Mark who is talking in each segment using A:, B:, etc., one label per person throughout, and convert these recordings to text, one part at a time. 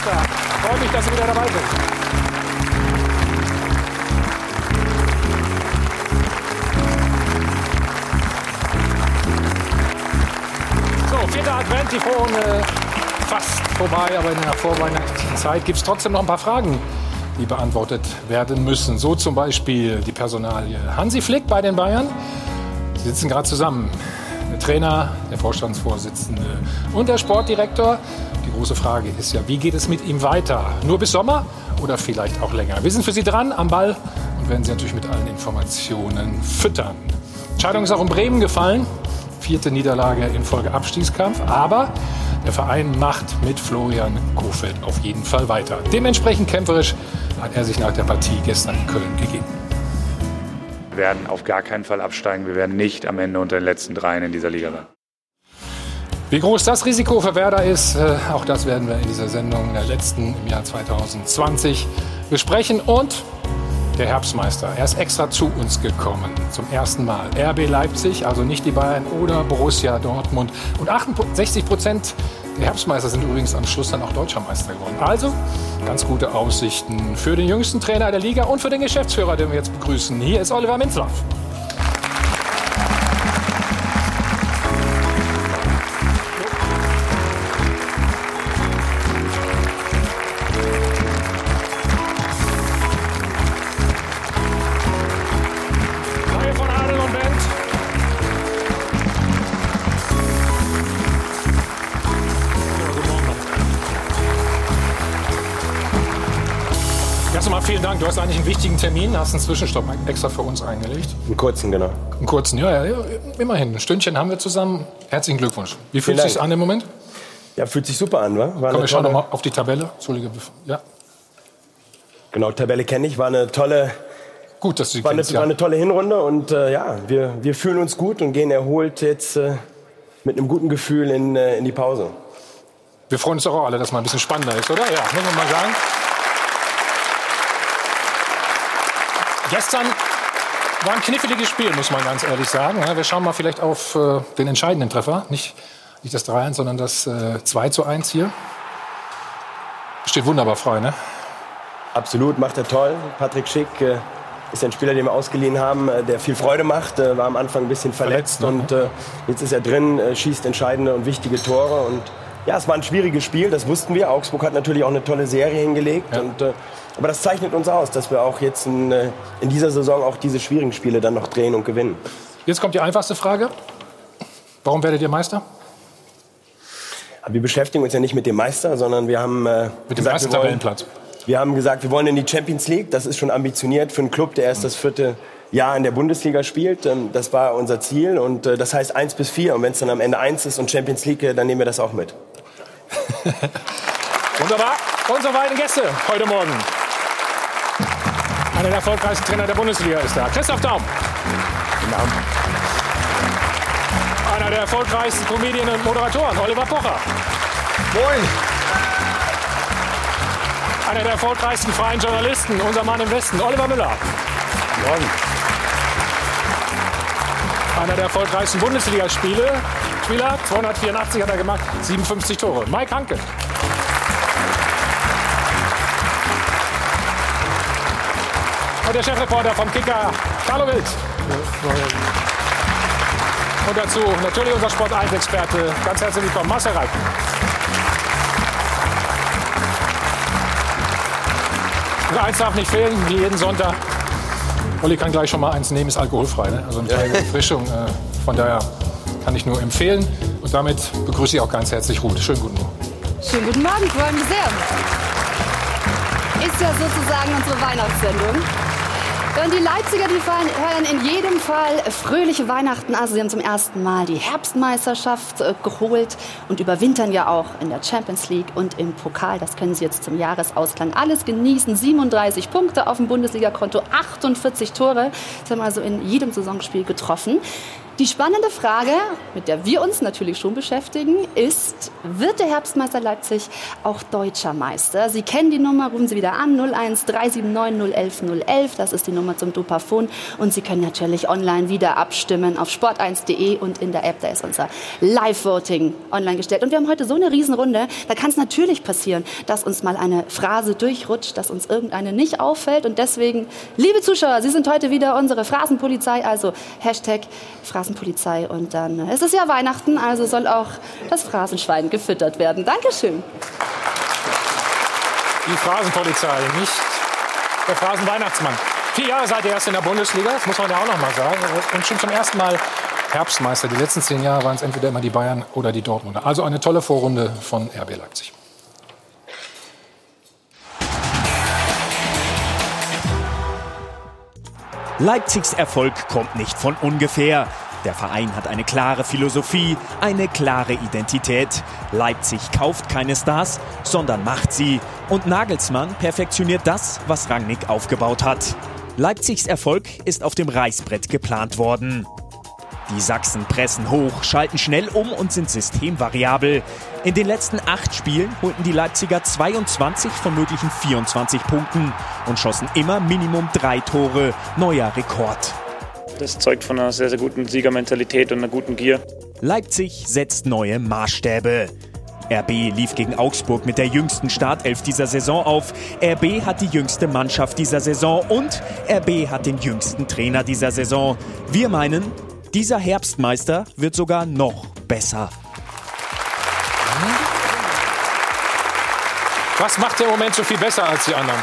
A: Meister. Freue mich, dass Sie wieder dabei. So, vierter Advent, die äh, fast vorbei, aber in der vorweihnachtlichen Zeit gibt es trotzdem noch ein paar Fragen, die beantwortet werden müssen. So zum Beispiel die Personalie Hansi Flick bei den Bayern. Sie sitzen gerade zusammen. Der Trainer, der Vorstandsvorsitzende und der Sportdirektor. Die große Frage ist ja, wie geht es mit ihm weiter? Nur bis Sommer oder vielleicht auch länger? Wir sind für Sie dran am Ball und werden Sie natürlich mit allen Informationen füttern. Entscheidung ist auch in Bremen gefallen. Vierte Niederlage in Folge Abstiegskampf. Aber der Verein macht mit Florian Kofeld auf jeden Fall weiter. Dementsprechend kämpferisch hat er sich nach der Partie gestern in Köln gegeben.
B: Wir werden auf gar keinen Fall absteigen. Wir werden nicht am Ende unter den letzten dreien in dieser Liga sein.
A: Wie groß das Risiko für Werder ist, äh, auch das werden wir in dieser Sendung in der letzten im Jahr 2020 besprechen. Und der Herbstmeister, er ist extra zu uns gekommen, zum ersten Mal. RB Leipzig, also nicht die Bayern oder Borussia Dortmund. Und 68 Prozent der Herbstmeister sind übrigens am Schluss dann auch Deutscher Meister geworden. Also ganz gute Aussichten für den jüngsten Trainer der Liga und für den Geschäftsführer, den wir jetzt begrüßen. Hier ist Oliver Minzlaff. Hast eigentlich einen wichtigen Termin, hast einen Zwischenstopp extra für uns eingelegt.
C: Einen kurzen, genau.
A: Einen kurzen, ja, ja, immerhin. Ein Stündchen haben wir zusammen. Herzlichen Glückwunsch. Wie fühlt es sich an im Moment?
C: Ja, fühlt sich super an, wa? War
A: Komm,
C: eine
A: wir schauen
C: tolle-
A: noch mal auf die Tabelle. Entschuldige. Ja,
C: Genau, Tabelle kenne ich. War eine tolle,
A: gut, dass du sie
C: war eine,
A: kennst.
C: war
A: Ja.
C: eine tolle Hinrunde und äh, ja, wir, wir fühlen uns gut und gehen erholt jetzt äh, mit einem guten Gefühl in, äh, in die Pause.
A: Wir freuen uns doch auch alle, dass mal ein bisschen spannender ist, oder? Ja, muss man mal sagen. Gestern war ein kniffliges Spiel, muss man ganz ehrlich sagen. Wir schauen mal vielleicht auf äh, den entscheidenden Treffer. Nicht, nicht das 3-1, sondern das äh, 2 zu 1 hier. Steht wunderbar frei, ne?
C: Absolut, macht er toll. Patrick Schick äh, ist ein Spieler, den wir ausgeliehen haben, äh, der viel Freude macht. Äh, war am Anfang ein bisschen verletzt,
A: Verletzt, ne?
C: und äh, jetzt ist er drin, äh, schießt entscheidende und wichtige Tore. Und ja, es war ein schwieriges Spiel, das wussten wir. Augsburg hat natürlich auch eine tolle Serie hingelegt.
A: Ja.
C: Und, äh, aber das zeichnet uns aus, dass wir auch jetzt in, äh, in dieser Saison auch diese schwierigen Spiele dann noch drehen und gewinnen.
A: Jetzt kommt die einfachste Frage. Warum werdet ihr Meister?
C: Aber wir beschäftigen uns ja nicht mit dem Meister, sondern wir haben äh,
A: Mit dem
C: gesagt,
A: ersten
C: wir wollen-
A: Tabellenplatz.
C: Wir haben gesagt, wir wollen in die Champions League. Das ist schon ambitioniert für einen Club, der erst das vierte Jahr in der Bundesliga spielt. Ähm, Das war unser Ziel und äh, das heißt eins bis vier. Und wenn es dann am Ende eins ist und Champions League, äh, dann nehmen wir das auch mit.
A: Wunderbar. Unsere beiden Gäste heute Morgen. Einer der erfolgreichsten Trainer der Bundesliga ist da. Christoph Daum. Einer der erfolgreichsten Comedien und Moderatoren, Oliver Pocher. Moin. Einer der erfolgreichsten freien Journalisten, unser Mann im Westen, Oliver Müller. Morgen. Einer der erfolgreichsten Bundesligaspiele, Spieler, 284 hat er gemacht, 57 Tore. Mike Hanke. Und der Chefreporter vom Kicker, Carlo Wild. Und dazu natürlich unser Sport 1 Experte. Ganz herzlich willkommen, Marcel Reif. Und eins darf nicht fehlen, wie jeden Sonntag. Olli kann gleich schon mal eins nehmen, ist alkoholfrei. Ne? Also eine kleine Erfrischung. Äh, von daher kann ich nur empfehlen. Und damit begrüße ich auch ganz herzlich Ruth. Schönen guten Morgen.
D: Schönen guten Morgen, freuen mich sehr. Ist ja sozusagen unsere Weihnachtssendung. Und die Leipziger, die feiern in jedem Fall fröhliche Weihnachten. Also sie haben zum ersten Mal die Herbstmeisterschaft äh, geholt und überwintern ja auch in der Champions League und im Pokal. Das können sie jetzt zum Jahresausklang alles genießen. 37 Punkte auf dem Bundesligakonto, 48 Tore. Das haben also in jedem Saisonspiel getroffen. Die spannende Frage, mit der wir uns natürlich schon beschäftigen, ist, wird der Herbstmeister Leipzig auch deutscher Meister? Sie kennen die Nummer, rufen Sie wieder an, 01 379 011 011, das ist die Nummer zum Dopafon. Und Sie können natürlich online wieder abstimmen auf sport1.de und in der App, da ist unser Live-Voting online gestellt. Und wir haben heute so eine Riesenrunde, da kann es natürlich passieren, dass uns mal eine Phrase durchrutscht, dass uns irgendeine nicht auffällt. Und deswegen, liebe Zuschauer, Sie sind heute wieder unsere Phrasenpolizei, also Hashtag Phrasenpolizei. Straßenpolizei. Und dann äh, es ist ja Weihnachten, also soll auch das Phrasenschwein gefüttert werden. Dankeschön.
A: Die Phrasenpolizei, nicht der Phrasenweihnachtsmann. Vier Jahre seid ihr erst in der Bundesliga, das muss man ja auch noch mal sagen. Und schon zum ersten Mal Herbstmeister. Die letzten zehn Jahre waren es entweder immer die Bayern oder die Dortmunder. Also eine tolle Vorrunde von RB Leipzig.
E: Leipzigs Erfolg kommt nicht von ungefähr. Der Verein hat eine klare Philosophie, eine klare Identität. Leipzig kauft keine Stars, sondern macht sie. Und Nagelsmann perfektioniert das, was Rangnick aufgebaut hat. Leipzigs Erfolg ist auf dem Reißbrett geplant worden. Die Sachsen pressen hoch, schalten schnell um und sind systemvariabel. In den letzten acht Spielen holten die Leipziger 22 von möglichen 24 Punkten und schossen immer Minimum drei Tore. Neuer Rekord.
F: Das zeugt von einer sehr, sehr guten Siegermentalität und einer guten Gier.
E: Leipzig setzt neue Maßstäbe. RB lief gegen Augsburg mit der jüngsten Startelf dieser Saison auf. RB hat die jüngste Mannschaft dieser Saison und RB hat den jüngsten Trainer dieser Saison. Wir meinen, dieser Herbstmeister wird sogar noch besser.
A: Was macht der im Moment so viel besser als die anderen?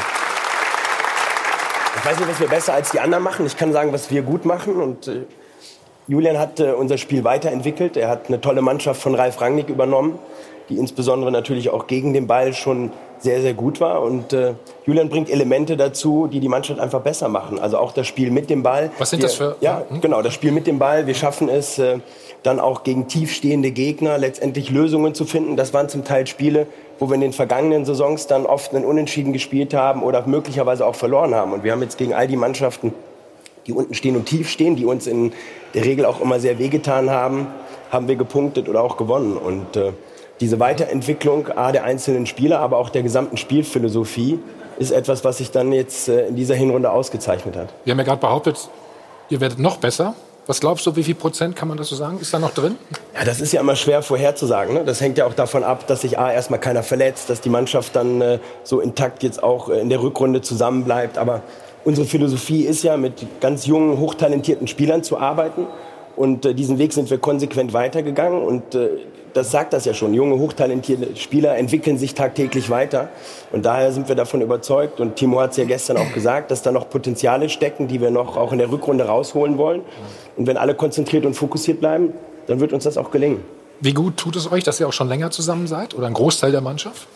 C: Ich weiß nicht, was wir besser als die anderen machen. Ich kann sagen, was wir gut machen. Und äh, Julian hat äh, unser Spiel weiterentwickelt. Er hat eine tolle Mannschaft von Ralf Rangnick übernommen, die insbesondere natürlich auch gegen den Ball schon sehr, sehr gut war. Und äh, Julian bringt Elemente dazu, die die Mannschaft einfach besser machen. Also auch das Spiel mit dem Ball.
A: Was sind
C: wir,
A: das für?
C: Ja, hm? genau, das Spiel mit dem Ball. Wir schaffen es äh, dann auch gegen tiefstehende Gegner letztendlich Lösungen zu finden. Das waren zum Teil Spiele, wo wir in den vergangenen Saisons dann oft einen Unentschieden gespielt haben oder möglicherweise auch verloren haben. Und wir haben jetzt gegen all die Mannschaften, die unten stehen und tief stehen, die uns in der Regel auch immer sehr wehgetan haben, haben wir gepunktet oder auch gewonnen. Und äh, diese Weiterentwicklung A, der einzelnen Spieler, aber auch der gesamten Spielphilosophie ist etwas, was sich dann jetzt äh, in dieser Hinrunde ausgezeichnet hat.
A: Wir haben ja gerade behauptet, ihr werdet noch besser. Was glaubst du, wie viel Prozent kann man das so sagen? Ist da noch drin?
C: Ja, das ist ja immer schwer vorherzusagen. Ne? Das hängt ja auch davon ab, dass sich A, erstmal keiner verletzt, dass die Mannschaft dann äh, so intakt jetzt auch äh, in der Rückrunde zusammenbleibt. Aber unsere Philosophie ist ja, mit ganz jungen, hochtalentierten Spielern zu arbeiten. Und äh, diesen Weg sind wir konsequent weitergegangen. Und äh, das sagt das ja schon. Junge, hochtalentierte Spieler entwickeln sich tagtäglich weiter. Und daher sind wir davon überzeugt. Und Timo hat es ja gestern auch gesagt, dass da noch Potenziale stecken, die wir noch auch in der Rückrunde rausholen wollen. Und wenn alle konzentriert und fokussiert bleiben, dann wird uns das auch gelingen.
A: Wie gut tut es euch, dass ihr auch schon länger zusammen seid oder ein Großteil der Mannschaft?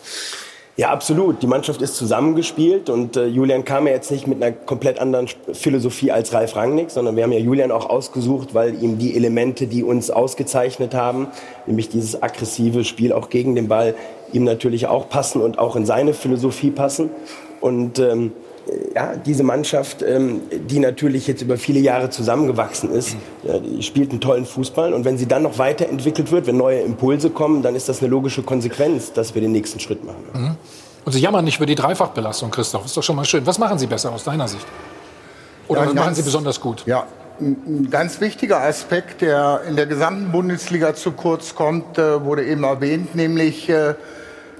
C: Ja, absolut. Die Mannschaft ist zusammengespielt und äh, Julian kam ja jetzt nicht mit einer komplett anderen Philosophie als Ralf Rangnick, sondern wir haben ja Julian auch ausgesucht, weil ihm die Elemente, die uns ausgezeichnet haben, nämlich dieses aggressive Spiel auch gegen den Ball, ihm natürlich auch passen und auch in seine Philosophie passen. Und ähm, ja, diese Mannschaft, ähm, die natürlich jetzt über viele Jahre zusammengewachsen ist, spielt einen tollen Fußball. Und wenn sie dann noch weiterentwickelt wird, wenn neue Impulse kommen, dann ist das eine logische Konsequenz, dass wir den nächsten Schritt machen.
A: Mhm. Und Sie jammern nicht über die Dreifachbelastung, Christoph. Ist doch schon mal schön. Was machen Sie besser aus deiner Sicht? Oder
G: Ja,
A: was
G: ganz-
A: machen Sie besonders gut?
G: Ja, ein ein ganz wichtiger Aspekt, der in der gesamten Bundesliga zu kurz kommt, äh, wurde eben erwähnt, nämlich äh,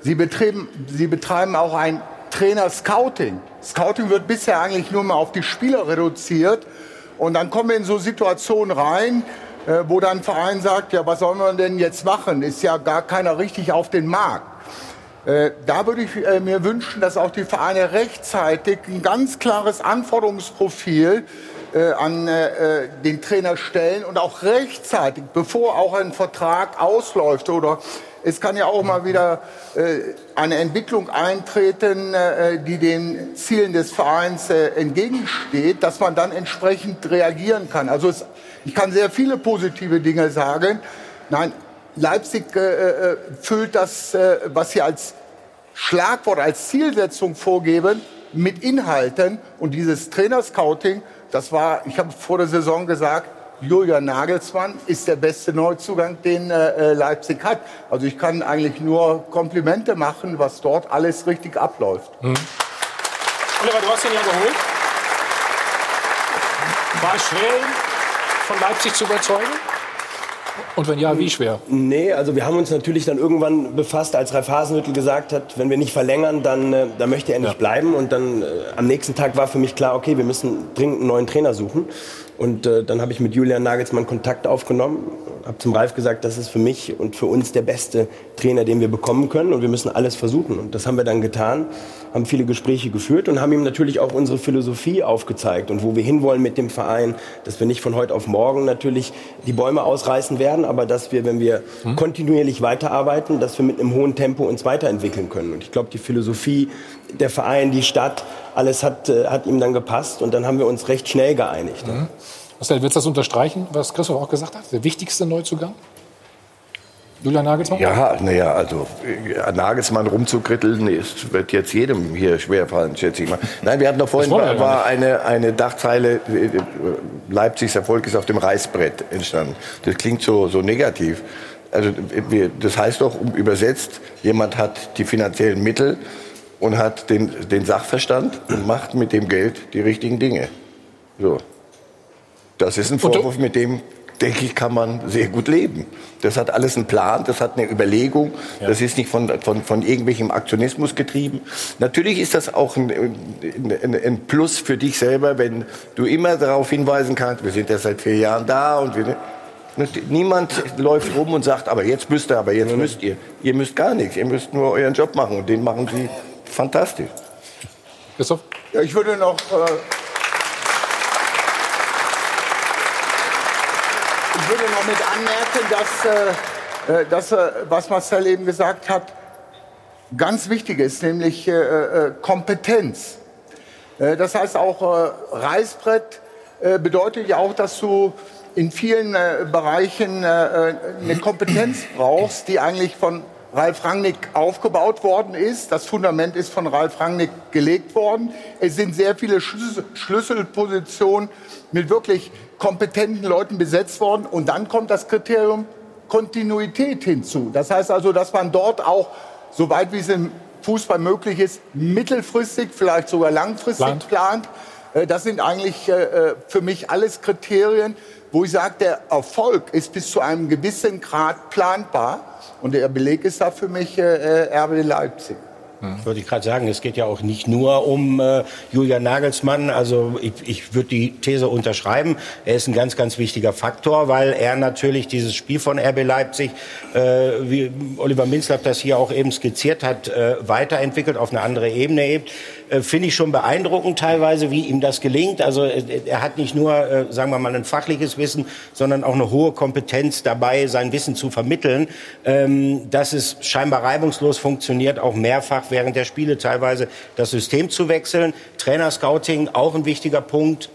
G: sie, betreiben, sie betreiben auch ein Trainer-Scouting. Scouting wird bisher eigentlich nur mal auf die Spieler reduziert. Und dann kommen wir in so Situationen rein, äh, wo dann ein Verein sagt, ja, was soll man denn jetzt machen? Ist ja gar keiner richtig auf den Markt. Äh, Da würde ich äh, mir wünschen, dass auch die Vereine rechtzeitig ein ganz klares Anforderungsprofil an den Trainer stellen und auch rechtzeitig, bevor auch ein Vertrag ausläuft oder es kann ja auch mal wieder äh, eine Entwicklung eintreten, äh, die den Zielen des Vereins äh, entgegensteht, dass man dann entsprechend reagieren kann. Also es, ich kann sehr viele positive Dinge sagen. Nein, Leipzig äh, äh, füllt das, äh, was sie als Schlagwort, als Zielsetzung vorgeben, mit Inhalten. Und dieses Trainerscouting, das war, ich habe vor der Saison gesagt, Julian Nagelsmann ist der beste Neuzugang, den äh, Leipzig hat. Also ich kann eigentlich nur Komplimente machen, was dort alles richtig abläuft. Mhm.
A: Oliver, du hast ihn ja geholt. War es schwer, von Leipzig zu überzeugen? Und wenn ja, wie schwer?
C: Nee, also wir haben uns natürlich dann irgendwann befasst, als Ralf Hasenhüttl gesagt hat, wenn wir nicht verlängern, dann, äh, dann möchte er nicht ja. bleiben. Und dann äh, am nächsten Tag war für mich klar, okay, wir müssen dringend einen neuen Trainer suchen. Und äh, dann habe ich mit Julian Nagelsmann Kontakt aufgenommen, habe zum Ralf gesagt, das ist für mich und für uns der beste Trainer, den wir bekommen können und wir müssen alles versuchen. Und das haben wir dann getan, haben viele Gespräche geführt und haben ihm natürlich auch unsere Philosophie aufgezeigt und wo wir hinwollen mit dem Verein, dass wir nicht von heute auf morgen natürlich die Bäume ausreißen werden, aber dass wir, wenn wir hm. kontinuierlich weiterarbeiten, dass wir mit einem hohen Tempo uns weiterentwickeln können. Und ich glaube, die Philosophie, der Verein, die Stadt, alles hat, äh, hat ihm dann gepasst und dann haben wir uns recht schnell geeinigt. Mhm.
A: Marcel, willst du das unterstreichen, was Christoph auch gesagt hat? Der wichtigste Neuzugang? Julian Nagelsmann?
H: Ja, naja, also äh, Nagelsmann rumzukritteln, ist, wird jetzt jedem hier schwerfallen, schätze ich mal. Nein, wir hatten noch vorhin, war, war eine, eine Dachzeile, äh, Leipzigs Erfolg ist auf dem Reißbrett entstanden. Das klingt so, so negativ. Also das heißt doch übersetzt, jemand hat die finanziellen Mittel, und hat den, den Sachverstand und macht mit dem Geld die richtigen Dinge. So. Das ist ein Vorwurf, mit dem, denke ich, kann man sehr gut leben. Das hat alles einen Plan, das hat eine Überlegung, ja. das ist nicht von, von, von irgendwelchem Aktionismus getrieben. Natürlich ist das auch ein, ein, ein, Plus für dich selber, wenn du immer darauf hinweisen kannst, wir sind ja seit vier Jahren da und wir, Niemand läuft rum und sagt, aber jetzt müsst ihr, aber jetzt müsst ihr. Ihr müsst gar nichts, ihr müsst nur euren Job machen und den machen sie fantastisch.
A: Christoph?
G: Ja, ich würde noch. Äh, würde noch mit anmerken, dass, äh, äh dass äh, was Marcel eben gesagt hat, ganz wichtig ist, nämlich äh, äh, Kompetenz. das heißt auch Reißbrett bedeutet ja auch, dass du in vielen Bereichen eine Kompetenz brauchst, die eigentlich von Ralf Rangnick aufgebaut worden ist. Das Fundament ist von Ralf Rangnick gelegt worden. Es sind sehr viele Schlüsselpositionen mit wirklich kompetenten Leuten besetzt worden. Und dann kommt das Kriterium Kontinuität hinzu. Das heißt also, dass man dort auch, soweit wie es im Fußball möglich ist, mittelfristig, vielleicht sogar langfristig plant. plant. Äh, das sind eigentlich äh, äh, für mich alles Kriterien, wo ich sage, der Erfolg ist bis zu einem gewissen Grad planbar. Und der Beleg ist da für mich äh, äh RB Leipzig.
I: Ich würde gerade sagen, es geht ja auch nicht nur um äh, Julian Nagelsmann. Also ich, ich würde die These unterschreiben. Er ist ein ganz, ganz wichtiger Faktor, weil er natürlich dieses Spiel von RB Leipzig, äh, wie Oliver Minzlaff das hier auch eben skizziert hat, äh, weiterentwickelt, auf eine andere Ebene hebt. Äh, finde ich schon beeindruckend teilweise, wie ihm das gelingt. Also äh, er hat nicht nur, äh, sagen wir mal, ein fachliches Wissen, sondern auch eine hohe Kompetenz dabei, sein Wissen zu vermitteln. Ähm, dass es scheinbar reibungslos funktioniert, auch mehrfach während der Spiele teilweise das System zu wechseln. Trainerscouting auch ein wichtiger Punkt,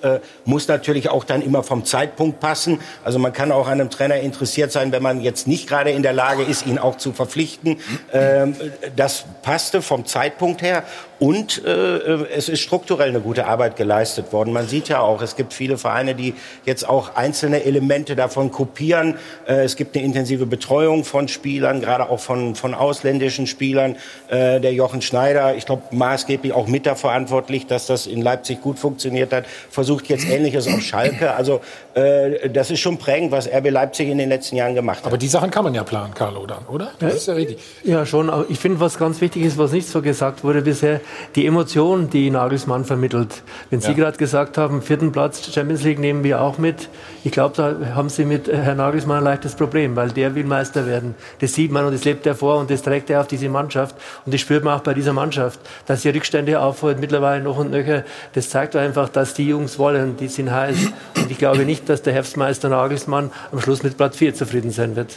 I: muss natürlich auch dann immer vom Zeitpunkt passen. Also man kann auch an einem Trainer interessiert sein, wenn man jetzt nicht gerade in der Lage ist, ihn auch zu verpflichten. Ähm, das passte vom Zeitpunkt her. Und äh, es ist strukturell eine gute Arbeit geleistet worden. Man sieht ja auch, es gibt viele Vereine, die jetzt auch einzelne Elemente davon kopieren. Äh, es gibt eine intensive Betreuung von Spielern, gerade auch von, von ausländischen Spielern. Äh, der Jochen Schneider, ich glaube, maßgeblich auch mit verantwortlich, dass das in Leipzig gut funktioniert hat, versucht jetzt Ähnliches auf Schalke. Also äh, das ist schon prägend, was RB Leipzig in den letzten Jahren gemacht hat.
A: Aber die Sachen kann man ja planen, Carlo, dann, oder?
J: Das ist ja richtig. Ja, schon. Ich finde, was ganz wichtig ist, was nicht so gesagt wurde bisher, die Emotion, die Nagelsmann vermittelt. Wenn Sie ja. gerade gesagt haben, vierten Platz Champions League nehmen wir auch mit. Ich glaube, da haben Sie mit Herrn Nagelsmann ein leichtes Problem, weil der will Meister werden. Das sieht man und das lebt er vor und das trägt er auf diese Mannschaft. Und das spürt man auch bei dieser Mannschaft. Dass sie Rückstände aufholt, mittlerweile noch und nöcher, das zeigt einfach, dass die Jungs wollen, die sind heiß. Und ich glaube nicht, dass der Herbstmeister Nagelsmann am Schluss mit Platz 4 zufrieden sein wird.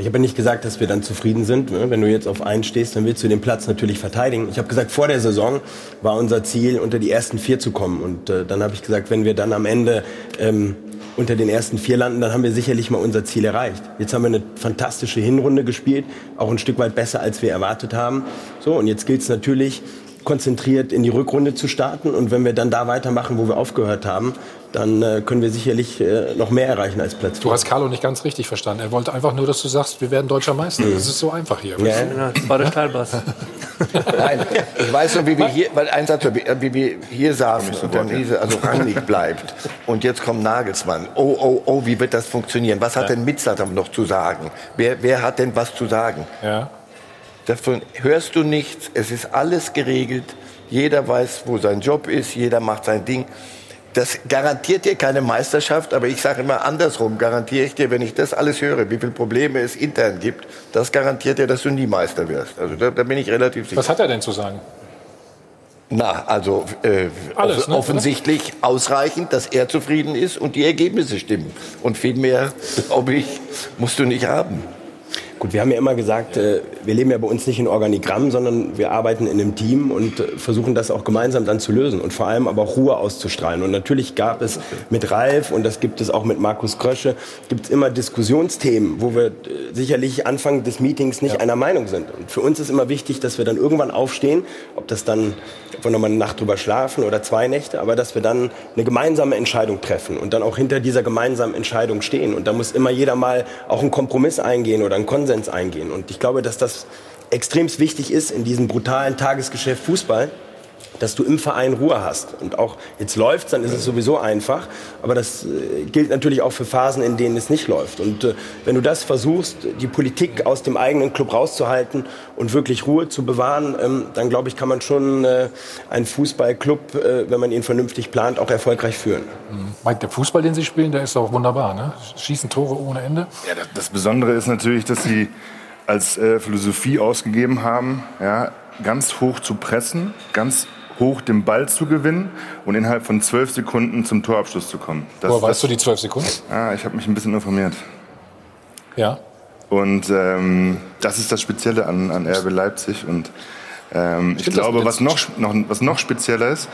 C: Ich habe nicht gesagt, dass wir dann zufrieden sind. Ne? Wenn du jetzt auf einen stehst, dann willst du den Platz natürlich verteidigen. Ich habe gesagt, vor der Saison war unser Ziel, unter die ersten vier zu kommen. Und äh, dann habe ich gesagt, wenn wir dann am Ende ähm, unter den ersten vier landen, dann haben wir sicherlich mal unser Ziel erreicht. Jetzt haben wir eine fantastische Hinrunde gespielt, auch ein Stück weit besser, als wir erwartet haben. So, und jetzt gilt es natürlich, konzentriert in die Rückrunde zu starten. Und wenn wir dann da weitermachen, wo wir aufgehört haben, dann äh, können wir sicherlich äh, noch mehr erreichen als Platz.
A: Du hast Carlo nicht ganz richtig verstanden. Er wollte einfach nur, dass du sagst, wir werden deutscher Meister. Mhm. Das ist so einfach hier.
J: Ja, ja das war der Steilpass.
H: Nein, ich weiß noch, wie wir hier, weil ein Satz, wie wir hier saßen und dann diese, also Rangnick bleibt. Und jetzt kommt Nagelsmann. Oh, oh, oh, wie wird das funktionieren? Was hat ja. denn Mitzlatter noch zu sagen? Wer, wer hat denn was zu sagen?
A: Ja.
H: Davon hörst du nichts. Es ist alles geregelt. Jeder weiß, wo sein Job ist. Jeder macht sein Ding. Das garantiert dir keine Meisterschaft, aber ich sage immer andersrum, garantiere ich dir, wenn ich das alles höre, wie viele Probleme es intern gibt, das garantiert dir, dass du nie Meister wirst. Also da, da bin ich relativ sicher.
A: Was hat er denn zu sagen?
H: Na, also äh, Alles, ne, offensichtlich oder? ausreichend, dass er zufrieden ist und die Ergebnisse stimmen. Und viel mehr, glaube ich, musst du nicht haben.
C: Gut, wir haben ja immer gesagt, äh, wir leben ja bei uns nicht in Organigramm, sondern wir arbeiten in einem Team und äh, versuchen das auch gemeinsam dann zu lösen und vor allem aber auch Ruhe auszustrahlen. Und natürlich gab es mit Ralf und das gibt es auch mit Markus Krösche, gibt es immer Diskussionsthemen, wo wir äh, sicherlich Anfang des Meetings nicht ja. einer Meinung sind. Und für uns ist immer wichtig, dass wir dann irgendwann aufstehen, ob das dann, ob wir nochmal eine Nacht drüber schlafen oder zwei Nächte, aber dass wir dann eine gemeinsame Entscheidung treffen und dann auch hinter dieser gemeinsamen Entscheidung stehen. Und da muss immer jeder mal auch einen Kompromiss eingehen oder einen Konsens Konsens eingehen. Und ich glaube, dass das extrem wichtig ist in diesem brutalen Tagesgeschäft Fußball, dass du im Verein Ruhe hast. Und auch jetzt läuft dann ist es sowieso einfach. Aber das äh, gilt natürlich auch für Phasen, in denen es nicht läuft. Und äh, wenn du das versuchst, die Politik aus dem eigenen Club rauszuhalten und wirklich Ruhe zu bewahren, ähm, dann glaube ich, kann man schon äh, einen Fußballclub, wenn man ihn vernünftig plant, auch erfolgreich führen.
A: Mhm. Mike, der Fußball, den Sie spielen, der ist auch wunderbar. Ne? Schießen Tore ohne Ende.
K: Ja, das Besondere ist natürlich, dass Sie als Philosophie ausgegeben haben, ja, ganz hoch zu pressen, ganz hoch den Ball zu gewinnen und innerhalb von zwölf Sekunden zum Torabschluss zu kommen.
A: Das, Woher weißt das, du die zwölf Sekunden?
K: Ah, ich habe mich ein bisschen informiert.
A: Ja.
K: Und ähm, das ist das Spezielle an, an RB Leipzig. Und ähm, ich glaube, was noch, noch, was noch spezieller ist,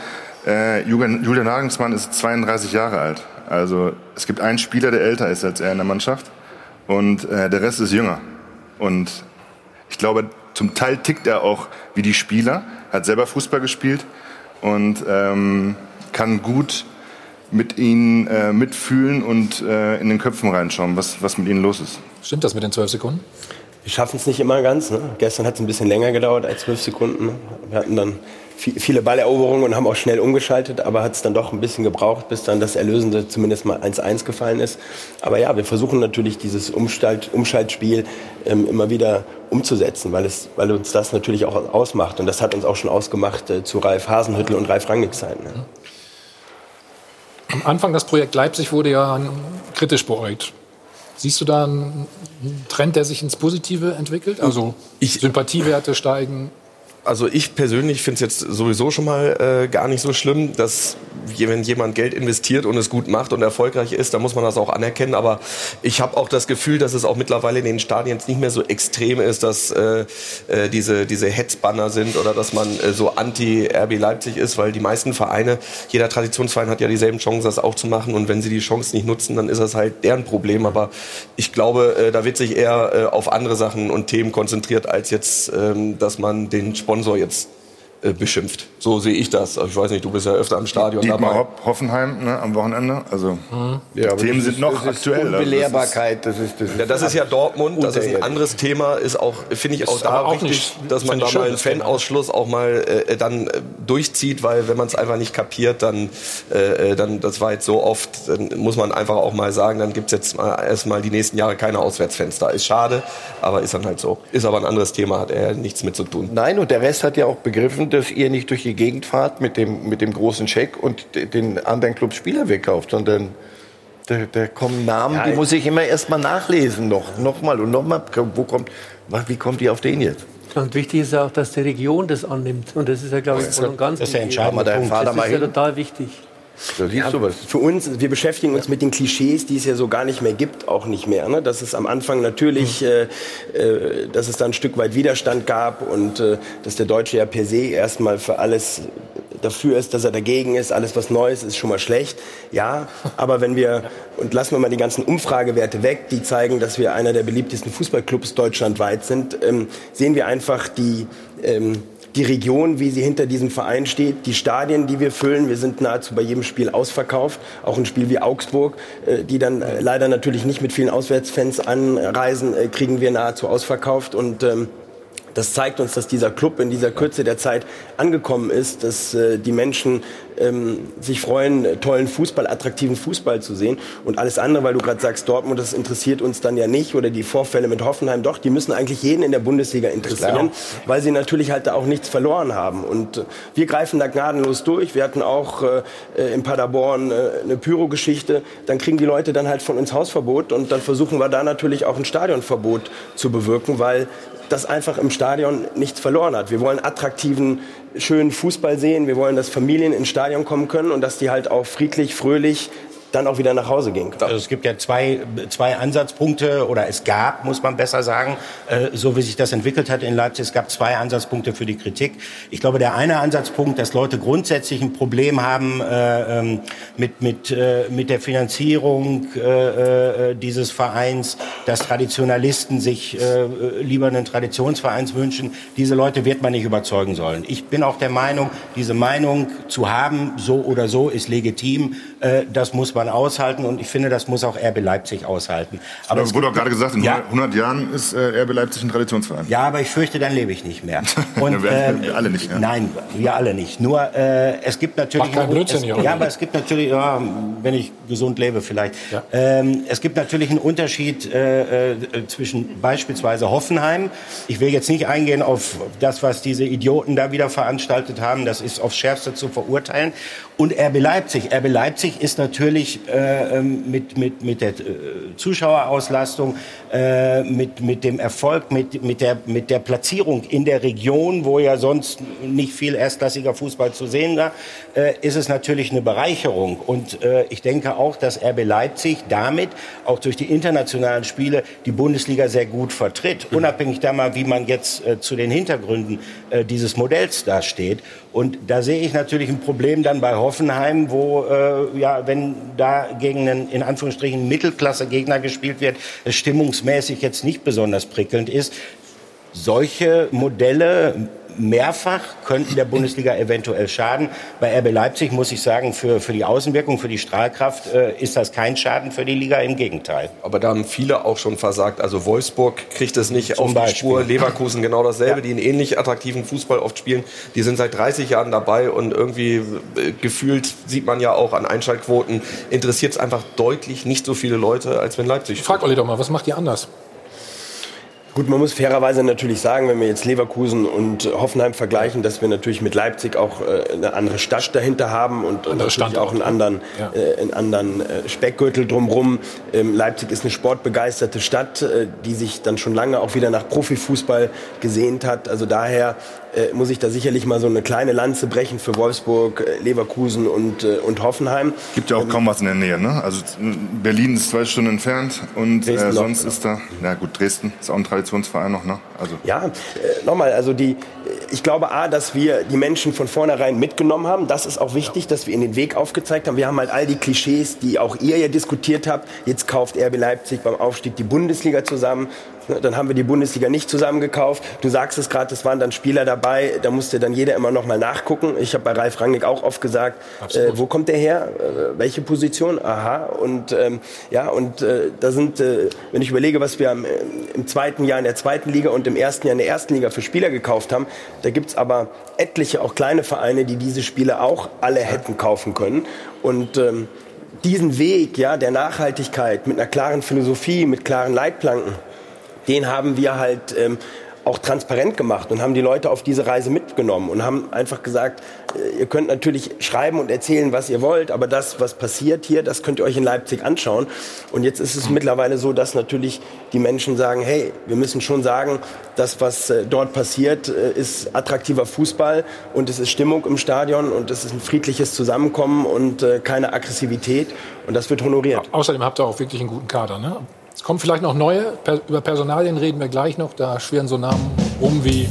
K: äh, Julian, Julian Nagelsmann ist 32 Jahre alt. Also es gibt einen Spieler, der älter ist als er in der Mannschaft und äh, der Rest ist jünger. Und ich glaube, zum Teil tickt er auch wie die Spieler, hat selber Fußball gespielt und ähm, kann gut mit ihnen äh, mitfühlen und äh, in den Köpfen reinschauen, was, was mit ihnen los ist.
A: Stimmt das mit den zwölf Sekunden?
C: Wir schaffen es nicht immer ganz. Ne? Gestern hat es ein bisschen länger gedauert als zwölf Sekunden. Wir hatten dann viele Balleroberungen und haben auch schnell umgeschaltet, aber hat es dann doch ein bisschen gebraucht, bis dann das Erlösende zumindest mal 1-1 gefallen ist. Aber ja, wir versuchen natürlich dieses Umschalt, Umschaltspiel ähm, immer wieder umzusetzen, weil, es, weil uns das natürlich auch ausmacht. Und das hat uns auch schon ausgemacht äh, zu Ralf Hasenhüttel und Ralf Rangnick Zeiten. Ne?
A: Am Anfang das Projekt Leipzig wurde ja kritisch beäugt. Siehst du da einen Trend, der sich ins Positive entwickelt? Also ich, Sympathiewerte steigen,
L: also ich persönlich finde es jetzt sowieso schon mal äh, gar nicht so schlimm, dass wenn jemand Geld investiert und es gut macht und erfolgreich ist, dann muss man das auch anerkennen. Aber ich habe auch das Gefühl, dass es auch mittlerweile in den Stadien nicht mehr so extrem ist, dass äh, äh, diese, diese Hetzbanner sind oder dass man äh, so anti-RB Leipzig ist, weil die meisten Vereine, jeder Traditionsverein hat ja dieselben Chancen, das auch zu machen. Und wenn sie die Chance nicht nutzen, dann ist das halt deren Problem. Aber ich glaube, äh, da wird sich eher äh, auf andere Sachen und Themen konzentriert, als jetzt, ähm, dass man den Sport Sponsor jetzt äh, beschimpft. So sehe ich das. Also ich weiß nicht, du bist ja öfter am Stadion
K: Dietmar dabei. Hopp, Hoffenheim ne, am Wochenende. Also mhm. ja, die Themen sind noch aktuell.
H: Also Belehrbarkeit, das ist, das
L: ist, ja, das ist ja Dortmund. Das ist ein anderes Thema. Ist auch, finde ich, auch da auch wichtig, nicht, dass man da mal einen Fanausschluss auch mal äh, dann äh, durchzieht, weil wenn man es einfach nicht kapiert, dann, äh, äh, dann, das war jetzt so oft, dann muss man einfach auch mal sagen, dann gibt es jetzt mal, erstmal die nächsten Jahre keine Auswärtsfenster. Ist schade, aber ist dann halt so. Ist aber ein anderes Thema, hat er nichts mit zu tun.
H: Nein, und der Rest hat ja auch begriffen, dass ihr nicht durch die Gegend fahrt mit dem, mit dem großen Scheck und den anderen Clubs Spieler wegkauft, sondern da, da kommen Namen, ja, die muss ich immer erst mal nachlesen, noch, noch mal und noch mal. Wo kommt, wie kommt die auf den jetzt?
J: Und wichtig ist auch, dass die Region das annimmt. Und das ist ja, glaube ich, voll und ganz
H: das ist ja entscheidend. Das
J: ist ja total wichtig.
C: So, siehst du was? Für uns, wir beschäftigen uns mit den Klischees, die es ja so gar nicht mehr gibt, auch nicht mehr. Ne? Dass es am Anfang natürlich, hm. äh, äh, dass es da ein Stück weit Widerstand gab und äh, dass der Deutsche ja per se erstmal für alles dafür ist, dass er dagegen ist. Alles, was Neues ist, schon mal schlecht. Ja, aber wenn wir, und lassen wir mal die ganzen Umfragewerte weg, die zeigen, dass wir einer der beliebtesten Fußballclubs deutschlandweit sind, ähm, sehen wir einfach die, ähm, die Region, wie sie hinter diesem Verein steht, die Stadien, die wir füllen. Wir sind nahezu bei jedem Spiel ausverkauft. Auch ein Spiel wie Augsburg, äh, die dann äh, leider natürlich nicht mit vielen Auswärtsfans anreisen, äh, kriegen wir nahezu ausverkauft. Und ähm, das zeigt uns, dass dieser Club in dieser Kürze der Zeit angekommen ist, dass äh, die Menschen ähm, sich freuen, tollen Fußball, attraktiven Fußball zu sehen. Und alles andere, weil du gerade sagst, Dortmund, das interessiert uns dann ja nicht. Oder die Vorfälle mit Hoffenheim, doch, die müssen eigentlich jeden in der Bundesliga interessieren, weil sie natürlich halt da auch nichts verloren haben. Und äh, wir greifen da gnadenlos durch. Wir hatten auch äh, in Paderborn äh, eine Pyro-Geschichte. Dann kriegen die Leute dann halt von uns Hausverbot und dann versuchen wir da natürlich auch ein Stadionverbot zu bewirken, weil das einfach im Stadion nichts verloren hat. Wir wollen attraktiven, schönen Fußball sehen. Wir wollen, dass Familien ins Stadion kommen können und dass die halt auch friedlich, fröhlich dann auch wieder nach Hause können.
I: Also es gibt ja zwei, zwei Ansatzpunkte oder es gab, muss man besser sagen, äh, so wie sich das entwickelt hat in Leipzig, es gab zwei Ansatzpunkte für die Kritik. Ich glaube, der eine Ansatzpunkt, dass Leute grundsätzlich ein Problem haben äh, ähm, mit, mit, äh, mit der Finanzierung dieses Vereins, dass Traditionalisten sich lieber einen Traditionsvereins wünschen. Diese Leute wird man nicht überzeugen sollen. Ich bin auch der Meinung, diese Meinung zu haben, so oder so, ist legitim. das muss man aushalten und ich finde, das muss auch RB Leipzig aushalten.
K: Aber es wurde auch gerade gesagt, in ja, 100 Jahren ist äh, RB Leipzig ein Traditionsverein.
I: Ja, aber ich fürchte, dann lebe ich nicht mehr.
K: Und, ja, wir, äh, alle nicht. Ja.
I: Nein, wir alle nicht. Nur äh, es gibt natürlich...
A: Macht Blödsinn,
I: es, ja, aber es gibt natürlich, ja, wenn ich gesund lebe vielleicht. Ja. Ähm, es gibt natürlich einen Unterschied äh, äh, zwischen beispielsweise Hoffenheim. Ich will jetzt nicht eingehen auf das, was diese Idioten da wieder veranstaltet haben. Das ist aufs Schärfste zu verurteilen. Und RB Leipzig. RB Leipzig ist natürlich äh, ähm, mit, mit, mit der äh, Zuschauerauslastung, äh, mit, mit dem Erfolg, mit, mit, der, mit der Platzierung in der Region, wo ja sonst nicht viel erstklassiger Fußball zu sehen war, ist es natürlich eine Bereicherung. Und ich denke auch, dass RB Leipzig damit auch durch die internationalen Spiele die Bundesliga sehr gut vertritt. Unabhängig da mal, wie man jetzt zu den Hintergründen dieses Modells da steht. Und da sehe ich natürlich ein Problem dann bei Hoffenheim, wo, äh, ja, wenn da gegen einen, in Anführungsstrichen, Mittelklasse-Gegner gespielt wird, es stimmungsmäßig jetzt nicht besonders prickelnd ist. Solche Modelle mehrfach könnten der Bundesliga eventuell schaden. Bei RB Leipzig muss ich sagen, für, für die Außenwirkung, für die Strahlkraft äh, ist das kein Schaden für die Liga, im Gegenteil.
L: Aber da haben viele auch schon versagt. Also Wolfsburg kriegt es nicht Zum auf Beispiel. die Spur, Leverkusen genau dasselbe, ja. die einen ähnlich attraktiven Fußball oft spielen. Die sind seit 30 Jahren dabei und irgendwie äh, gefühlt sieht man ja auch an Einschaltquoten, interessiert es einfach deutlich nicht so viele Leute, als wenn Leipzig
A: Frag Olli doch mal, was macht ihr anders?
C: Gut, man muss fairerweise natürlich sagen, wenn wir jetzt Leverkusen und Hoffenheim vergleichen, dass wir natürlich mit Leipzig auch äh, eine andere Stadt dahinter haben und, und natürlich auch einen anderen, ja. äh, einen anderen äh, Speckgürtel drumherum. Ähm, Leipzig ist eine sportbegeisterte Stadt, äh, die sich dann schon lange auch wieder nach Profifußball gesehnt hat. Also daher äh, muss ich da sicherlich mal so eine kleine Lanze brechen für Wolfsburg, Leverkusen und, äh, und Hoffenheim.
K: Gibt ja auch ähm, kaum was in der Nähe, ne? Also Berlin ist zwei Stunden entfernt und äh, sonst noch, ist da, ja gut, Dresden ist auch ein Traditionsverein noch, ne?
C: Also. Ja, äh, nochmal, also die, ich glaube A, dass wir die Menschen von vornherein mitgenommen haben. Das ist auch wichtig, ja. dass wir ihnen den Weg aufgezeigt haben. Wir haben halt all die Klischees, die auch ihr ja diskutiert habt. Jetzt kauft RB Leipzig beim Aufstieg die Bundesliga zusammen. Ne, dann haben wir die Bundesliga nicht zusammengekauft. Du sagst es gerade, es waren dann Spieler dabei, da musste dann jeder immer noch mal nachgucken. Ich habe bei Ralf Rangnick auch oft gesagt, äh, wo kommt der her? Äh, welche Position? Aha. Und ähm, ja, und äh, da sind, äh, wenn ich überlege, was wir im, im, zweiten Jahr in der zweiten Liga und im ersten Jahr in der ersten Liga für Spieler gekauft haben, da gibt's aber etliche auch kleine Vereine, die diese Spiele auch alle hätten kaufen können. Und ähm, diesen Weg ja, der Nachhaltigkeit mit einer klaren Philosophie, mit klaren Leitplanken, den haben wir halt ähm, auch transparent gemacht und haben die Leute auf diese Reise mitgenommen und haben einfach gesagt, äh, ihr könnt natürlich schreiben und erzählen, was ihr wollt, aber das, was passiert hier, das könnt ihr euch in Leipzig anschauen. Und jetzt ist es mittlerweile so, dass natürlich die Menschen sagen, hey, wir müssen schon sagen, das, was äh, dort passiert, äh, ist attraktiver Fußball und es ist Stimmung im Stadion und es ist ein friedliches Zusammenkommen und keine Aggressivität und das wird honoriert.
A: Außerdem habt ihr auch wirklich einen guten Kader, ne? Kommen vielleicht noch neue. über Personalien reden wir gleich noch. Da schwirren so Namen rum wie,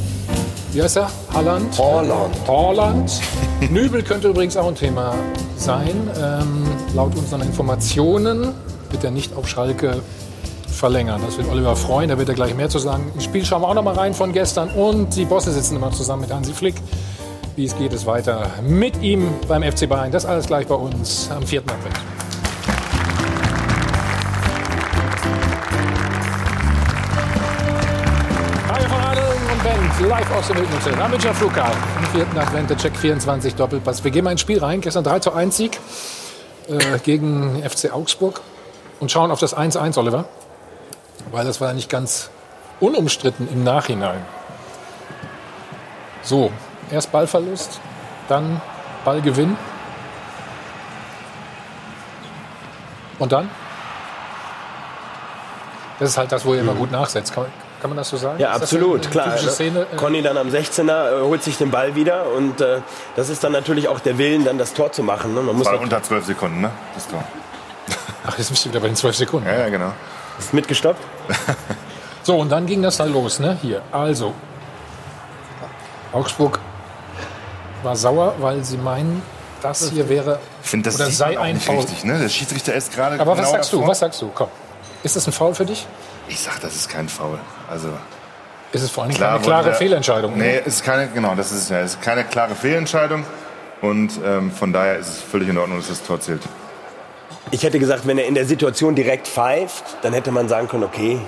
A: wie heißt er? Halland?
C: Holland.
A: Holland. Nübel könnte übrigens auch ein Thema sein. Ähm, laut unseren Informationen wird er nicht auf Schalke verlängern. Das wird Oliver freuen, da wird er gleich mehr zu sagen. Im Spiel schauen wir auch noch mal rein von gestern und die Bosse sitzen immer zusammen mit Hansi Flick. Wie es geht es weiter mit ihm beim FC Bayern. Das alles gleich bei uns am 4. Advent. Aus dem Hilton am Münchner Flughafen. Am 4. Advent, der Check 24 Doppelpass. Wir gehen mal ins Spiel rein. Gestern 3 zu 1 Sieg äh, gegen FC Augsburg und schauen auf das 1-1, Oliver. Weil das war ja nicht ganz unumstritten im Nachhinein. So, erst Ballverlust, dann Ballgewinn. Und dann? Das ist halt das, wo ihr immer gut nachsetzt. Kann, kann man das so sagen?
C: Ja,
A: Ist
C: absolut,
A: eine
C: klar.
A: Äh,
C: Conny dann am 16er äh, holt sich den Ball wieder und äh, das ist dann natürlich auch der Willen, dann das Tor zu machen. Ne? Man muss
K: war
C: noch-
K: unter zwölf Sekunden, ne? Das Tor.
A: Ach, jetzt bist du wieder bei den 12 Sekunden.
K: Ja, ja, genau.
C: Ist mitgestoppt?
A: So, und dann ging das da los, ne? Hier, also. Augsburg war sauer, weil sie meinen, das hier wäre
K: Ich finde, das
A: oder sei ein
K: nicht
A: Foul.
K: richtig, ne? Der Schiedsrichter ist gerade
A: Aber
K: genau
A: was sagst du?
K: davor.
A: Was sagst du? Komm. Ist das ein Foul für dich?
K: Ich sag, das ist kein Foul. Also
A: Ist es vor allem
K: klar
A: keine klare
K: der-
A: Fehlentscheidung?
K: Nee,
A: ne?
K: es ist keine, genau, das ist es ja. Es ist keine klare Fehlentscheidung. Und ähm, von daher ist es völlig in Ordnung, dass das Tor zählt.
C: Ich hätte gesagt, wenn er in der Situation direkt pfeift, dann hätte man sagen können, okay.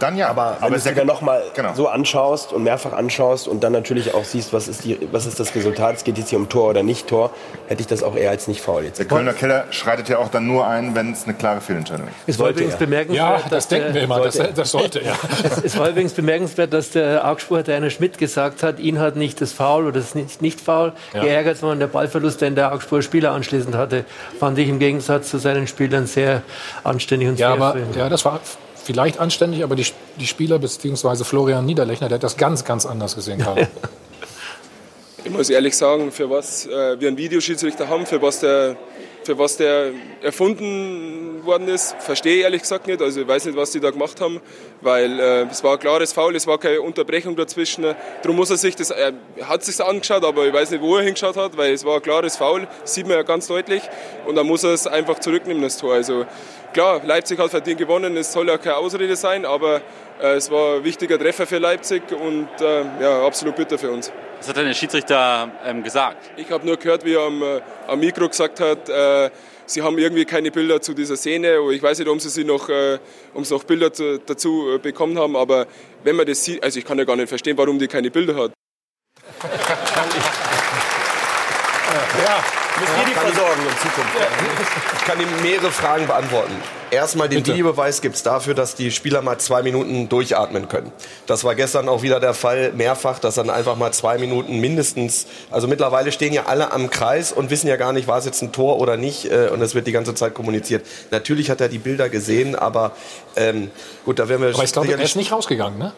K: Dann ja.
C: Aber wenn
K: Aber
C: du
K: es
C: es
K: ist
C: dir
K: ja-
C: dann nochmal
K: genau.
C: so anschaust und mehrfach anschaust und dann natürlich auch siehst, was ist, die, was ist das Resultat, es geht jetzt hier um Tor oder nicht Tor, hätte ich das auch eher als nicht faul jetzt.
K: Der Kölner Keller schreitet ja auch dann nur ein, wenn es eine klare Fehlentscheidung ist.
J: Es war
C: Sollte
J: übrigens
C: er.
J: bemerkenswert,
A: Ja,
J: dass
A: das denken
J: der-
A: wir immer. Das,
C: sollte-
A: das sollte, ja.
J: Es war übrigens bemerkenswert, dass der Augsburger Trainer Schmidt gesagt hat, ihn hat nicht das Foul oder das nicht, nicht Foul
A: Ja.
J: geärgert, sondern der Ballverlust, den der Augsburger Spieler anschließend hatte, fand ich im Gegensatz zu seinen Spielern sehr anständig und
A: Ja,
J: fair
A: aber ja, das war vielleicht anständig, aber die, die Spieler bzw. Florian Niederlechner, der hat das ganz, ganz anders gesehen. Karl.
M: Ich muss ehrlich sagen, für was äh, wir einen Videoschiedsrichter haben, für was der, für was der erfunden worden ist, verstehe ich ehrlich gesagt nicht. Also ich weiß nicht, was die da gemacht haben, weil äh, es war ein klares Foul, es war keine Unterbrechung dazwischen. Darum muss er sich das, er hat sich angeschaut, aber ich weiß nicht, wo er hingeschaut hat, weil es war ein klares Foul, sieht man ja ganz deutlich. Und dann muss er es einfach zurücknehmen, das Tor. Also klar, Leipzig hat verdient gewonnen, es soll ja keine Ausrede sein, aber äh, es war ein wichtiger Treffer für Leipzig und äh, ja, absolut bitter für uns.
N: Was hat denn der Schiedsrichter ähm, gesagt?
M: Ich habe nur gehört, wie er am, äh, am Mikro gesagt hat, äh, sie haben irgendwie keine Bilder zu dieser Szene. Ich weiß nicht, ob sie, sie noch, äh, noch Bilder zu, dazu äh, bekommen haben, aber wenn man das sieht, also ich kann ja gar nicht verstehen, warum die keine Bilder hat.
C: Ja, müsst ihr die versorgen in Zukunft.
L: Ich kann ihm mehrere Fragen beantworten. Erstmal, den
A: Bitte.
L: Videobeweis gibt es dafür, dass die Spieler mal zwei Minuten durchatmen können. Das war gestern auch wieder der Fall, mehrfach, dass dann einfach mal zwei Minuten mindestens, also mittlerweile stehen ja alle am Kreis und wissen ja gar nicht, war es jetzt ein Tor oder nicht äh, und es wird die ganze Zeit kommuniziert. Natürlich hat er die Bilder gesehen, aber ähm, gut, da werden wir
A: Aber ich glaube, er ist nicht rausgegangen, ne?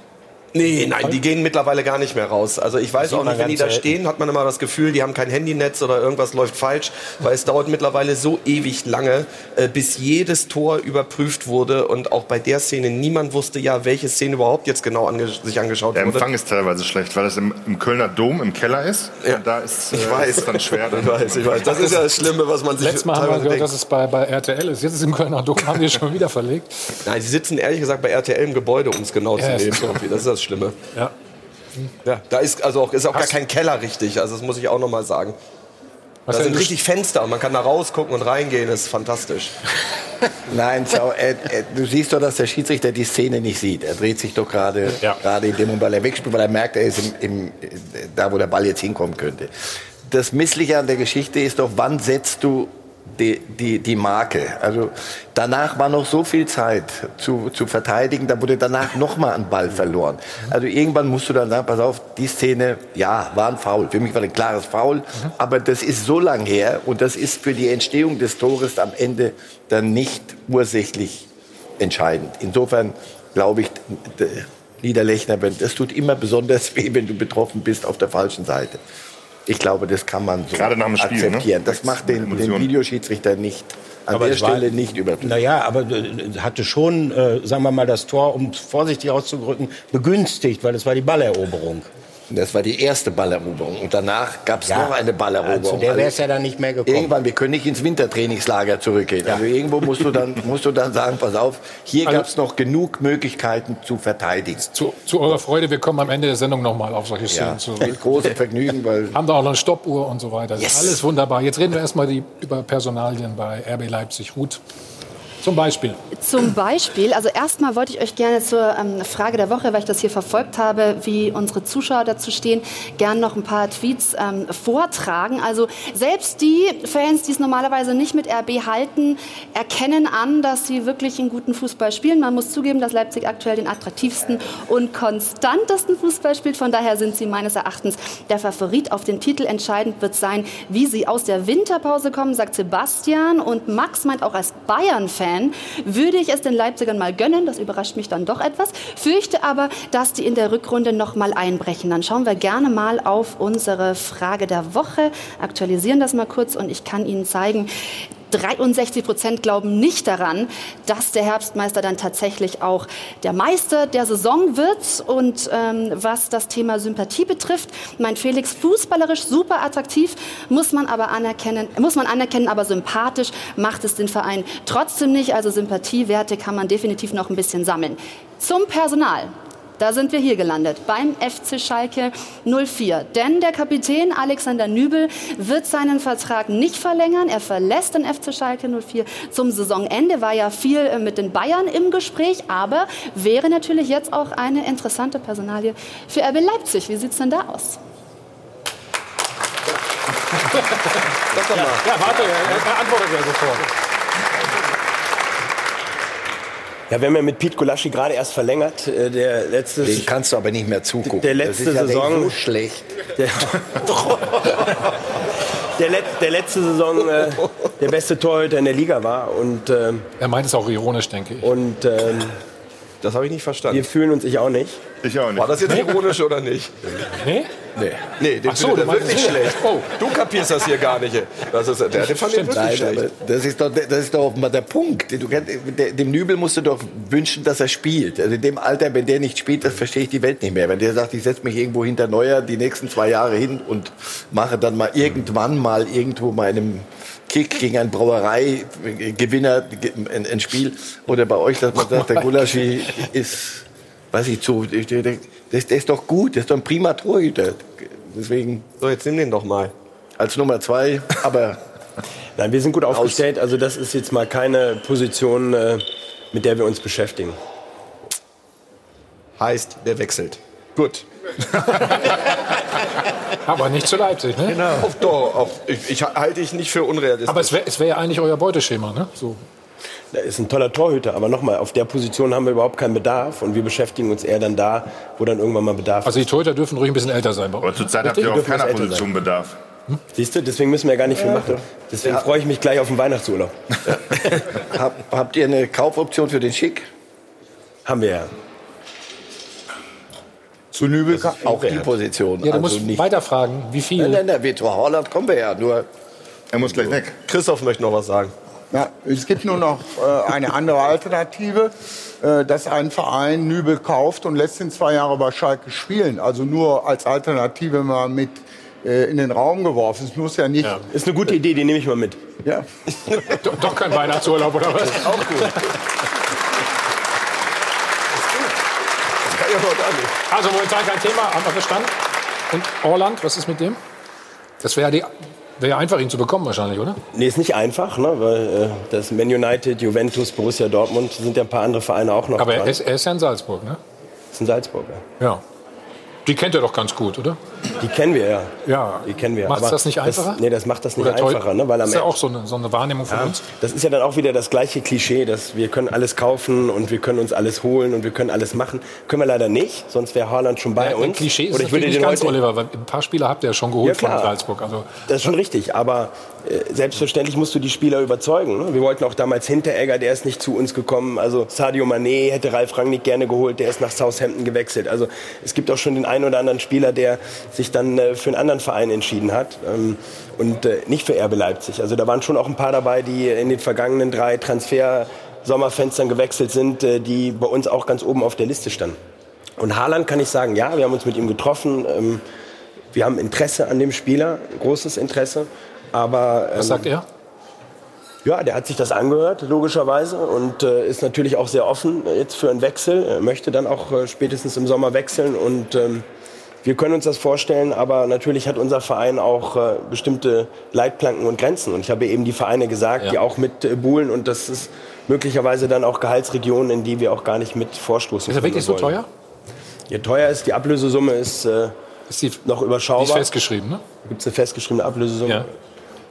L: Nee, nein, die gehen mittlerweile gar nicht mehr raus. Also ich weiß auch nicht, wenn die da
C: selten.
L: stehen, hat man immer das Gefühl, die haben kein Handynetz oder irgendwas läuft falsch, weil es dauert mittlerweile so ewig lange, äh, bis jedes Tor überprüft wurde und auch bei der Szene niemand wusste ja, welche Szene überhaupt jetzt genau ange sich angeschaut
K: Der
L: wurde.
K: Empfang ist teilweise schlecht, weil es im, im Kölner Dom im Keller ist.
L: Ja.
K: Und da ist äh,
L: Ich weiß.
K: ist es dann schwer.
L: Ich weiß, ich weiß. Das ist ja das Schlimme, was man sich
A: Letztes Mal haben wir
L: teilweise
A: gehört,
L: denkt.
A: dass es bei, bei RTL ist. Jetzt ist es im Kölner Dom, haben es schon wieder verlegt.
L: Nein, sie sitzen ehrlich gesagt bei RTL im Gebäude, um es genau
A: Ja,
L: zu nehmen. Das ist das Schlimme.
A: Ja.
L: Ja, da ist also auch, ist auch gar kein Keller richtig. Also das muss ich auch noch mal sagen.
A: Was
L: da sind
A: in-
L: richtig Fenster und man kann da rausgucken und reingehen. Das ist fantastisch.
H: Nein, schau, äh, äh, du siehst doch, dass der Schiedsrichter die Szene nicht sieht. Er dreht sich doch gerade
A: Ja.
H: gerade in dem Moment, weil er wegspielt, weil er merkt, er ist im, im, äh, da, wo der Ball jetzt hinkommen könnte. Das Missliche an der Geschichte ist doch, wann setzt du die, die, die Marke? Also danach war noch so viel Zeit zu, zu verteidigen, da wurde danach noch mal ein Ball verloren. Also irgendwann musst du dann sagen, pass auf, die Szene, ja, war ein Foul. Für mich war ein klares Foul, aber das ist so lang her und das ist für die Entstehung des Tores am Ende dann nicht ursächlich entscheidend. Insofern glaube ich, Niederlechner, das tut immer besonders weh, wenn du betroffen bist auf der falschen Seite. Ich glaube, das kann man so
K: Gerade nach dem Spiel, ne?
H: akzeptieren. Das macht den, den. Videoschiedsrichter nicht an
I: Aber
H: der
I: es war-
H: Stelle nicht überprüft.
I: Naja, aber äh, hatte schon, äh, sagen wir mal, das Tor, um es vorsichtig auszudrücken, begünstigt, weil es war die Balleroberung.
H: Das war die erste Balleroberung. Und danach gab es ja, noch eine Balleroberung.
I: Zu der wäre es ja dann nicht mehr gekommen.
H: Irgendwann, wir können nicht ins Wintertrainingslager zurückgehen. Ja. Also irgendwo musst du dann, musst du dann sagen, pass auf, hier also, gab es noch genug Möglichkeiten zu verteidigen.
A: Zu, zu, eurer Freude, wir kommen am Ende der Sendung nochmal auf solche Szenen ja, zurück.
H: Mit großem Vergnügen, weil...
A: Haben da auch noch eine Stoppuhr und so weiter. Yes. Alles wunderbar. Jetzt reden wir erstmal die, über Personalien bei RB Leipzig. Ruth, zum Beispiel.
D: Zum Beispiel, also erstmal wollte ich euch gerne zur ähm, Frage der Woche, weil ich das hier verfolgt habe, wie unsere Zuschauer dazu stehen, gerne noch ein paar Tweets ähm, vortragen. Also selbst die Fans, die es normalerweise nicht mit RB halten, erkennen an, dass sie wirklich einen guten Fußball spielen. Man muss zugeben, dass Leipzig aktuell den attraktivsten und konstantesten Fußball spielt. Von daher sind sie meines Erachtens der Favorit auf den Titel. Entscheidend wird sein, wie sie aus der Winterpause kommen, sagt Sebastian. Und Max meint auch als Bayern-Fan, Fan, würde ich es den Leipzigern mal gönnen. Das überrascht mich dann doch etwas. Fürchte aber, dass die in der Rückrunde noch mal einbrechen. Dann schauen wir gerne mal auf unsere Frage der Woche, aktualisieren das mal kurz und ich kann Ihnen zeigen, 63 Prozent glauben nicht daran, dass der Herbstmeister dann tatsächlich auch der Meister der Saison wird. Und ähm, was das Thema Sympathie betrifft, mein Felix fußballerisch super attraktiv, muss man aber anerkennen, muss man anerkennen, aber sympathisch macht es den Verein trotzdem nicht. Also Sympathiewerte kann man definitiv noch ein bisschen sammeln. Zum Personal. Da sind wir hier gelandet, beim FC Schalke 04. Denn der Kapitän Alexander Nübel wird seinen Vertrag nicht verlängern. Er verlässt den FC Schalke 04 zum Saisonende. War ja viel äh, mit den Bayern im Gespräch, aber wäre natürlich jetzt auch eine interessante Personalie für RB Leipzig. Wie sieht es denn da aus?
A: Ja, ja, warte, er antwortet ja sofort.
C: Ja, wir haben ja mit Pete Gulaschi gerade erst verlängert. Äh, der letzte
H: Den kannst du aber nicht mehr zugucken.
C: Der letzte
H: das
C: ist ja Saison
H: so schlecht.
C: Der, der, Let, der, letzte Saison äh, der beste Torhüter in der Liga war und ähm,
A: er meint es auch ironisch, denke ich.
C: Und ähm,
L: das habe ich nicht verstanden.
C: Wir fühlen uns ich auch nicht.
K: Ich auch nicht.
L: War das jetzt ironisch oder nicht?
A: Nee?
L: Nee. Nee, den Ach so, der wirklich schlecht. Oh, du kapierst das hier gar nicht. Das ist, der, der fand den wirklich Nein, schlecht.
H: Das ist, doch, das ist doch offenbar der Punkt. Du, dem Nübel musst du doch wünschen, dass er spielt. Also in dem Alter, wenn der nicht spielt, das verstehe ich die Welt nicht mehr. Wenn der sagt, ich setze mich irgendwo hinter Neuer die nächsten zwei Jahre hin und mache dann mal irgendwann mal irgendwo meinem Kick gegen einen Brauereigewinner ein Spiel. Oder bei euch, dass man sagt, der Gulaschi ist, weiß ich, zu, der, der, der ist doch gut, der ist doch ein prima Torhüter. Deswegen.
L: So, jetzt nimm den doch mal.
H: Als Nummer zwei, aber.
C: Nein, wir sind gut aufgestellt. Also das ist jetzt mal keine Position, äh, mit der wir uns beschäftigen.
L: Heißt, der wechselt. Gut.
A: Aber nicht zu Leipzig, ne?
L: Genau. Auf, doch, auf, ich, ich halte ich nicht für unrealistisch.
A: Aber es wäre wär ja eigentlich euer Beuteschema, ne? So.
C: Er ist ein toller Torhüter, aber nochmal, auf der Position haben wir überhaupt keinen Bedarf und wir beschäftigen uns eher dann da, wo dann irgendwann mal Bedarf
A: Also die Torhüter dürfen ruhig ein bisschen älter sein.
K: Aber zurzeit habt ihr auf keiner Position Bedarf.
C: Hm? Siehst du, deswegen müssen wir gar nicht viel machen. Deswegen ja. freue ich mich gleich auf den Weihnachtsurlaub.
H: Hab, habt ihr eine Kaufoption für den Schick?
C: Haben wir ja.
H: Zu Nübel auch die Position.
A: Ja, du also musst nicht. weiterfragen, wie viel.
H: Nein, nein, nein, zu Holland kommen wir ja. Nur
K: er muss gleich weg.
L: Christoph möchte noch was sagen.
G: Ja, es gibt nur noch äh, eine andere Alternative, äh, dass ein Verein Nübel kauft und lässt ihn zwei Jahre bei Schalke spielen. Also nur als Alternative mal mit äh, in den Raum geworfen. Es muss ja nicht. Ja.
C: Ist eine gute Idee, die nehme ich mal mit.
G: Ja.
A: Doch kein Weihnachtsurlaub oder was?
L: Auch gut.
A: Also momentan kein Thema, haben wir verstanden. Und Orland, was ist mit dem? Das wäre ja, wär ja einfach, ihn zu bekommen wahrscheinlich, oder?
C: Nee, ist nicht einfach, ne? weil äh, das Man United, Juventus, Borussia Dortmund sind ja ein paar andere Vereine auch noch
A: Aber er ist, er ist, ja in Salzburg, ne?
C: Ist in Salzburg,
A: ja. Ja. Die kennt er doch ganz gut, oder?
C: Die kennen wir, ja.
A: Ja.
C: Die kennen wir.
A: Macht das nicht einfacher?
C: Das, nee, das macht das nicht einfacher. Ne? Weil
A: am das ist ja auch so eine, so eine Wahrnehmung von
C: ja,
A: uns.
C: Das ist ja dann auch wieder das gleiche Klischee, dass wir können alles kaufen und wir können uns alles holen und wir können alles machen. Können wir leider nicht, sonst wäre Haaland schon bei
A: ja,
C: uns.
A: Klischee ist oder ich würde nicht ganz, Oliver, weil ein paar Spieler habt ihr ja schon geholt ja, von Salzburg. Also,
C: das ist schon richtig, aber äh, selbstverständlich musst du die Spieler überzeugen. Ne? Wir wollten auch damals Hinteregger, der ist nicht zu uns gekommen. Also Sadio Mané hätte Ralf Rangnick gerne geholt, der ist nach Southampton gewechselt. Also es gibt auch schon den einen oder anderen Spieler, der sich dann äh, für einen anderen Verein entschieden hat ähm, und äh, nicht für RB Leipzig. Also da waren schon auch ein paar dabei, die in den vergangenen drei Transfer Sommerfenstern gewechselt sind, die bei uns auch ganz oben auf der Liste standen. Und Haaland kann ich sagen, ja, wir haben uns mit ihm getroffen. Ähm, wir haben Interesse an dem Spieler, großes Interesse. Aber,
A: Was sagt er?
C: Ja, der hat sich das angehört, logischerweise, und äh, ist natürlich auch sehr offen jetzt für einen Wechsel. Er möchte dann auch äh, spätestens im Sommer wechseln und ähm, wir können uns das vorstellen, aber natürlich hat unser Verein auch äh, bestimmte Leitplanken und Grenzen. Und ich habe eben die Vereine gesagt,
A: Ja.
C: die auch mit äh, buhlen und das ist möglicherweise dann auch Gehaltsregionen, in die wir auch gar nicht mit vorstoßen
A: Ist er wirklich so teuer?
C: Ja, teuer ist, die Ablösesumme ist, äh, noch überschaubar.
A: Die ist festgeschrieben, ne?
C: Gibt es eine festgeschriebene Ablösesumme.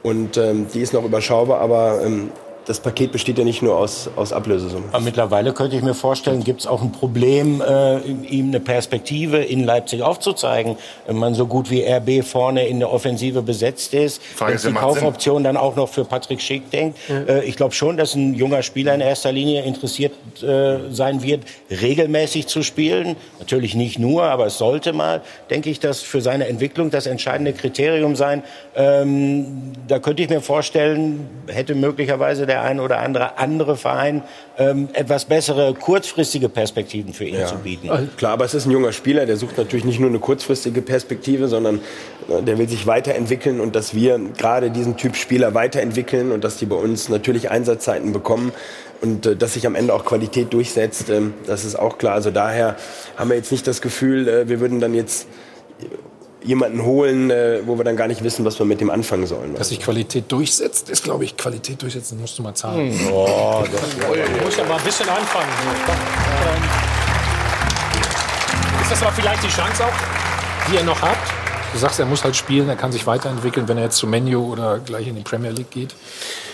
C: Und ähm, die ist noch überschaubar, aber ähm, das Paket besteht ja nicht nur aus, aus Ablösesummen.
I: Aber mittlerweile könnte ich mir vorstellen, gibt es auch ein Problem, äh, ihm eine Perspektive in Leipzig aufzuzeigen, wenn man so gut wie RB vorne in der Offensive besetzt ist,
K: Frage
I: wenn die Kaufoption dann auch noch für Patrick Schick denkt. Äh, ich glaube schon, dass ein junger Spieler in erster Linie interessiert äh, sein wird, regelmäßig zu spielen. Natürlich nicht nur, aber es sollte mal, denke ich, das für seine Entwicklung das entscheidende Kriterium sein. Ähm, da könnte ich mir vorstellen, hätte möglicherweise der ein oder andere andere Verein ähm, etwas bessere kurzfristige Perspektiven für ihn zu bieten.
C: Klar, aber es ist ein junger Spieler, der sucht natürlich nicht nur eine kurzfristige Perspektive, sondern äh, der will sich weiterentwickeln und dass wir gerade diesen Typ Spieler weiterentwickeln und dass die bei uns natürlich Einsatzzeiten bekommen und äh, dass sich am Ende auch Qualität durchsetzt, ähm, das ist auch klar. Also daher haben wir jetzt nicht das Gefühl, äh, wir würden dann jetzt jemanden holen, äh, wo wir dann gar nicht wissen, was wir mit dem anfangen sollen.
A: Dass sich Qualität durchsetzt, ist, glaube ich, Qualität durchsetzen, musst du mal zahlen.
C: Hm. Oh, das
A: Du musst ja mal ein bisschen anfangen. Ähm, Ist das aber vielleicht die Chance auch, die er noch hat? Du sagst, er muss halt spielen, er kann sich weiterentwickeln, wenn er jetzt zu Menu oder gleich in die Premier League geht.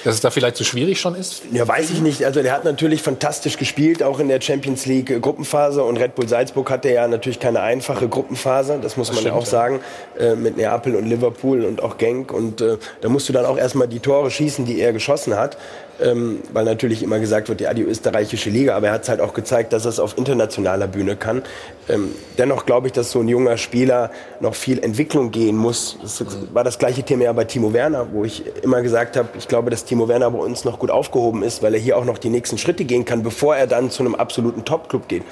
A: Dass es da vielleicht zu schwierig schon ist?
C: Ja, weiß ich nicht. Also der hat natürlich fantastisch gespielt, auch in der Champions League äh, Gruppenphase. Und Red Bull Salzburg hatte ja natürlich keine einfache Gruppenphase, das muss
A: Das
C: man ja auch sagen, äh, mit Neapel und Liverpool und auch Genk. Und äh, da musst du dann auch erstmal die Tore schießen, die er geschossen hat. Ähm, weil natürlich immer gesagt wird, ja, die österreichische Liga, aber er hat es halt auch gezeigt, dass er es auf internationaler Bühne kann. Ähm, dennoch glaube ich, dass so ein junger Spieler noch viel Entwicklung gehen muss. Das war das gleiche Thema ja bei Timo Werner, wo ich immer gesagt habe, ich glaube, dass Timo Werner bei uns noch gut aufgehoben ist, weil er hier auch noch die nächsten Schritte gehen kann, bevor er dann zu einem absoluten Top-Club geht.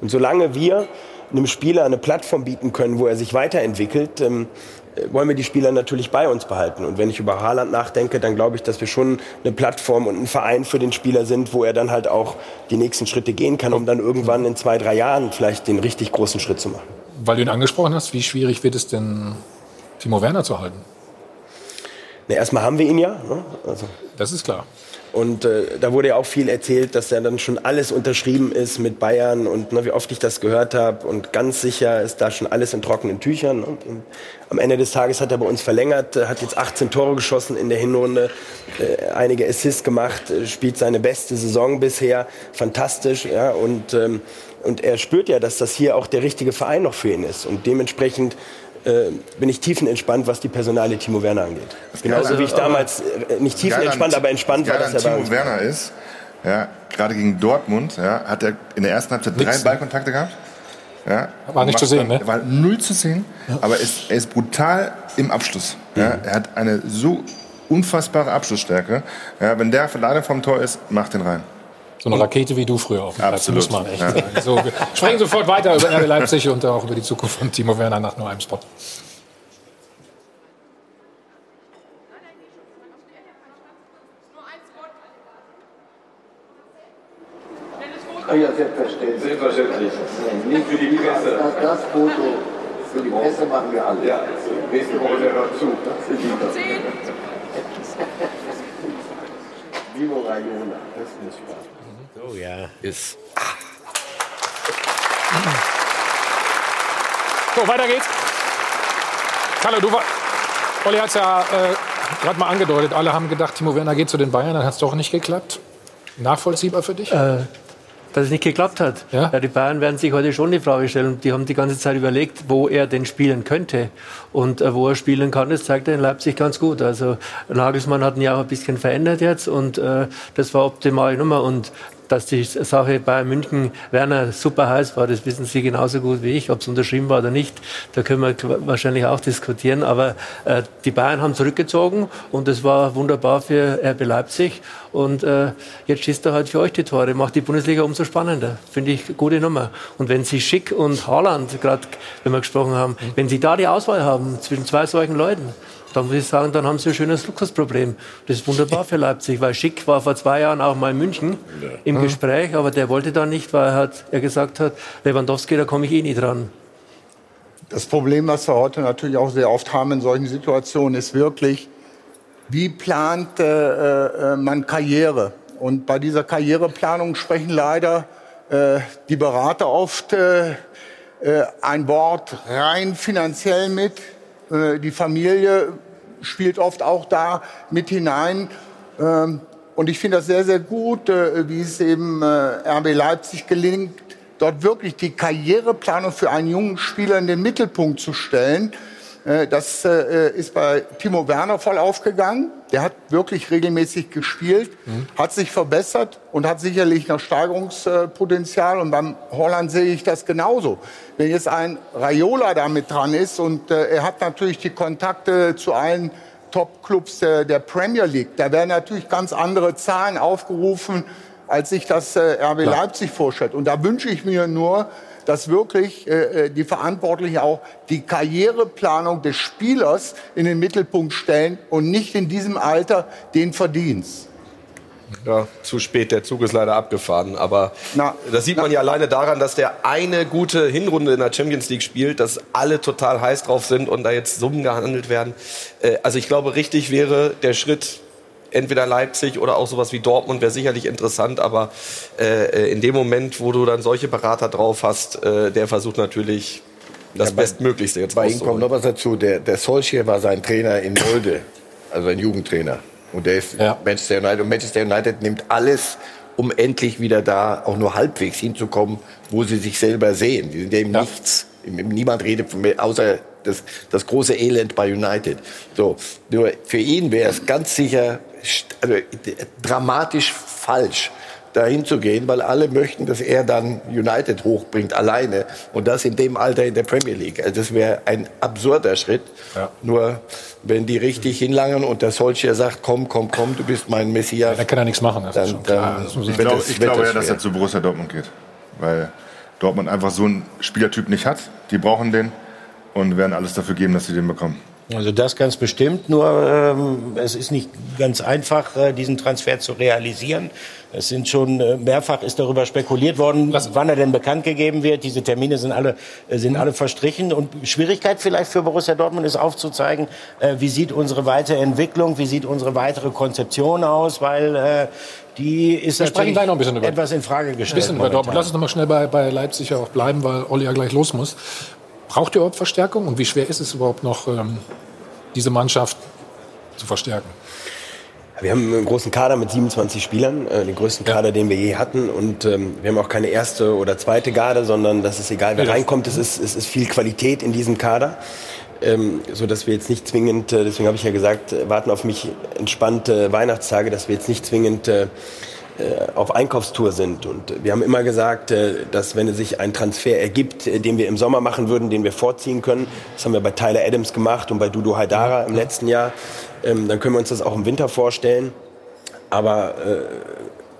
C: Und solange wir einem Spieler eine Plattform bieten können, wo er sich weiterentwickelt, ähm, äh, wollen wir die Spieler natürlich bei uns behalten. Und wenn ich über Haaland nachdenke, dann glaube ich, dass wir schon eine Plattform und ein Verein für den Spieler sind, wo er dann halt auch die nächsten Schritte gehen kann, um dann irgendwann in zwei, drei Jahren vielleicht den richtig großen Schritt zu machen.
A: Weil du ihn angesprochen hast, wie schwierig wird es denn, Timo Werner zu halten?
C: Na, erstmal haben wir ihn ja. Ne? Also.
A: Das ist klar.
C: Und äh, da wurde ja auch viel erzählt, dass ja dann schon alles unterschrieben ist mit Bayern und ne, wie oft ich das gehört habe. Und ganz sicher ist da schon alles in trockenen Tüchern. Und, und am Ende des Tages hat er bei uns verlängert, hat jetzt 18 Tore geschossen in der Hinrunde, äh, einige Assists gemacht, äh, spielt seine beste Saison bisher, fantastisch. Ja, und, ähm, und er spürt ja, dass das hier auch der richtige Verein noch für ihn ist. Und dementsprechend äh, bin ich tiefenentspannt, was die Personale Timo Werner angeht. Genauso
K: Geile-
C: wie ich damals äh, nicht tiefenentspannt, aber entspannt war,
K: Geil
C: dass er
K: Timo Werner ist, ja, gerade gegen Dortmund, ja, hat er in der ersten Halbzeit drei
A: ne?
K: Ballkontakte gehabt. Ja,
A: War nicht zu sehen,
K: dann-
A: ne?
K: War null zu sehen, aber ist, er ist brutal im Abschluss. Ja, er hat eine so unfassbare Abschlussstärke. Ja, wenn der leider vom Tor ist, macht den rein.
A: So eine Rakete wie du früher auf dem Platz, muss man echt
K: Ja.
A: sagen. So, wir sprechen sofort weiter über RB Leipzig und auch über die Zukunft von Timo Werner nach nur einem Spot.
O: Ja, selbstverständlich. Selbstverständlich. Nicht für die Presse. Das, das Foto für die Presse machen wir alle. Ja, nächste Woche der noch zu. Vivo Rayona, das muss Spaß.
I: Oh ja.
L: Ist.
A: So, weiter geht's. Carlo, du war, Olli hat es ja äh, gerade mal angedeutet. Alle haben gedacht, Timo Werner geht zu den Bayern, dann hat es doch nicht geklappt. Nachvollziehbar für dich?
J: Äh, dass es nicht geklappt hat.
A: Ja?
J: die Bayern werden sich heute schon die Frage stellen. Die haben die ganze Zeit überlegt, wo er denn spielen könnte. Und äh, wo er spielen kann, das zeigt er in Leipzig ganz gut. Also Nagelsmann hat ihn ja auch ein bisschen verändert jetzt und äh, das war optimale Nummer. Und dass die Sache Bayern München Werner super heiß war, das wissen Sie genauso gut wie ich. Ob es unterschrieben war oder nicht, da können wir wahrscheinlich auch diskutieren. Aber äh, die Bayern haben zurückgezogen und das war wunderbar für RB Leipzig. Und äh, jetzt schießt er halt für euch die Tore, macht die Bundesliga umso spannender. Finde ich gute Nummer. Und wenn Sie Schick und Haaland, gerade wenn wir gesprochen haben, wenn Sie da die Auswahl haben zwischen zwei solchen Leuten, dann muss ich sagen, dann haben sie ein schönes Luxusproblem. Das ist wunderbar für Leipzig, weil Schick war vor zwei Jahren auch mal in München im Gespräch, aber der wollte da nicht, weil er, hat, er gesagt hat, Lewandowski, da komme ich eh nie dran.
G: Das Problem, was wir heute natürlich auch sehr oft haben in solchen Situationen, ist wirklich, wie plant äh, äh, man Karriere? Und bei dieser Karriereplanung sprechen leider äh, die Berater oft äh, äh, ein Wort rein finanziell mit. Äh, die Familie spielt oft auch da mit hinein. Ähm, und ich finde das sehr, sehr gut, äh, wie es eben äh, RB Leipzig gelingt, dort wirklich die Karriereplanung für einen jungen Spieler in den Mittelpunkt zu stellen. Das ist bei Timo Werner voll aufgegangen. Der hat wirklich regelmäßig gespielt, mhm. hat sich verbessert und hat sicherlich noch Steigerungspotenzial. Und beim Holland sehe ich das genauso. Wenn jetzt ein Raiola da mit dran ist und er hat natürlich die Kontakte zu allen Top-Clubs der, der, Premier League. Da werden natürlich ganz andere Zahlen aufgerufen, als sich das äh, RB ja. Leipzig vorstellt. Und da wünsche ich mir nur, dass wirklich äh, äh, die Verantwortlichen auch die Karriereplanung des Spielers in den Mittelpunkt stellen und nicht in diesem Alter den Verdienst.
L: Ja, zu spät, der Zug ist leider abgefahren. Aber na, das sieht na, man ja alleine daran, dass der eine gute Hinrunde in der Champions League spielt, dass alle total heiß drauf sind und da jetzt Summen gehandelt werden. Äh, also ich glaube, richtig wäre der Schritt, entweder Leipzig oder auch sowas wie Dortmund wäre sicherlich interessant, aber äh, in dem Moment, wo du dann solche Berater drauf hast, äh, der versucht natürlich das ja, bei, Bestmöglichste jetzt
H: Bei ihm kommt noch was dazu, der, der Solskjaer war sein Trainer in Molde, also ein Jugendtrainer. Und der ist ja. Manchester United. Und Manchester United nimmt alles, um endlich wieder da auch nur halbwegs hinzukommen, wo sie sich selber sehen. Die sind ja im ja. Nichts. Niemand redet von mir, außer das, das große Elend bei United. So, nur für ihn wäre es ganz sicher also, dramatisch falsch, dahin zu gehen, weil alle möchten, dass er dann United hochbringt, alleine. Und das in dem Alter in der Premier League. Also das wäre ein absurder Schritt. Ja. Nur wenn die richtig hinlangen und der Solskjaer sagt, komm, komm, komm, du bist mein Messias. Ja,
A: da kann er nichts machen. Das dann, dann
K: ich glaube, ich glaube ja, dass er zu Borussia Dortmund geht. Weil Dortmund einfach so einen Spielertyp nicht hat. Die brauchen den und werden alles dafür geben, dass sie den bekommen.
I: Also das ganz bestimmt, nur ähm, es ist nicht ganz einfach, äh, diesen Transfer zu realisieren. Es sind schon äh, mehrfach ist darüber spekuliert worden, Was? wann er denn bekannt gegeben wird. Diese Termine sind alle äh, sind alle verstrichen und Schwierigkeit vielleicht für Borussia Dortmund ist aufzuzeigen, äh, wie sieht unsere weitere Entwicklung, wie sieht unsere weitere Konzeption aus, weil äh, die ist
A: Wir natürlich noch ein bisschen über,
I: etwas in Frage gestellt.
A: Bisschen über Dortmund. Lass uns noch mal schnell bei, bei Leipzig auch bleiben, weil Olli ja gleich los muss. Braucht ihr überhaupt Verstärkung und wie schwer ist es überhaupt noch, ähm, diese Mannschaft zu verstärken?
C: Wir haben einen großen Kader mit 27 Spielern, äh, den größten Kader, den wir je hatten. Und ähm, wir haben auch keine erste oder zweite Garde, sondern das ist egal, wer reinkommt. Es ist, es ist viel Qualität in diesem Kader. Ähm, so dass wir jetzt nicht zwingend, äh, deswegen habe ich ja gesagt, äh, warten auf mich entspannte Weihnachtstage, dass wir jetzt nicht zwingend äh, auf Einkaufstour sind. Und wir haben immer gesagt, äh, dass wenn es sich ein Transfer ergibt, äh, den wir im Sommer machen würden, den wir vorziehen können, das haben wir bei Tyler Adams gemacht und bei Dudu Haidara im letzten Jahr, ähm, dann können wir uns das auch im Winter vorstellen. Aber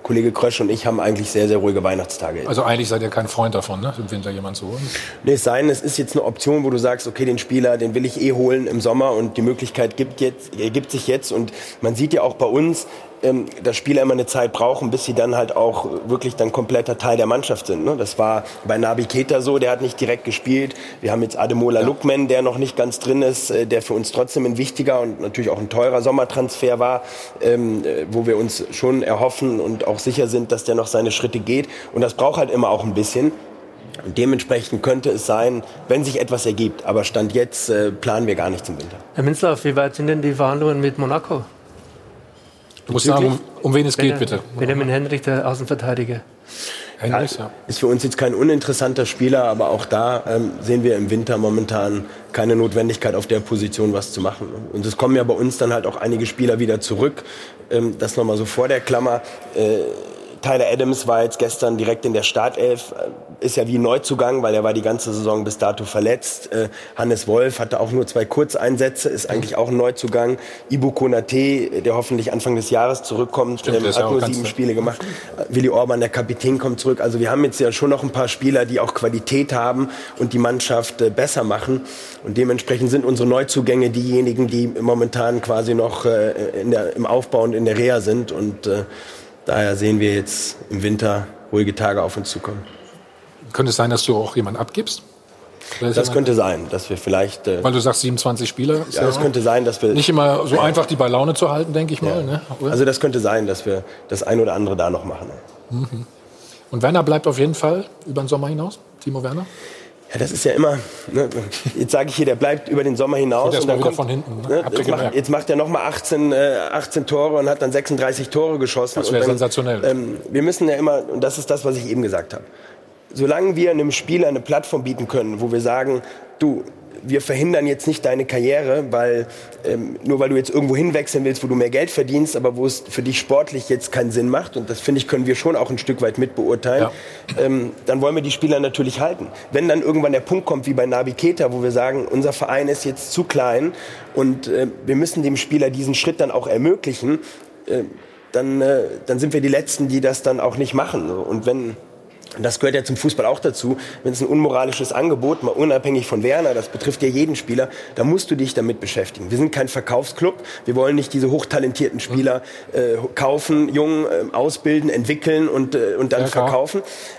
C: Kollege Krösch und ich haben eigentlich sehr, sehr ruhige Weihnachtstage.
A: Also eigentlich seid ihr kein Freund davon, ne? im Winter jemand zu holen?
C: Nee, es sei denn, es ist jetzt eine Option, wo du sagst, okay, den Spieler, den will ich eh holen im Sommer und die Möglichkeit gibt, jetzt, ergibt sich jetzt. Und man sieht ja auch bei uns, ähm, dass Spieler immer eine Zeit brauchen, bis sie dann halt auch wirklich dann kompletter Teil der Mannschaft sind. Ne? Das war bei Nabi Keita so, der hat nicht direkt gespielt. Wir haben jetzt Ademola ja. Lukman, der noch nicht ganz drin ist, äh, der für uns trotzdem ein wichtiger und natürlich auch ein teurer Sommertransfer war, ähm, äh, wo wir uns schon erhoffen und auch sicher sind, dass der noch seine Schritte geht. Und das braucht halt immer auch ein bisschen. Und dementsprechend könnte es sein, wenn sich etwas ergibt. Aber Stand jetzt äh, planen wir gar nicht zum Winter.
J: Herr Minzlaff, wie weit sind denn die Verhandlungen mit Monaco?
A: Du musst sagen, um, um wen es geht, bitte.
J: Benjamin Henrich, der Außenverteidiger.
C: Henrich, ja. Ist für uns jetzt kein uninteressanter Spieler, aber auch da ähm, sehen wir im Winter momentan keine Notwendigkeit, auf der Position was zu machen. Und es kommen ja bei uns dann halt auch einige Spieler wieder zurück. Ähm, das nochmal so vor der Klammer. Äh, Tyler Adams war jetzt gestern direkt in der Startelf, ist ja wie Neuzugang, weil er war die ganze Saison bis dato verletzt. Äh, Hannes Wolf hatte auch nur zwei Kurzeinsätze, ist eigentlich auch ein Neuzugang. Ibu Konate, der hoffentlich Anfang des Jahres zurückkommt,
A: Stimmt,
C: ähm, hat nur sieben. Spiele gemacht. Äh, Willi Orban, der Kapitän, kommt zurück. Also wir haben jetzt ja schon noch ein paar Spieler, die auch Qualität haben und die Mannschaft äh, besser machen. Und dementsprechend sind unsere Neuzugänge diejenigen, die momentan quasi noch äh, der, im Aufbau und in der Reha sind. Und daher sehen wir jetzt im Winter ruhige Tage auf uns zukommen.
A: Könnte es sein, dass du auch jemanden abgibst? Ist
C: Das könnte sein, dass wir vielleicht. Äh,
A: Weil du sagst 27 Spieler.
C: ja, das könnte sein, dass wir.
A: Nicht immer so einfach, die bei Laune zu halten, denke ich mal. Ne?
C: Also das könnte sein, dass wir das ein oder andere da noch machen.
A: Mhm. Und Werner bleibt auf jeden Fall über den Sommer hinaus? Timo Werner?
C: Ja, das ist ja immer. Ne, jetzt sage ich hier, der bleibt über den Sommer hinaus.
A: Kommt mal
C: dann
A: wieder von hinten, ne?
C: Ne, jetzt, macht, jetzt macht er noch mal 18, äh, 18 Tore und hat dann 36 Tore geschossen.
A: Das wäre
C: Und
A: sensationell.
C: Ähm, wir müssen ja immer, und das ist das, was ich eben gesagt habe. Solange wir einem Spieler eine Plattform bieten können, wo wir sagen, du, wir verhindern jetzt nicht deine Karriere, weil ähm, nur weil du jetzt irgendwo hinwechseln willst, wo du mehr Geld verdienst, aber wo es für dich sportlich jetzt keinen Sinn macht, und das finde ich, können wir schon auch ein Stück weit mitbeurteilen, ähm, dann wollen wir die Spieler natürlich halten. Wenn dann irgendwann der Punkt kommt, wie bei Navi Keita, wo wir sagen, unser Verein ist jetzt zu klein und äh, wir müssen dem Spieler diesen Schritt dann auch ermöglichen, äh, dann, äh, dann sind wir die Letzten, die das dann auch nicht machen. Und wenn das gehört ja zum Fußball auch dazu. Wenn es ein unmoralisches Angebot, mal unabhängig von Werner, das betrifft ja jeden Spieler, da musst du dich damit beschäftigen. Wir sind kein Verkaufsclub. Wir wollen nicht diese hochtalentierten Spieler äh, kaufen, jung äh, ausbilden, entwickeln und, äh, und dann
A: Ja, klar.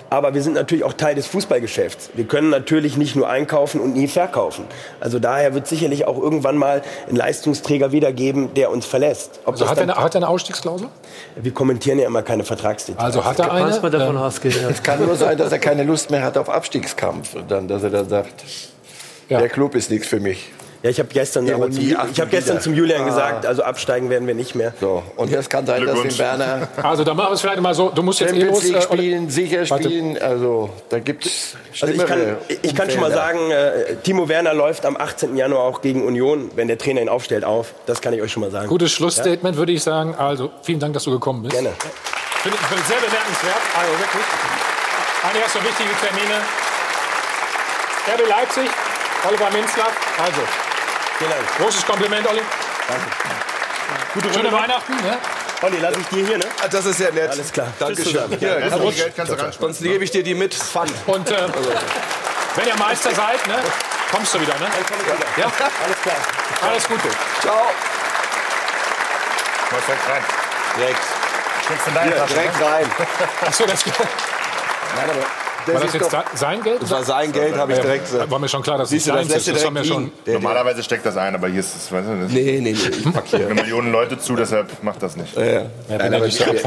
C: Aber wir sind natürlich auch Teil des Fußballgeschäfts. Wir können natürlich nicht nur einkaufen und nie verkaufen. Also daher wird sicherlich auch irgendwann mal ein Leistungsträger wiedergeben, der uns verlässt. Ob
A: Also hat er, eine, hat er eine Ausstiegsklausel?
C: wir kommentieren ja immer keine Vertragsdetails.
A: Also hat er eine?
J: Man davon
A: Ähm,
J: ausgeht. Ja.
H: Es kann nur sein, dass er keine Lust mehr hat auf Abstiegskampf. Und dann, dass er dann sagt, der Club ist nichts für mich.
C: Ja, ich habe gestern, aber zum, ich hab gestern zum Julian
H: Ah.
C: gesagt, also absteigen werden wir nicht mehr.
H: So, und das kann sein, dass den Werner
A: Also da machen wir es vielleicht mal so. Du musst jetzt eh
H: Champions
A: los.
H: League
A: äh,
H: spielen, sicher
A: Warte.
H: spielen. Also da gibt es
C: Also ich kann, ich kann schon mal sagen, äh, Timo Werner läuft am 18. Januar auch gegen Union, wenn der Trainer ihn aufstellt, auf. Das kann ich euch schon mal sagen.
A: Gutes Schlussstatement, würde ich sagen. Also, vielen Dank, dass du gekommen bist.
C: Gerne.
A: Finde ich sehr bemerkenswert. Also wirklich. Einige erste wichtige Termine. RB Leipzig, Oliver Minzlaff. Also,
C: Vielen Dank.
A: großes Kompliment, Olli.
C: Danke.
A: Gute Schöne Weihnachten. Ne?
C: Olli, lass ich dir hier, ne?
L: Ah, Das ist ja nett.
C: Alles klar.
L: Dankeschön. Hier, kannst du-
K: Geld kannst du ran.
L: Sonst gebe ich dir die mit Pfand.
A: Und äh, wenn ihr Meister seid, ne, kommst du wieder. Ne? Ja,
C: Alles klar.
A: alles Gute.
L: Ciao.
K: Mal direkt rein.
H: direkt,
K: Steckst in deine Tasche,
H: direkt
K: ne?
H: rein.
A: Achso, das,
H: Nein, aber
A: war das jetzt sein Geld?
L: Das war sein Geld, habe ich direkt gesagt.
A: War mir schon klar, dass es
L: lässt
A: ist. Das war mir schon.
K: Normalerweise steckt das ein, aber hier ist es, weißt du, das
L: Nee, nee, nee, ich pack hier.
K: eine Million Leute zu, deshalb macht das nicht.
L: Ja, ja.
H: Nein, aber wir,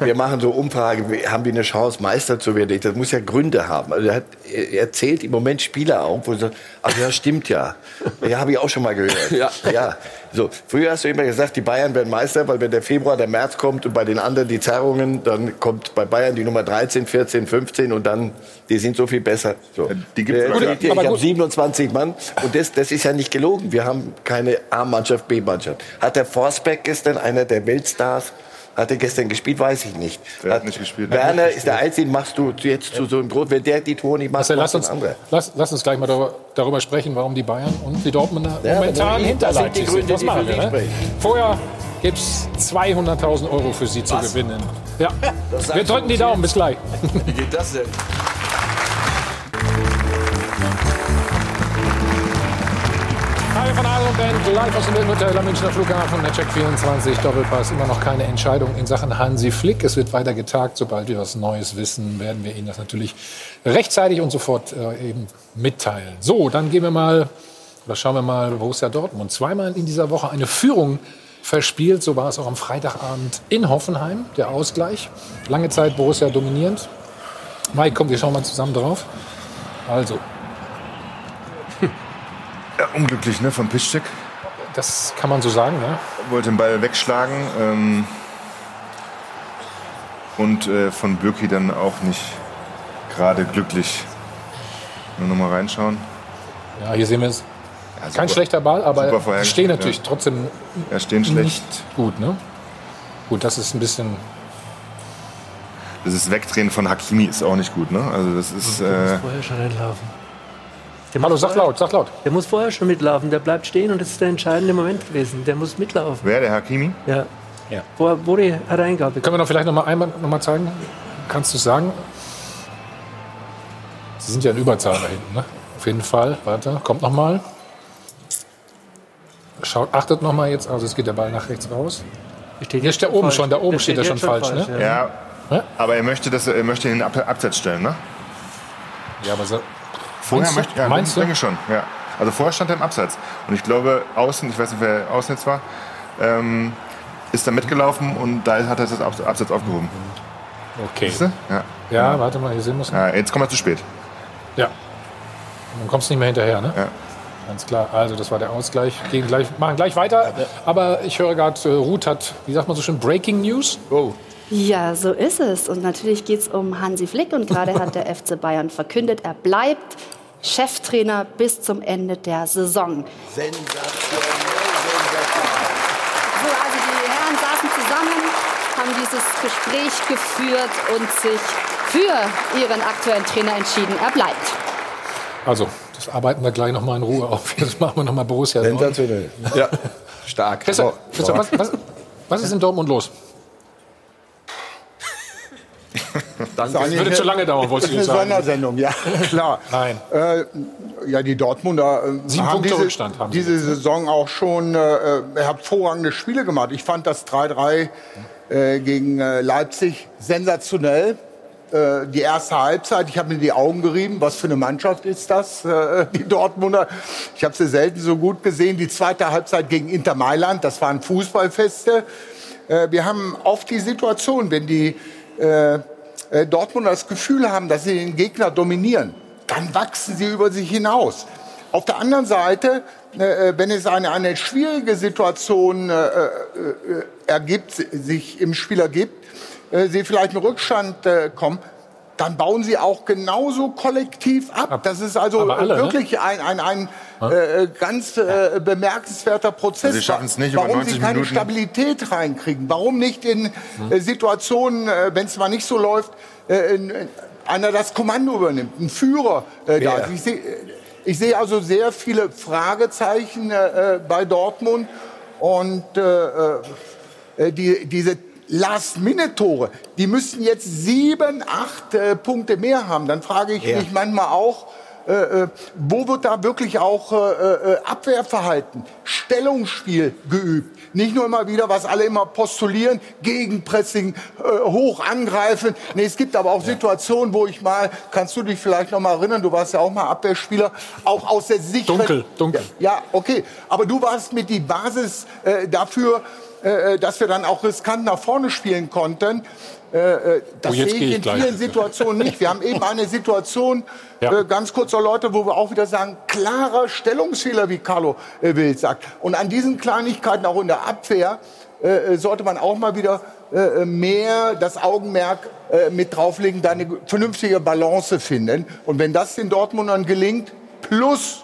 H: wir machen so Umfragen, wir- haben die eine Chance, Meister zu werden? Das muss ja Gründe haben. Also er, hat, er zählt im Moment Spieler auf, wo er sagt, ach ja, stimmt ja. Ja, habe ich auch schon mal gehört.
L: Ja.
H: So, früher hast du immer gesagt, die Bayern werden Meister, weil wenn der Februar, der März kommt und bei den anderen die Zerrungen, dann kommt bei Bayern die Nummer 13, 14, 15 und dann, die sind so viel besser. So.
K: die gibt's
H: Äh, ihr,
A: aber
H: ich habe
A: gut.
H: 27 Mann und das, das ist ja nicht gelogen. Wir haben keine A-Mannschaft, B-Mannschaft. Hat der Forsberg gestern, einer der Weltstars, hat er gestern gespielt, weiß ich nicht.
K: Der hat nicht gespielt.
H: Werner ist der Einzige, machst du jetzt zu so einem Groß. Wenn der die Tore nicht macht,
A: Marcel, lass uns,
H: ein anderer.
A: lass, lass uns gleich mal darüber, darüber sprechen, warum die Bayern und die Dortmunder
H: Ja,
A: momentan hinter Leipzig
H: Gründe,
A: sind. Das
H: die
A: machen wir. Ne? Vorher gibt es 200.000 Euro für Sie zu gewinnen. Ja. Wir drücken die Daumen. Bis gleich.
L: Wie geht das denn?
A: Hi von Adel Band, live aus dem Hotel am Münchner Flughafen, der Check 24, Doppelpass. Immer noch keine Entscheidung in Sachen Hansi Flick. Es wird weiter getagt. Sobald wir was Neues wissen, werden wir Ihnen das natürlich rechtzeitig und sofort äh, eben mitteilen. So, dann gehen wir mal, oder schauen wir mal, Borussia Dortmund. Zweimal in dieser Woche eine Führung verspielt. So war es auch am Freitagabend in Hoffenheim, der Ausgleich. Lange Zeit Borussia dominierend. Mike, komm, wir schauen mal zusammen drauf. Also,
K: Ja, unglücklich, ne, von Piszczek.
A: das kann man so sagen, ja.
K: Wollte den Ball wegschlagen. Ähm, und äh, von Birki dann auch nicht gerade glücklich. Nur noch mal reinschauen.
A: Ja, hier sehen wir es.
K: Ja,
A: Kein schlechter Ball, aber
K: vorhergestellt,
A: stehen natürlich
K: ja.
A: trotzdem
K: Ja, stehen schlecht.
A: nicht gut. Ne? Gut, das ist ein bisschen
K: dieses Wegdrehen von Hakimi ist auch nicht gut. Ne? Also das ist.
J: Der
K: Äh,
J: muss vorher schon einlaufen. Der
A: Hallo,
J: muss
A: sag
J: vorher-
A: laut, sag laut.
J: Der muss vorher schon mitlaufen. Der bleibt stehen und das ist der entscheidende Moment gewesen. Der muss mitlaufen.
K: wer, der Hakimi?
J: Ja. Wo, wo die Hereingabe
A: Können wir noch vielleicht noch mal einmal noch mal zeigen? Kannst du sagen? Sie sind ja in Überzahl da hinten, ne? Auf jeden Fall. Warte, kommt noch mal. Schaut, achtet noch mal jetzt. Also es geht der Ball nach rechts raus. Hier steht der oben schon. Da oben steht der schon falsch, ne?
K: Ja. Aber er möchte, das, er möchte ihn in den Ab Absatz stellen, ne?
A: Ja, aber so.
K: Vorher
A: Meinst du?
K: möchte ja,
A: Meinst du?
K: denke schon, ja. Also vorher stand er im Absatz. Und ich glaube, außen, ich weiß nicht, wer außen jetzt war, ähm, ist da mitgelaufen und da hat er das Abs- Absatz aufgehoben.
A: Okay.
K: Siehst du? Ja.
A: Ja, warte mal, hier sehen wir es.
K: ja. Jetzt kommt er zu spät.
A: Ja. Dann kommst du nicht mehr hinterher, ne?
K: Ja.
A: Ganz klar. Also, das war der Ausgleich. Gehen gleich, machen gleich weiter. Aber ich höre gerade, äh, Ruth hat, wie sagt man so schön, Breaking News. Oh.
D: Ja, so ist es. Und natürlich geht es um Hansi Flick. Und gerade hat der FC Bayern verkündet, er bleibt Cheftrainer bis zum Ende der Saison. So, also die Herren saßen zusammen, haben dieses Gespräch geführt und sich für ihren aktuellen Trainer entschieden. Er bleibt.
A: Also, das arbeiten wir gleich noch mal in Ruhe auf. Jetzt machen wir noch mal Borussia
H: Sensationell.
L: Ja, stark.
A: Christian,
L: So.
A: Christian, was, was, was ist in Dortmund los?
G: Das
A: Das würde zu lange dauern, wolltest du
G: Das
A: jetzt
G: ist eine
A: sagen.
G: Sondersendung, ja, klar.
A: Nein.
G: Äh, ja, die Dortmunder äh,
A: Sieben
G: haben
A: Punkte
G: diese,
A: Rückstand haben
G: diese Saison auch schon äh, hervorragende Spiele gemacht. Ich fand das 3-3 äh, gegen äh, Leipzig sensationell. Äh, die erste Halbzeit, ich habe mir die Augen gerieben. Was für eine Mannschaft ist das, äh, die Dortmunder? Ich habe sie selten so gut gesehen. Die zweite Halbzeit gegen Inter Mailand, das waren Fußballfeste. Äh, wir haben oft die Situation, wenn die äh, Dortmunder das Gefühl haben, dass sie den Gegner dominieren, dann wachsen sie über sich hinaus. Auf der anderen Seite, äh, äh, wenn es eine, eine schwierige Situation äh, äh, äh, ergibt, sich im Spiel ergibt, sie vielleicht in Rückstand kommen, dann bauen sie auch genauso kollektiv ab. Das ist also
A: alle, ne?
G: wirklich ein, ein, ein äh, ganz äh, bemerkenswerter Prozess.
K: Also sie schaffen es nicht über
G: Warum
K: 90
G: sie keine
K: Minuten.
G: Stabilität reinkriegen? Warum nicht in äh, Situationen, äh, wenn es mal nicht so läuft, äh, in, in, einer das Kommando übernimmt, ein Führer äh, da ist? Ich sehe ich sehe also sehr viele Fragezeichen äh, äh, bei Dortmund und äh, äh, die, diese Last-Minute-Tore, die müssen jetzt sieben, acht äh, Punkte mehr haben. Dann frage ich
H: Ja.
G: mich manchmal auch, äh, äh, wo wird da wirklich auch äh, äh, Abwehrverhalten, Stellungsspiel geübt? Nicht nur immer wieder, was alle immer postulieren, Gegenpressing, äh, hoch angreifen. Nee, es gibt aber auch Situationen, wo ich mal, kannst du dich vielleicht noch mal erinnern, du warst ja auch mal Abwehrspieler, auch aus der Sicht...
A: Dunkel, dunkel.
G: Ja, okay. Aber du warst mit die Basis äh, dafür, äh, dass wir dann auch riskant nach vorne spielen konnten. Äh, äh, das
A: Oh,
G: sehe ich
A: ich
G: in
A: gleich.
G: vielen Situationen nicht. Wir haben eben eine Situation,
A: Ja.
G: äh, ganz kurz Leute, wo wir auch wieder sagen, klarer Stellungsfehler, wie Carlo äh, Wild sagt. Und an diesen Kleinigkeiten auch in der Abwehr äh, äh, sollte man auch mal wieder äh, mehr das Augenmerk äh, mit drauflegen, da eine vernünftige Balance finden. Und wenn das den Dortmundern gelingt, plus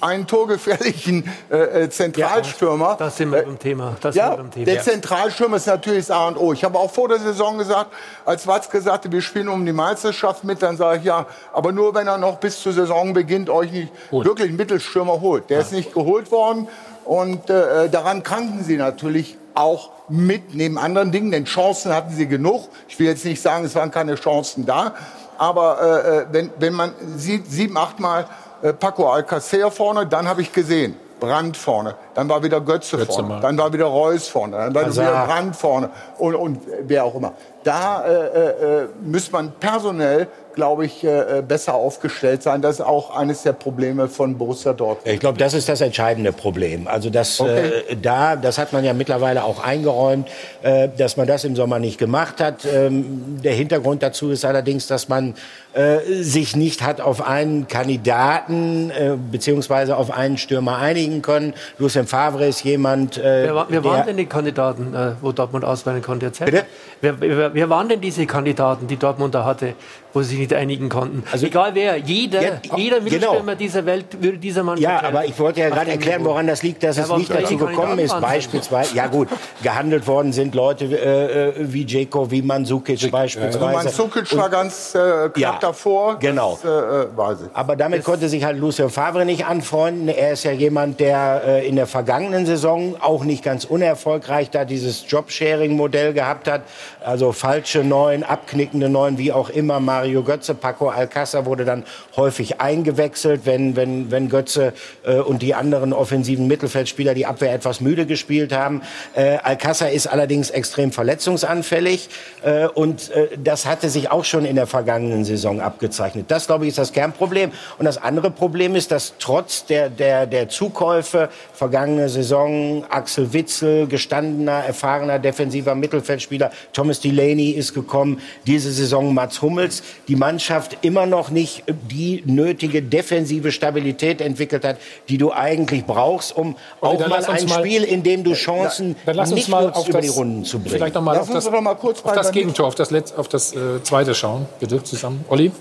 G: einen torgefährlichen äh, äh, Zentralstürmer.
J: Da sind wir beim Thema. Da sind
G: Ja,
J: wir beim Thema.
G: der Zentralstürmer ist natürlich das A und O. Ich habe auch vor der Saison gesagt, als Watzke sagte, wir spielen um die Meisterschaft mit, dann sage ich ja, aber nur wenn er noch bis zur Saisonbeginn euch nicht wirklich einen Mittelstürmer holt. Der ist nicht geholt worden und äh, daran kranken sie natürlich auch mit, neben anderen Dingen, denn Chancen hatten sie genug. Ich will jetzt nicht sagen, es waren keine Chancen da, aber äh, äh, wenn, wenn man sieht, sieben, achtmal äh, Paco Alcacer vorne, dann habe ich gesehen, Brand vorne, dann war wieder Götze,
A: Götze
G: vorne,
A: mal.
G: dann war wieder Reus vorne, dann war
I: Hazard.
G: wieder Brand vorne und, und wer auch immer. Da äh, äh, muss man personell, glaube ich, äh, besser aufgestellt sein. Das ist auch eines der Probleme von Borussia Dortmund.
I: Ich glaube, das ist das entscheidende Problem. Also das
G: Okay.
I: äh, da, das hat man ja mittlerweile auch eingeräumt, äh, dass man das im Sommer nicht gemacht hat. Ähm, der Hintergrund dazu ist allerdings, dass man äh, sich nicht hat auf einen Kandidaten äh, beziehungsweise auf einen Stürmer einigen können. Lucien Favre ist jemand, äh,
J: Wer, war- wer
I: der,
J: waren denn die Kandidaten, äh, wo Dortmund auswählen konnte?
I: Bitte?
J: Wer, wer, wer waren denn diese Kandidaten, die Dortmund da hatte, wo sie sich nicht einigen konnten? Also egal wer, jeder, ja, jeder Mittelstürmer genau. dieser Welt würde dieser Mann
I: Ja, aber ich wollte ja gerade erklären, woran das liegt, dass ja, es nicht dazu gekommen ist. Beispielsweise, ja gut, gehandelt worden sind Leute äh, äh wie Jeko, wie Mandzukic beispielsweise. Also
G: Mandzukic war ganz äh, knapp ja, davor.
I: Genau. Das, äh, ich. Aber damit das konnte sich halt Lucien Favre nicht anfreunden. Er ist ja jemand, der äh, in der vergangenen Saison auch nicht ganz unerfolgreich da dieses Jobsharing-Modell gehabt hat. Also falsche Neun, abknickende Neun, wie auch immer. Mario Götze, Paco Alcázar wurde dann häufig eingewechselt, wenn, wenn, wenn Götze äh, und die anderen offensiven Mittelfeldspieler die Abwehr etwas müde gespielt haben. Äh, Alcázar ist allerdings extrem verletzungsanfällig äh, und äh, das hatte sich auch schon in der vergangenen Saison abgezeichnet. Das, glaube ich, ist das Kernproblem. Und das andere Problem ist, dass trotz der, der, der Zukäufe vergangene Saison Axel Witzel, gestandener, erfahrener defensiver Mittelfeldspieler, Thomas Delaney ist gekommen, diese Saison Mats Hummels, die Mannschaft immer noch nicht die nötige defensive Stabilität entwickelt hat, die du eigentlich brauchst, um auch mal ein mal, Spiel, in dem du Chancen
A: dann lass uns
I: nicht
A: mal auf
I: über
A: das,
I: die Runden zu bringen.
A: Vielleicht noch mal auf das, mal kurz auf das Gegentor, auf das, Letz-, auf das äh, zweite schauen, bitte zusammen. Olli,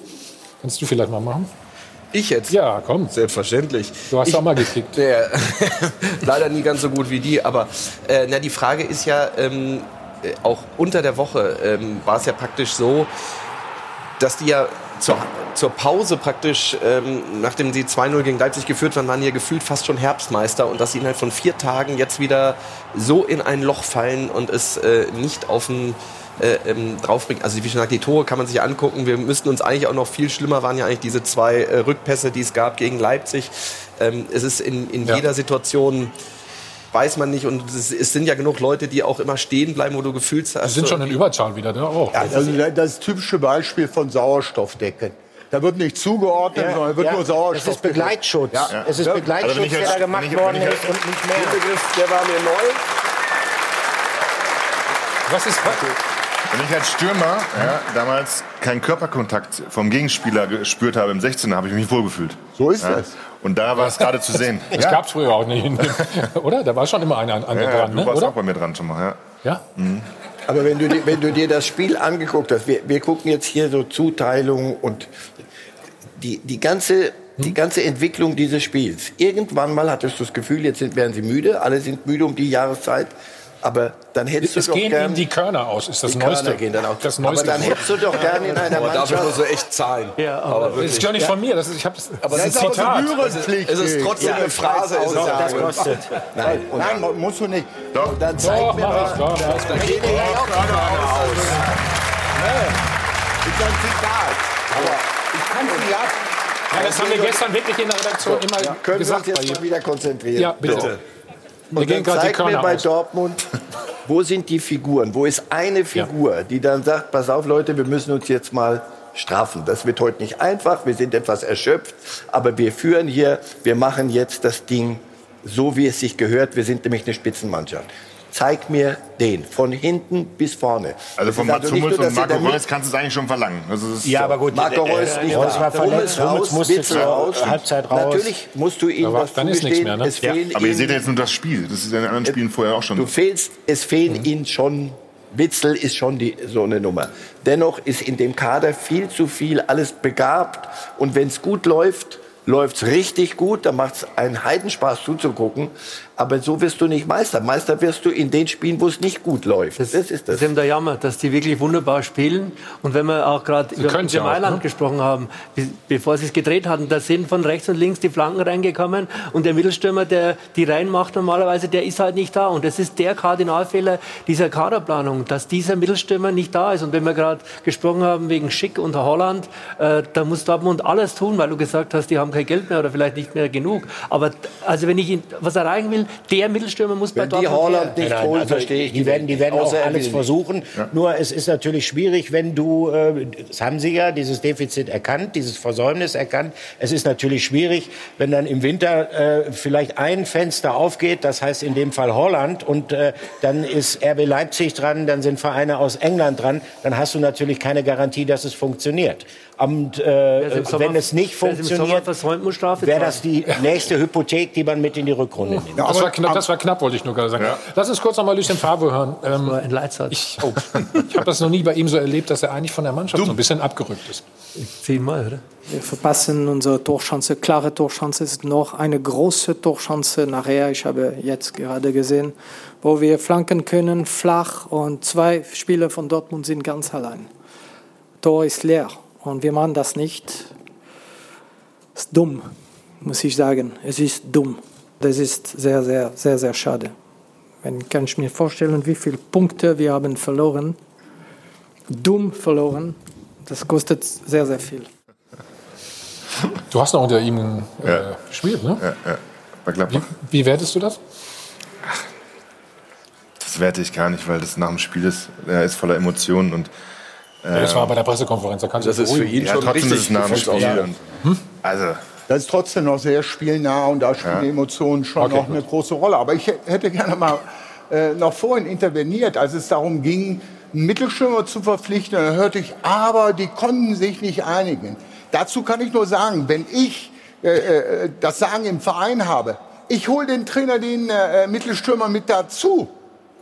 A: kannst du vielleicht mal machen?
L: Ich jetzt?
A: Ja, komm.
L: Selbstverständlich.
A: Du hast
L: ich,
A: auch mal gekickt.
L: Der, leider nie ganz so gut wie die, aber äh, na, die Frage ist ja, ähm, äh, auch unter der Woche ähm, war es ja praktisch so, dass die ja zur, zur Pause praktisch, ähm, nachdem sie 2-0 gegen Leipzig geführt waren, waren ja gefühlt fast schon Herbstmeister und dass sie innerhalb von vier Tagen jetzt wieder so in ein Loch fallen und es äh, nicht auf den äh, ähm, draufbringen. Also wie schon gesagt, die Tore kann man sich angucken. Wir müssten uns eigentlich auch noch viel schlimmer waren ja eigentlich diese zwei äh, Rückpässe, die es gab gegen Leipzig. Ähm, es ist in, in ja. jeder Situation weiß man nicht. Und es, es, sind ja genug Leute, die auch immer stehen bleiben, wo du gefühlt hast.
A: Sie sind schon in Überzahl wieder, ne? Oh.
G: Ja, also das ist das typische Beispiel von Sauerstoffdecken. Da wird nicht zugeordnet, ja, sondern wird ja. nur Sauerstoff.
I: Es ist Begleitschutz. Ja. Es ist Begleitschutz, also der da gemacht worden ist und nicht mehr. Der Begriff, der war mir neu.
K: Was ist wenn ich als Stürmer ja, damals keinen Körperkontakt vom Gegenspieler gespürt habe im 16er, habe ich mich wohlgefühlt.
G: So ist ja. es.
K: Und da war es gerade zu sehen.
A: Das ja. gab es früher auch nicht. Oder? Da war schon immer einer an, an
K: ja,
A: dran.
K: Du ne? warst Oder? auch bei mir dran schon mal. Ja.
A: ja? Mhm.
H: Aber wenn du, wenn du dir das Spiel angeguckt hast, wir, wir gucken jetzt hier so Zuteilung und die, die ganze die ganze Entwicklung dieses Spiels. Irgendwann mal hattest du das Gefühl, jetzt sind, werden sie müde, alle sind müde um die Jahreszeit. Aber dann hättest
A: es
H: du doch
A: gehen
H: gern,
A: ihm die Körner aus, ist das
H: die
A: Neueste.
H: Körner gehen dann auch.
A: Das
H: Neueste aber dann hättest du doch gerne in einer Mannschaft...
L: Dafür musst du echt zahlen.
A: Ja, aber, aber das ist gar nicht von mir. Das ist, ich das,
L: aber das ist ein Zitat. Es ist, es ist trotzdem ja, eine Phrase. Ist
I: es das kostet.
G: Nein, Nein musst du nicht.
H: Doch. Und dann zeig doch, mir mal...
G: Ich, doch, da geht ja auch Körner aus. Ist ein Zitat. Aber ich kann es nicht ab.
A: Ja, das haben wir gestern wirklich in der Redaktion immer gesagt.
H: Können wir uns jetzt mal wieder konzentrieren?
A: Ja, bitte.
H: Und dann zeig mir bei aus. Dortmund, wo sind die Figuren? Wo ist eine Figur, ja. die dann sagt, pass auf Leute, wir müssen uns jetzt mal strafen. Das wird heute nicht einfach, wir sind etwas erschöpft, aber wir führen hier, wir machen jetzt das Ding so, wie es sich gehört. Wir sind nämlich eine Spitzenmannschaft zeig mir den, von hinten bis vorne.
K: Also von Mats Hummels und Marco Reus kannst du es eigentlich schon verlangen.
I: ja, aber gut,
H: Marco Reus, äh, nicht
I: Reus war verletzt, Hummels musste zur raus. Halbzeit raus.
H: Natürlich musst du ihm was
A: dann ist nichts mehr, ne?
K: ja. Aber ihr seht ja jetzt nur das Spiel, das ist in den anderen Spielen vorher auch schon.
H: Du fehlst, es fehlen mhm. ihnen schon Witzel ist schon die, so eine Nummer. Dennoch ist in dem Kader viel zu viel alles begabt. Und wenn es gut läuft, läuft es richtig gut, da macht es einen Heidenspaß zuzugucken. Aber so wirst du nicht Meister. Meister wirst du in den Spielen, wo es nicht gut läuft.
J: Das, das ist das. Das ist eben der Jammer, dass die wirklich wunderbar spielen. Und wenn wir auch gerade über Mailand ne? gesprochen haben, bevor sie es gedreht hatten, da sind von rechts und links die Flanken reingekommen. Und der Mittelstürmer, der die reinmacht normalerweise, der ist halt nicht da. Und das ist der Kardinalfehler dieser Kaderplanung, dass dieser Mittelstürmer nicht da ist. Und wenn wir gerade gesprochen haben wegen Schick und Holland, äh, da muss Dortmund alles tun, weil du gesagt hast, die haben kein Geld mehr oder vielleicht nicht mehr genug. Aber also wenn ich was erreichen will, der Mittelstürmer muss
H: Wenn bei Dortmund die Holland nicht holen, also verstehe ich.
I: Die werden, die werden auch alles versuchen. Ja. Nur es ist natürlich schwierig, wenn du, äh, das haben sie ja, dieses Defizit erkannt, dieses Versäumnis erkannt. Es ist natürlich schwierig, wenn dann im Winter äh, vielleicht ein Fenster aufgeht, das heißt in dem Fall Holland, und äh, dann ist RB Leipzig dran, dann sind Vereine aus England dran, dann hast du natürlich keine Garantie, dass es funktioniert. Und äh, wenn es nicht funktioniert, Wäre das die nächste Hypothek, die man mit in die Rückrunde nimmt?
A: das, war knapp, das war knapp, wollte ich nur gerade sagen. Lass uns kurz noch mal Lucien Favre hören. Ähm,
J: ein Leitsatz.
A: Ich, oh, ich habe das noch nie bei ihm so erlebt, dass er eigentlich von der Mannschaft so ein bisschen abgerückt ist.
J: Zehnmal, oder?
P: Wir verpassen unsere Torchance. Klare Torchance ist noch eine große Torchance nachher. Ich habe jetzt gerade gesehen, wo wir flanken können, flach und zwei Spieler von Dortmund sind ganz allein. Tor ist leer und wir machen das nicht. ist dumm, muss ich sagen. Es ist dumm. Das ist sehr, sehr, sehr, sehr schade. Wenn kann ich mir vorstellen, wie viele Punkte wir haben verloren, dumm verloren. Das kostet sehr, sehr viel.
A: Du hast noch unter ihm äh,
K: Ja.
A: gespielt, ne?
K: Ja, ja. Gladbach.
A: Wie wertest du das?
K: Das werte ich gar nicht, weil das nach dem Spiel ist. Er ist voller Emotionen und.
A: Ja, das
K: ähm,
A: war bei der Pressekonferenz, da kannst du
K: Das ist für ihn Ja, schon trotzdem richtig. ist
G: so.
K: Und, also,
G: Das ist trotzdem noch sehr spielnah und da spielen
K: Ja.
G: Emotionen schon
K: Okay,
G: noch
K: gut.
G: eine große Rolle. Aber ich hätte gerne mal äh, noch vorhin interveniert, als es darum ging, einen Mittelstürmer zu verpflichten. Da hörte ich, aber die konnten sich nicht einigen. Dazu kann ich nur sagen, wenn ich äh, äh, das Sagen im Verein habe, ich hole den Trainer den äh, Mittelstürmer mit dazu.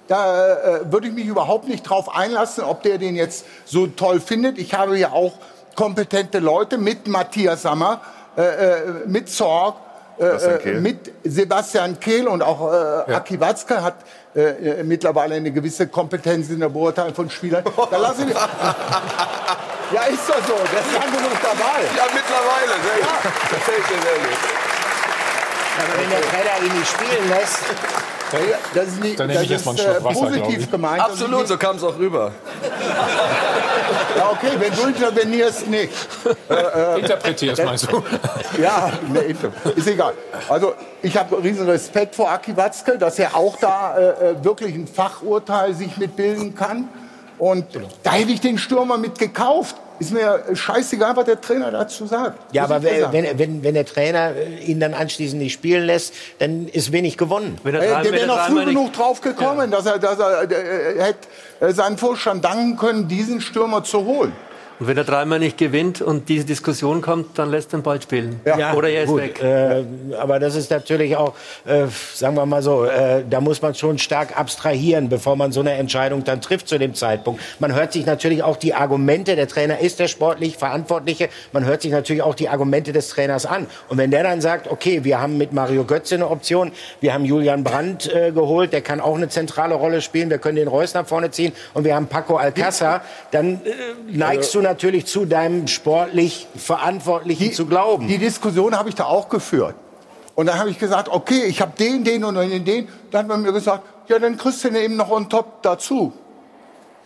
G: Da äh, würde ich mich überhaupt nicht drauf einlassen, ob der den jetzt so toll findet. Ich habe ja auch kompetente Leute mit Matthias Sammer, äh, äh, mit Zorg, äh,
K: Sebastian
G: äh,
K: Kehl.
G: mit Sebastian Kehl und auch äh, Aki Watzke hat äh, äh, mittlerweile eine gewisse Kompetenz in der Beurteilung von Spielern. Da lasse ich ja, ist doch so. Der ist lang genug dabei.
L: Ja, mittlerweile. Sehr mir sehr gut.
I: Aber wenn der Trainer ihn nicht spielen lässt,
G: Das ist, nicht,
A: Dann nehme
G: das
A: ich erst mal einen
G: ist
A: Schluck
G: äh,
A: Wasser,
G: positiv
A: ich.
G: gemeint. Ist
L: Absolut, so kam es auch rüber.
G: Ja, okay, wenn du intervenierst, nicht. Äh,
A: Interpretierst, meinst du?
G: Ja, ne, ist egal. Also ich habe riesen Respekt vor Aki Watzke, dass er auch da äh, äh, wirklich ein Fachurteil sich mitbilden kann. Und da hätte ich den Stürmer mit gekauft. Ist mir scheißegal, was der Trainer dazu sagt.
I: ja,
G: Muss
I: aber wenn, wenn, wenn, wenn der Trainer äh, ihn dann anschließend nicht spielen lässt, dann ist wenig gewonnen.
J: Wenn er
G: Äh, der wäre
J: er
G: noch früh genug drauf gekommen, dass er, dass er äh, hätte seinen Vorstand danken können, diesen Stürmer zu holen.
J: Und wenn er dreimal nicht gewinnt und diese Diskussion kommt, dann lässt er den Ball spielen.
I: Ja,
J: Oder er ist
I: gut,
J: weg.
I: Äh, aber das ist natürlich auch, äh, sagen wir mal so, äh, da muss man schon stark abstrahieren, bevor man so eine Entscheidung dann trifft zu dem Zeitpunkt. Man hört sich natürlich auch die Argumente, der Trainer ist der sportlich Verantwortliche, man hört sich natürlich auch die Argumente des Trainers an. Und wenn der dann sagt, okay, wir haben mit Mario Götze eine Option, wir haben Julian Brandt äh, geholt, der kann auch eine zentrale Rolle spielen, wir können den Reus nach vorne ziehen und wir haben Paco Alcázar, dann äh, neigst du natürlich zu deinem sportlich Verantwortlichen zu glauben.
G: Die Diskussion habe ich da auch geführt. Und dann habe ich gesagt, okay, ich habe den, den und den, den. Dann hat man mir gesagt, ja, dann kriegst du den eben noch on top dazu.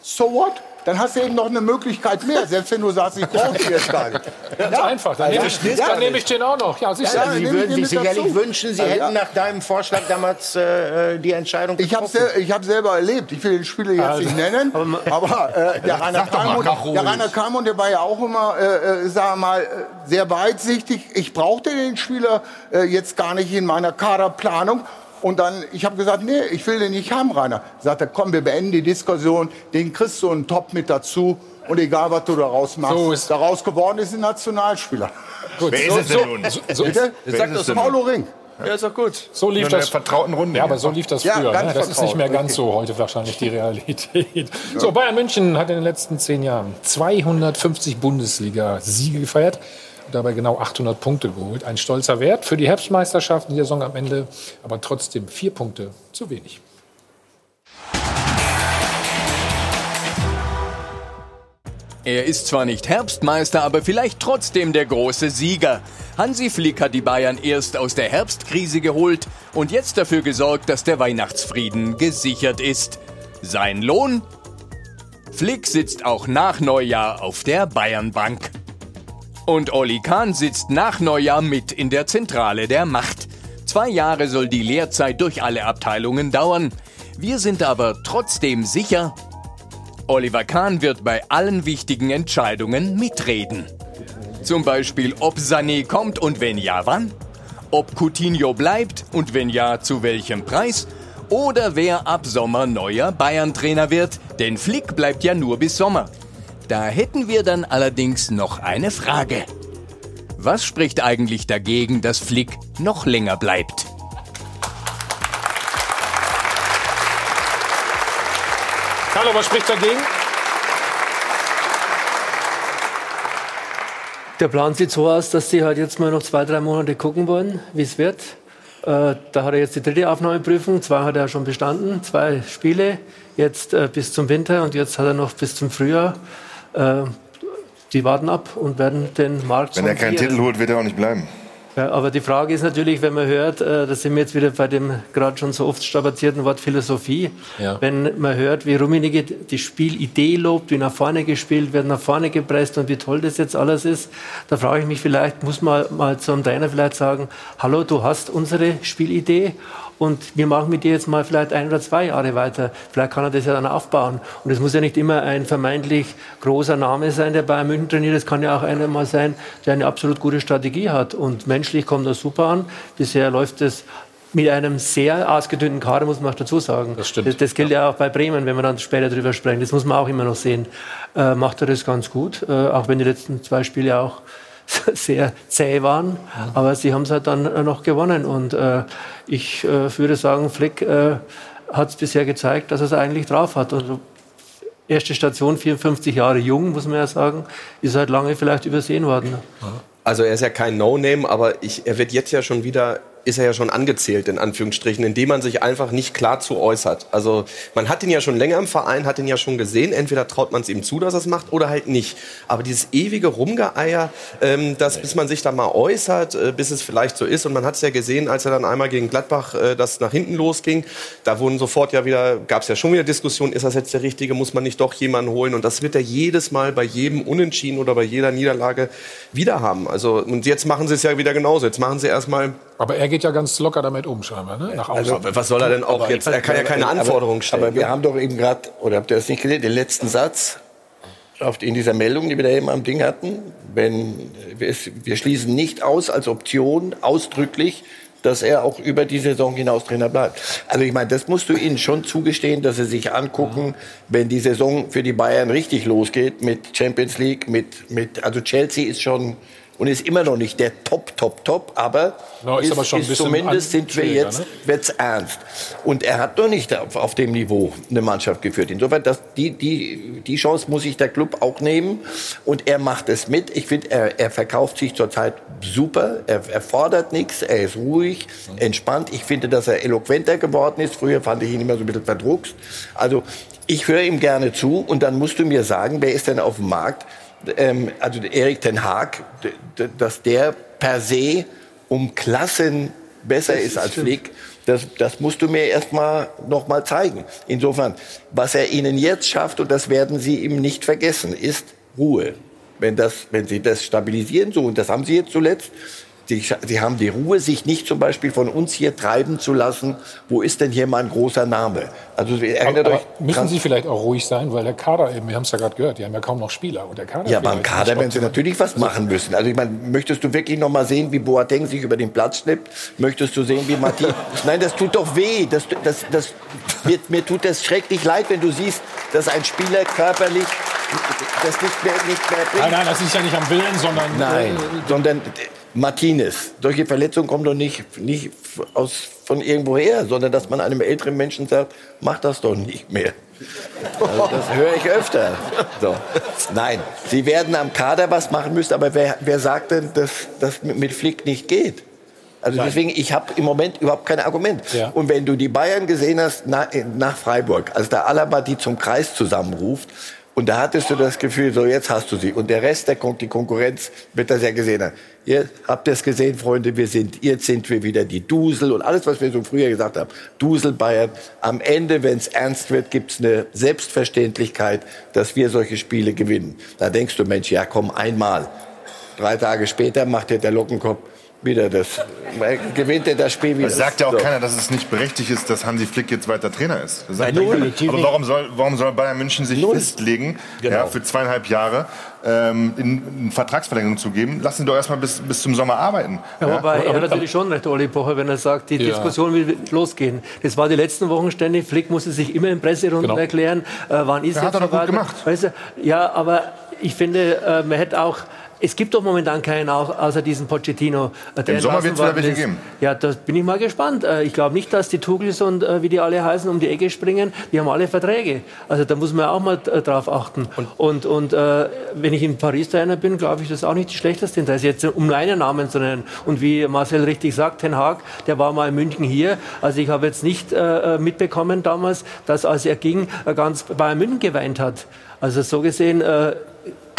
G: So what? Dann hast du eben noch eine Möglichkeit mehr, selbst wenn du sagst, ich brauche die jetzt gar nicht.
A: Ganz einfach. Dann, nehme ich, dann nehme ich den auch noch. Ja, du.
G: Ja,
I: Sie
G: ich
I: würden
G: den
I: sich sicherlich
G: dazu.
I: wünschen, Sie
G: Ja,
I: hätten
G: ja.
I: nach deinem Vorschlag damals äh, die Entscheidung
G: Ich habe
I: getroffen.
G: ich hab selber erlebt. Ich will den Spieler jetzt
A: Also,
G: nicht nennen, aber äh, der, Rainer
K: ruhig.
G: der Rainer Kalmund, der war ja auch immer, äh, äh, sagen wir mal, äh, sehr weitsichtig. Ich brauchte den Spieler äh, jetzt gar nicht in meiner Kaderplanung. Und dann, ich habe gesagt, nee, ich will den nicht haben, Rainer. Sagt er, komm, wir beenden die Diskussion, den kriegst du einen Top mit dazu. Und egal, was du daraus machst,
A: So ist-
G: daraus geworden ist ein Nationalspieler.
A: Gut,
K: Wer ist
A: so,
K: es denn
A: so,
K: nun?
A: So, so,
G: Bitte?
K: Wer
L: Sag
K: ist
L: das
K: es denn
G: Paulo? Ring.
L: Ja, ist doch gut.
A: so lief das.
K: vertrauten Runde.
A: Ja, aber so lief das
G: Ja,
A: früher.
G: ganz
A: Ne? Das ist nicht mehr ganz so heute wahrscheinlich die Realität. So, Bayern München hat in den letzten zehn Jahren 250 Bundesliga-Siege gefeiert dabei genau 800 Punkte geholt. Ein stolzer Wert für die Herbstmeisterschaft Saison am Ende, aber trotzdem vier Punkte zu wenig.
Q: Er ist zwar nicht Herbstmeister, aber vielleicht trotzdem der große Sieger. Hansi Flick hat die Bayern erst aus der Herbstkrise geholt und jetzt dafür gesorgt, dass der Weihnachtsfrieden gesichert ist. Sein Lohn? Flick sitzt auch nach Neujahr auf der Bayernbank. Und Oli Kahn sitzt nach Neujahr mit in der Zentrale der Macht. Zwei Jahre soll die Lehrzeit durch alle Abteilungen dauern. Wir sind aber trotzdem sicher, Oliver Kahn wird bei allen wichtigen Entscheidungen mitreden. Zum Beispiel, ob Sané kommt und wenn ja, wann? Ob Coutinho bleibt und wenn ja, zu welchem Preis? Oder wer ab Sommer neuer Bayern-Trainer wird, denn Flick bleibt ja nur bis Sommer. Da hätten wir dann allerdings noch eine Frage. Was spricht eigentlich dagegen, dass Flick noch länger bleibt?
A: Carlo, was spricht dagegen?
J: Der Plan sieht so aus, dass sie halt jetzt mal noch zwei, drei Monate gucken wollen, wie es wird. Äh, da hat er jetzt die dritte Aufnahmeprüfung. Zwei hat er schon bestanden, zwei Spiele. Jetzt äh, bis zum Winter und jetzt hat er noch bis zum Frühjahr. Äh, die warten ab und werden den Markt.
K: Wenn er keinen Titel holt, wird er auch nicht bleiben.
J: Ja, aber die Frage ist natürlich, wenn man hört, äh, da sind wir jetzt wieder bei dem gerade schon so oft strapazierten Wort Philosophie,
A: Ja.
J: wenn man hört, wie Rummenigge die Spielidee lobt, wie nach vorne gespielt wird, nach vorne gepresst und wie toll das jetzt alles ist, da frage ich mich vielleicht, muss man mal zum Trainer vielleicht sagen, hallo, du hast unsere Spielidee und wir machen mit dir jetzt mal vielleicht ein oder zwei Jahre weiter. Vielleicht kann er das ja dann aufbauen. Und es muss ja nicht immer ein vermeintlich großer Name sein, der Bayern München trainiert. Es kann ja auch einer mal sein, der eine absolut gute Strategie hat. Und menschlich kommt das super an. Bisher läuft es mit einem sehr ausgedünnten Kader, muss man auch dazu sagen. Das stimmt. Das, das gilt ja. auch bei Bremen, wenn wir dann später drüber sprechen. Das muss man auch immer noch sehen. Äh, macht er das ganz gut, äh, auch wenn die letzten zwei Spiele auch sehr zäh waren. Aber sie haben es halt dann äh, noch gewonnen. Und äh, ich äh, würde sagen, Flick äh, hat es bisher gezeigt, dass er es eigentlich drauf hat. Und erste Station, 54 Jahre jung, muss man ja sagen, ist halt lange vielleicht übersehen worden.
L: Also er ist ja kein No-Name, aber ich, er wird jetzt ja schon wieder, ist er ja schon angezählt, in Anführungsstrichen, indem man sich einfach nicht klar zu äußert. Also man hat ihn ja schon länger im Verein, hat ihn ja schon gesehen, entweder traut man es ihm zu, dass er es macht, oder halt nicht. Aber dieses ewige Rumgeeier, ähm, dass, bis man sich da mal äußert, äh, bis es vielleicht so ist, und man hat es ja gesehen, als er dann einmal gegen Gladbach äh, das nach hinten losging, da wurden sofort ja wieder, gab es ja schon wieder Diskussionen, ist das jetzt der Richtige, muss man nicht doch jemanden holen? Und das wird er jedes Mal bei jedem Unentschieden oder bei jeder Niederlage wieder haben. Also, und jetzt machen sie es ja wieder genauso. Jetzt machen sie erstmal
A: Aber er geht ja ganz locker damit um, scheinbar, ne? Nach außen.
L: Also, was soll er denn auch
H: Aber-
L: jetzt? Er kann ja keine
H: aber-
L: Anforderungen stellen.
H: Aber wir haben doch eben gerade, oder habt ihr das nicht gesehen, den letzten Satz in dieser Meldung, die wir da eben am Ding hatten. Wenn, wir, wir schließen nicht aus als Option ausdrücklich, dass er auch über die Saison hinaus Trainer bleibt. Also ich meine, das musst du ihnen schon zugestehen, dass sie sich angucken, wenn die Saison für die Bayern richtig losgeht mit Champions League, mit, mit also Chelsea ist schon und ist immer noch nicht der Top, Top, Top, aber,
A: No, ist aber schon ein bisschen
H: zumindest sind wir jetzt
A: ne?
H: wird's ernst. Und er hat noch nicht auf, auf dem Niveau eine Mannschaft geführt. Insofern, das, die, die, die Chance muss sich der Club auch nehmen. Und er macht es mit. Ich finde, er, er verkauft sich zurzeit super. Er, er fordert nichts. Er ist ruhig, entspannt. Ich finde, dass er eloquenter geworden ist. Früher fand ich ihn immer so ein bisschen verdruckst. Also, ich höre ihm gerne zu. Und dann musst du mir sagen, wer ist denn auf dem Markt? Ähm, also Erik Ten Haag, dass der per se um Klassen besser
J: Das
H: ist als
J: stimmt.
H: Flick, das, das musst du mir erst mal noch mal zeigen. Insofern, was er ihnen jetzt schafft, und das werden sie ihm nicht vergessen, ist Ruhe. Wenn, das, wenn sie das stabilisieren, so, und das haben sie jetzt zuletzt, sie, sie haben die Ruhe, sich nicht zum Beispiel von uns hier treiben zu lassen, wo ist denn hier mal ein großer Name? Also
A: Aber,
H: erinnert
A: aber
H: euch,
A: müssen Sie vielleicht auch ruhig sein, weil der Kader eben, wir haben es ja gerade gehört, die haben ja kaum noch Spieler. Und der Kader
H: Ja, aber im
A: vielleicht
H: Kader werden sie natürlich was machen müssen. Also ich meine, möchtest du wirklich noch mal sehen, wie Boateng sich über den Platz schnippt? Möchtest du sehen, wie Martin... Nein, das tut doch weh. Das, das, das, mir, mir tut das schrecklich leid, wenn du siehst, dass ein Spieler körperlich das nicht mehr, nicht mehr bringt.
A: Nein, nein, das ist ja nicht am Willen, sondern
H: Nein,
A: äh,
H: sondern Martinez. Solche Verletzungen kommen doch nicht, nicht aus, von irgendwoher, sondern dass man einem älteren Menschen sagt, mach das doch nicht mehr. Also das höre ich öfter. So. Nein, sie werden am Kader was machen müssen, aber wer, wer sagt denn, dass das mit, Flick nicht geht? Also deswegen, ich habe im Moment überhaupt kein Argument.
A: Ja.
H: Und wenn du die Bayern gesehen hast nach, nach Freiburg, als der Alaba die zum Kreis zusammenruft, und da hattest du das Gefühl, so jetzt hast du sie. Und der Rest, der kommt, die Konkurrenz, wird das ja gesehen haben. Ihr habt es gesehen, Freunde, wir sind, jetzt sind wir wieder die Dusel und alles, was wir so früher gesagt haben. Dusel Bayern. Am Ende, wenn es ernst wird, gibt es eine Selbstverständlichkeit, dass wir solche Spiele gewinnen. Da denkst du, Mensch, ja komm, einmal. Drei Tage später macht dir der Lockenkopf wieder das, gewinnt er das Spiel wieder.
K: Es sagt ja auch
H: So.
K: keiner, dass es nicht berechtigt ist, dass Hansi Flick jetzt weiter Trainer ist. Das sagt
H: Nein,
K: ja Aber warum soll, warum soll Bayern München sich
H: Null.
K: festlegen,
H: Genau.
K: ja, für zweieinhalb Jahre ähm, in, in Vertragsverlängerung zu geben? Lassen Sie doch erstmal bis, bis zum Sommer arbeiten.
J: Ja, wobei er
A: aber-
J: hat natürlich schon recht, Olli Pocher, wenn er sagt, die
A: Ja.
J: Diskussion will losgehen. Das war die letzten Wochen ständig. Flick musste sich immer in Presserunden
A: Genau.
J: erklären, äh, wann ist
K: Ja, hat er doch gut gemacht.
J: Weißt du, ja, aber ich finde, äh, man hätte auch es gibt doch momentan keinen außer diesen Pochettino.
K: Äh, Im Sommer wird es wieder welche geben.
J: Ja, da bin ich mal gespannt. Äh, ich glaube nicht, dass die Tugels und äh, wie die alle heißen um die Ecke springen. Die haben alle Verträge. Also da muss man auch mal drauf achten. Und, und, und äh, wenn ich in Paris Trainer bin, glaube ich, das ist auch nicht die schlechteste Interesse, jetzt um einen Namen zu nennen. Und wie Marcel richtig sagt, Ten Haag, der war mal in München hier. Also ich habe jetzt nicht äh, mitbekommen damals, dass als er ging, ganz Bayern München geweint hat. Also so gesehen äh,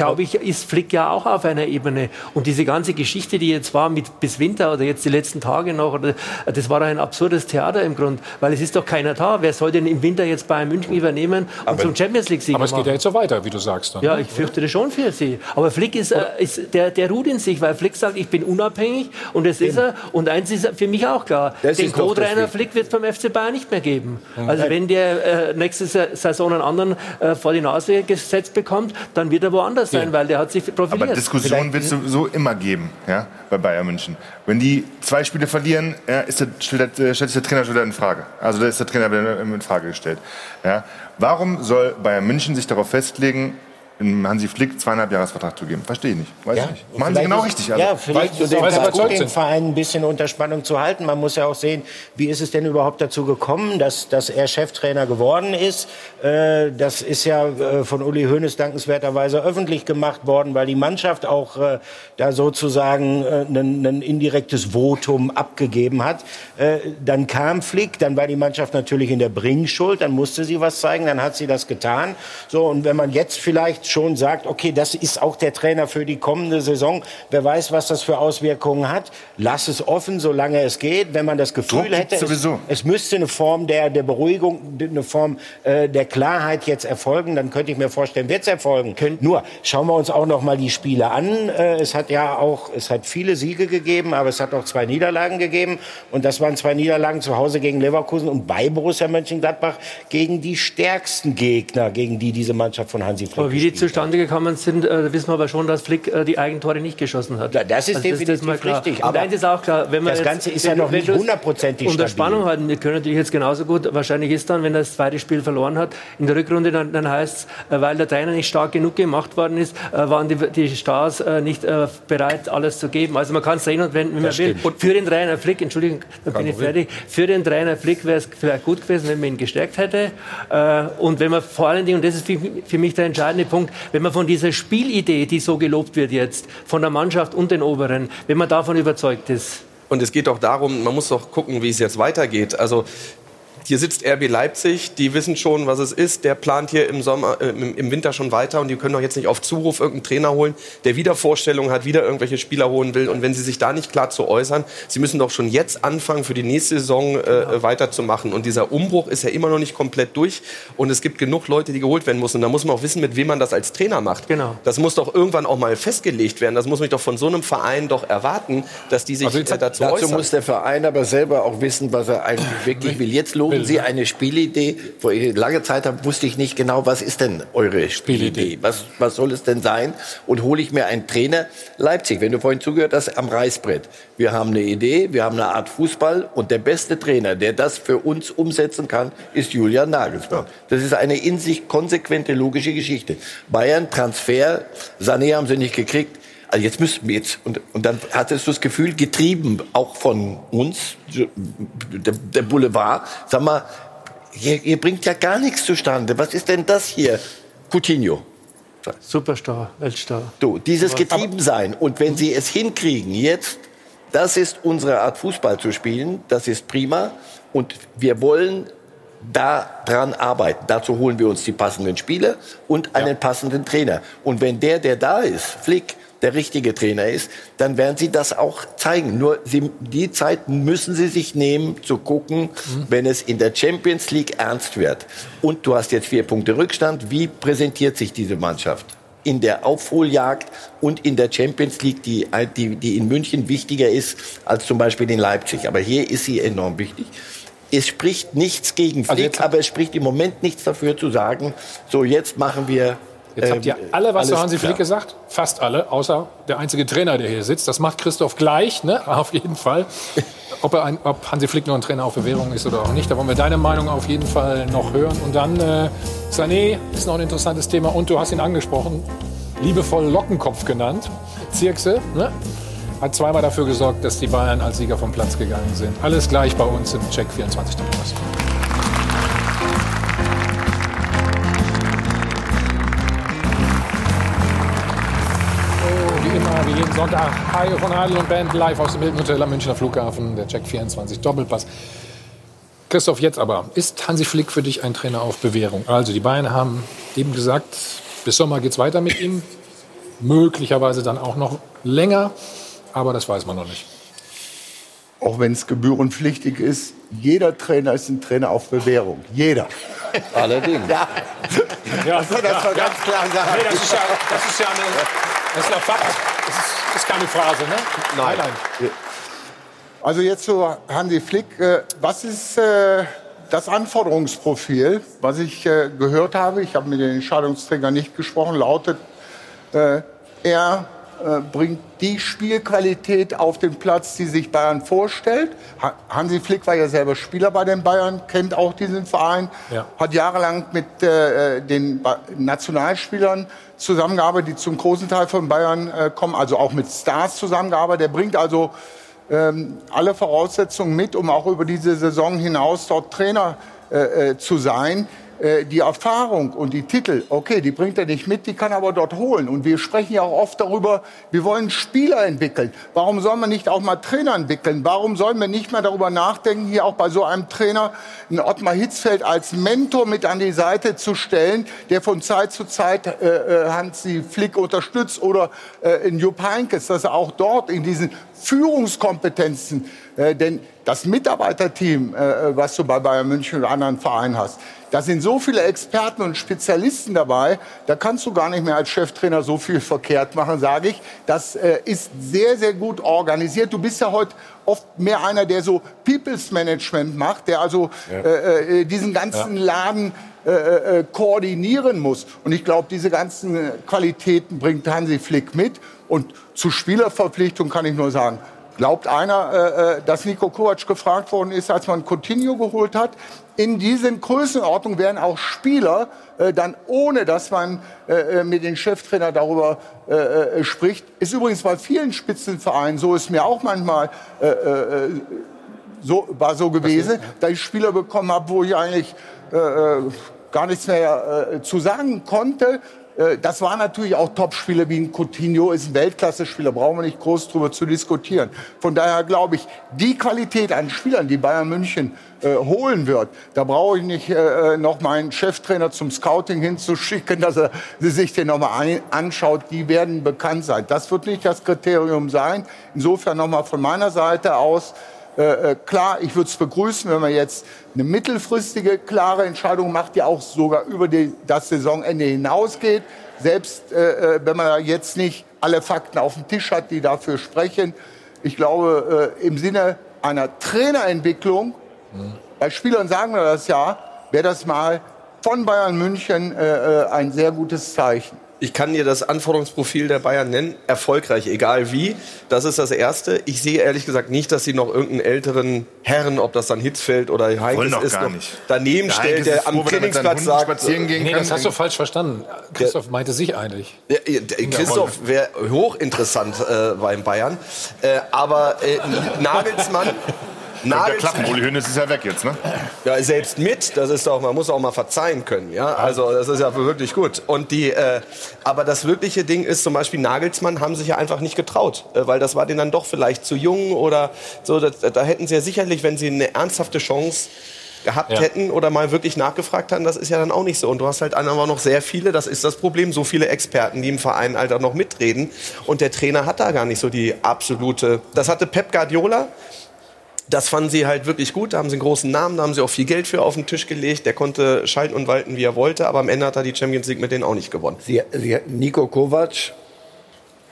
J: glaube ich, ist Flick ja auch auf einer Ebene. Und diese ganze Geschichte, die jetzt war mit bis Winter oder jetzt die letzten Tage noch, oder, das war ein absurdes Theater im Grund, weil es ist doch keiner da. Wer soll denn im Winter jetzt Bayern München übernehmen und aber, zum Champions League Sieg
A: Aber es geht ja jetzt so weiter, wie du sagst. Dann,
J: ja, ne? ich fürchte das schon für sie. Aber Flick ist, äh, ist der, der ruht in sich, weil Flick sagt, ich bin unabhängig und das ist er. Und eins ist für mich auch klar, das den Co-Trainer Flick wird es beim FC Bayern nicht mehr geben. Also wenn der äh, nächste Saison einen anderen äh, vor die Nase gesetzt bekommt, dann wird er woanders sein, weil der hat sich profiliert.
K: Aber Diskussionen wird es sowieso immer geben, ja, bei Bayern München. Wenn die zwei Spiele verlieren, ja, ist der, stellt, stellt sich der Trainer schon wieder in Frage. Also da ist der Trainer wieder in Frage gestellt. Ja. Warum soll Bayern München sich darauf festlegen, Hansi Flick zweieinhalb Jahresvertrag zu geben. Verstehe ich nicht. Weiß ja, ich nicht. Machen Sie genau richtig.
I: Also, ja, vielleicht ist es gut, den Verein ein bisschen unter Spannung zu halten. Man muss ja auch sehen, wie ist es denn überhaupt dazu gekommen, dass, dass er Cheftrainer geworden ist. Äh, das ist ja äh, von Uli Hoeneß dankenswerterweise öffentlich gemacht worden, weil die Mannschaft auch äh, da sozusagen äh, ein, ein indirektes Votum abgegeben hat. Äh, dann kam Flick, dann war die Mannschaft natürlich in der Bringschuld, dann musste sie was zeigen, dann hat sie das getan. So, und wenn man jetzt vielleicht schon sagt, okay, das ist auch der Trainer für die kommende Saison. Wer weiß, was das für Auswirkungen hat. Lass es offen, solange es geht. Wenn man das Gefühl Druck hätte, es, es, müsste eine Form der, der Beruhigung, eine Form äh, der Klarheit jetzt erfolgen, dann könnte ich mir vorstellen, wird es erfolgen. Könnt Nur schauen wir uns auch noch mal die Spiele an. Äh, es hat ja auch, es hat viele Siege gegeben, aber es hat auch zwei Niederlagen gegeben. Und das waren zwei Niederlagen zu Hause gegen Leverkusen und bei Borussia Mönchengladbach gegen die stärksten Gegner, gegen die diese Mannschaft von Hansi Flick
J: zustande gekommen sind, äh, wissen wir aber schon, dass Flick äh, die Eigentore nicht geschossen hat.
I: Ja, das ist also definitiv das ist richtig.
J: Aber eins ist auch klar, wenn man
I: das Ganze ist ja noch nicht hundertprozentig
J: Unter Spannung halten, wir können natürlich jetzt genauso gut, wahrscheinlich ist dann, wenn er das zweite Spiel verloren hat, in der Rückrunde dann, dann heißt es, äh, weil der Trainer nicht stark genug gemacht worden ist, äh, waren die, die Stars äh, nicht bereit, alles zu geben. Also man kann es sehen und wenden, wie man will. Und für den Trainer Flick, Entschuldigung, da bin ich fertig, für den Trainer Flick wäre es vielleicht gut gewesen, wenn man ihn gestärkt hätte. und wenn man vor allen Dingen, und das ist für mich der entscheidende Punkt, wenn man von dieser diese Spielidee, die so gelobt wird jetzt von der Mannschaft und den Oberen, wenn man davon überzeugt ist.
L: Und es geht doch darum, man muss doch gucken, wie es jetzt weitergeht. Also hier sitzt RB Leipzig, die wissen schon, was es ist. Der plant hier im, Sommer, äh, im Winter schon weiter und die können doch jetzt nicht auf Zuruf irgendeinen Trainer holen, der wieder Vorstellungen hat, wieder irgendwelche Spieler holen will. Und wenn sie sich da nicht klar zu äußern, sie müssen doch schon jetzt anfangen, für die nächste Saison äh, genau. weiterzumachen. Und dieser Umbruch ist ja immer noch nicht komplett durch. Und es gibt genug Leute, die geholt werden müssen. Und da muss man auch wissen, mit wem man das als Trainer macht.
J: Genau.
L: Das muss doch irgendwann auch mal festgelegt werden. Das muss mich doch von so einem Verein doch erwarten, dass die sich also
H: äh, dazu, dazu äußern. muss der Verein aber selber auch wissen, was er eigentlich wirklich will. Jetzt loben Sie eine Spielidee. Vor lange Zeit habe, wusste ich nicht genau, was ist denn eure Spielidee? Was, was soll es denn sein? Und hole ich mir einen Trainer Leipzig, wenn du vorhin zugehört hast, am Reißbrett. Wir haben eine Idee, wir haben eine Art Fußball und der beste Trainer, der das für uns umsetzen kann, ist Julian Nagelsmann. Das ist eine in sich konsequente, logische Geschichte. Bayern, Transfer, Sané haben sie nicht gekriegt. Also jetzt müssen wir jetzt, und, und dann hattest du das Gefühl, getrieben auch von uns, der, der Boulevard, sag mal, ihr, ihr bringt ja gar nichts zustande. Was ist denn das hier? Coutinho.
J: Superstar, Weltstar.
H: Du, dieses Getriebensein. Und wenn Sie es hinkriegen, jetzt, das ist unsere Art Fußball zu spielen, das ist prima. Und wir wollen daran arbeiten. Dazu holen wir uns die passenden Spieler und einen ja. passenden Trainer. Und wenn der, der da ist, Flick, der richtige Trainer ist, dann werden sie das auch zeigen. Nur sie, die Zeit müssen sie sich nehmen, zu gucken, mhm. wenn es in der Champions League ernst wird. Und du hast jetzt vier Punkte Rückstand. Wie präsentiert sich diese Mannschaft? in der Aufholjagd und in der Champions League, die, die, die in München wichtiger ist als zum Beispiel in Leipzig. Aber hier ist sie enorm wichtig. Es spricht nichts gegen also Flick, also aber es spricht im Moment nichts dafür zu sagen, so jetzt machen wir
A: Jetzt habt ihr ähm, alle was zu Hansi Flick gesagt, fast alle, außer der einzige Trainer, der hier sitzt. Das macht Christoph gleich, ne? auf jeden Fall. Ob, er ein, ob Hansi Flick nur ein Trainer auf Bewährung ist oder auch nicht, da wollen wir deine Meinung auf jeden Fall noch hören. Und dann, äh, Sané ist noch ein interessantes Thema und du hast ihn angesprochen. liebevoll Lockenkopf genannt. Zirkse, ne? hat zweimal dafür gesorgt, dass die Bayern als Sieger vom Platz gegangen sind. Alles gleich bei uns im Check 24 jeden Sonntag, Hajo von Adel und Band live aus dem Hilton Hotel am Münchner Flughafen, der Check 24 Doppelpass. Christoph, jetzt aber, ist Hansi Flick für dich ein Trainer auf Bewährung? Also die Bayern haben eben gesagt, bis Sommer geht es weiter mit ihm, möglicherweise dann auch noch länger, aber das weiß man noch nicht.
G: Auch wenn es gebührenpflichtig ist, jeder Trainer ist ein Trainer auf Bewährung. Jeder.
H: Allerdings.
G: Ja.
A: Ja,
G: das soll das
A: ja, ja.
G: ganz klar sagen.
A: Nee, das ist ja, das ist ja eine, das ist ja Fakt. Das ist, das ist keine Phrase, ne? Nein, nein.
G: Also jetzt zu Hansi Flick. Äh, Was ist äh, das Anforderungsprofil, was ich äh, gehört habe? Ich habe mit den Entscheidungsträgern nicht gesprochen. Lautet, äh, er bringt die Spielqualität auf den Platz, die sich Bayern vorstellt. Ha Hansi Flick war ja selber Spieler bei den Bayern, kennt auch diesen Verein,
A: Ja.
G: hat jahrelang mit äh, den ba Nationalspielern zusammengearbeitet, die zum großen Teil von Bayern äh, kommen, also auch mit Stars zusammengearbeitet. Er bringt also ähm, alle Voraussetzungen mit, um auch über diese Saison hinaus dort Trainer äh, äh, zu sein. Äh, die Erfahrung und die Titel, okay, die bringt er nicht mit, die kann er aber dort holen. Und wir sprechen ja auch oft darüber, wir wollen Spieler entwickeln. Warum soll man nicht auch mal Trainer entwickeln? Warum sollen wir nicht mehr darüber nachdenken, hier auch bei so einem Trainer einen Ottmar Hitzfeld als Mentor mit an die Seite zu stellen, der von Zeit zu Zeit äh, äh, Hansi Flick unterstützt oder äh, in Jupp Heynckes, dass er auch dort in diesen Führungskompetenzen, äh, denn das Mitarbeiterteam, äh, was du bei Bayern München und anderen Vereinen hast, da sind so viele Experten und Spezialisten dabei, da kannst du gar nicht mehr als Cheftrainer so viel verkehrt machen, sage ich. Das äh, ist sehr, sehr gut organisiert. Du bist ja heute oft mehr einer, der so People's Management macht, der also
H: Ja.
G: äh, äh, diesen ganzen Laden äh, äh, koordinieren muss. Und ich glaube, diese ganzen äh, Qualitäten bringt Hansi Flick mit. Und zu Spielerverpflichtung kann ich nur sagen, glaubt einer, äh, äh, dass Nico Kovac gefragt worden ist, als man Coutinho geholt hat? In diesen Größenordnungen werden auch Spieler äh, dann, ohne dass man äh, äh, mit den Cheftrainer darüber äh, äh, spricht, ist übrigens bei vielen Spitzenvereinen, so ist mir auch manchmal äh, äh, so, war so gewesen, dass ich Spieler bekommen habe, wo ich eigentlich äh, gar nichts mehr äh, zu sagen konnte. Äh, Das waren natürlich auch Top-Spieler wie ein Coutinho, ist ein Weltklasse-Spieler, brauchen wir nicht groß drüber zu diskutieren. Von daher glaube ich, die Qualität an Spielern, die Bayern München äh, holen wird, da brauche ich nicht äh, noch meinen Cheftrainer zum Scouting hinzuschicken, dass er sich den nochmal anschaut. Die werden bekannt sein. Das wird nicht das Kriterium sein. Insofern nochmal von meiner Seite aus, äh, äh, klar, ich würde es begrüßen, wenn man jetzt eine mittelfristige, klare Entscheidung macht, die auch sogar über die, das Saisonende hinausgeht. Selbst äh, äh, wenn man jetzt nicht alle Fakten auf dem Tisch hat, die dafür sprechen. Ich glaube, äh, im Sinne einer Trainerentwicklung, bei Spielern sagen wir das ja, wäre das mal von Bayern München äh, ein sehr gutes Zeichen.
L: Ich kann dir das Anforderungsprofil der Bayern nennen. Erfolgreich, egal wie. Das ist das Erste. Ich sehe ehrlich gesagt nicht, dass sie noch irgendeinen älteren Herren, ob das dann Hitzfeld oder Heinkes
K: doch
L: ist, noch
K: nicht.
L: daneben
K: Der
L: stellt, der am
K: froh,
L: Trainingsplatz sagt...
K: spazieren gehen
A: Nee,
K: kann.
A: das hast du falsch verstanden. Christoph meinte sich eigentlich.
L: Der Christoph wäre hochinteressant äh, beim Bayern. Äh, aber äh, Nagelsmann...
K: Der
L: Nagelsmann
K: Klappen, Uli Hoeneß ist ja weg jetzt, ne?
L: Ja, selbst mit, das ist doch, man muss auch mal verzeihen können, ja. Also das ist ja wirklich gut. Und die, äh, aber das wirkliche Ding ist zum Beispiel Nagelsmann haben sich ja einfach nicht getraut, äh, weil das war denen dann doch vielleicht zu jung oder so. Das, da hätten sie ja sicherlich, wenn sie eine ernsthafte Chance gehabt
A: Ja.
L: hätten oder mal wirklich nachgefragt hätten, das ist ja dann auch nicht so. Und du hast halt aber noch sehr viele, das ist das Problem, so viele Experten, die im Verein halt auch noch mitreden. Und der Trainer hat da gar nicht so die absolute. Das hatte Pep Guardiola. Das fanden sie halt wirklich gut. Da haben sie einen großen Namen, da haben sie auch viel Geld für auf den Tisch gelegt. Der konnte schalten und walten, wie er wollte. Aber am Ende hat er die Champions League mit denen auch nicht gewonnen.
H: Sie, Sie, Nico Kovac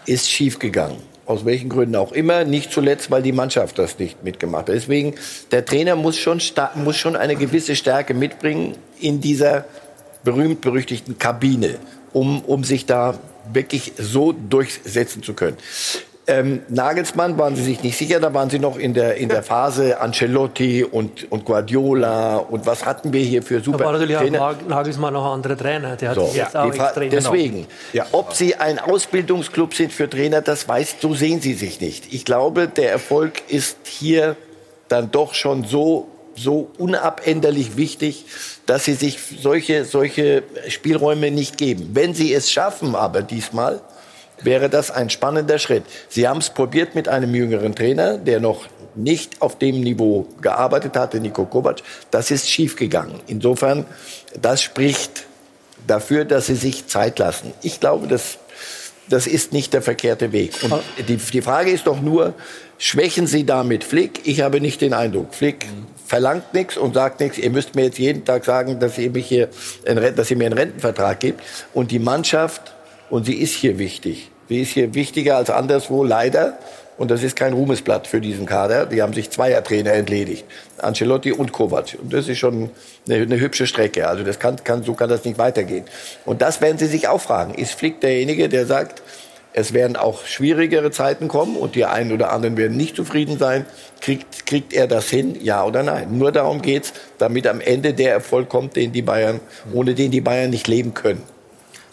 H: ist schiefgegangen. Aus welchen Gründen auch immer. Nicht zuletzt, weil die Mannschaft das nicht mitgemacht hat. Deswegen, der Trainer muss schon, muss schon eine gewisse Stärke mitbringen in dieser berühmt-berüchtigten Kabine, um, um sich da wirklich so durchsetzen zu können. Ähm, Nagelsmann waren Sie sich nicht sicher, da waren Sie noch in der, in der Phase Ancelotti und, und Guardiola und was hatten wir hier für super
J: war natürlich
H: Trainer?
J: auch Nagelsmann noch ein anderer Trainer. Der hat
H: So,
J: sich jetzt auch
H: die Fra-
J: extrem
H: deswegen, ob Sie ein Ausbildungsclub sind für Trainer, das weiß, so sehen Sie sich nicht. Ich glaube, der Erfolg ist hier dann doch schon so, so unabänderlich wichtig, dass Sie sich solche, solche Spielräume nicht geben. Wenn Sie es schaffen, aber diesmal, wäre das ein spannender Schritt. Sie haben es probiert mit einem jüngeren Trainer, der noch nicht auf dem Niveau gearbeitet hatte, Niko Kovac. Das ist schiefgegangen. Insofern, das spricht dafür, dass sie sich Zeit lassen. Ich glaube, das, das ist nicht der verkehrte Weg. Und die, die Frage ist doch nur, schwächen Sie damit Flick? Ich habe nicht den Eindruck. Flick verlangt nichts und sagt nichts. Ihr müsst mir jetzt jeden Tag sagen, dass ihr, mich hier, Ren- dass ihr mir einen Rentenvertrag gibt. Und die Mannschaft, und sie ist hier wichtig. Sie ist hier wichtiger als anderswo, leider. Und das ist kein Ruhmesblatt für diesen Kader. Die haben sich zweier Trainer entledigt. Ancelotti und Kovac. Und das ist schon eine, eine hübsche Strecke. Also das kann, kann, so kann das nicht weitergehen. Und das werden Sie sich auch fragen. Ist Flick derjenige, der sagt, es werden auch schwierigere Zeiten kommen und die einen oder anderen werden nicht zufrieden sein. Kriegt, kriegt er das hin? Ja oder nein? Nur darum geht's, damit am Ende der Erfolg kommt, den die Bayern, ohne den die Bayern nicht leben können.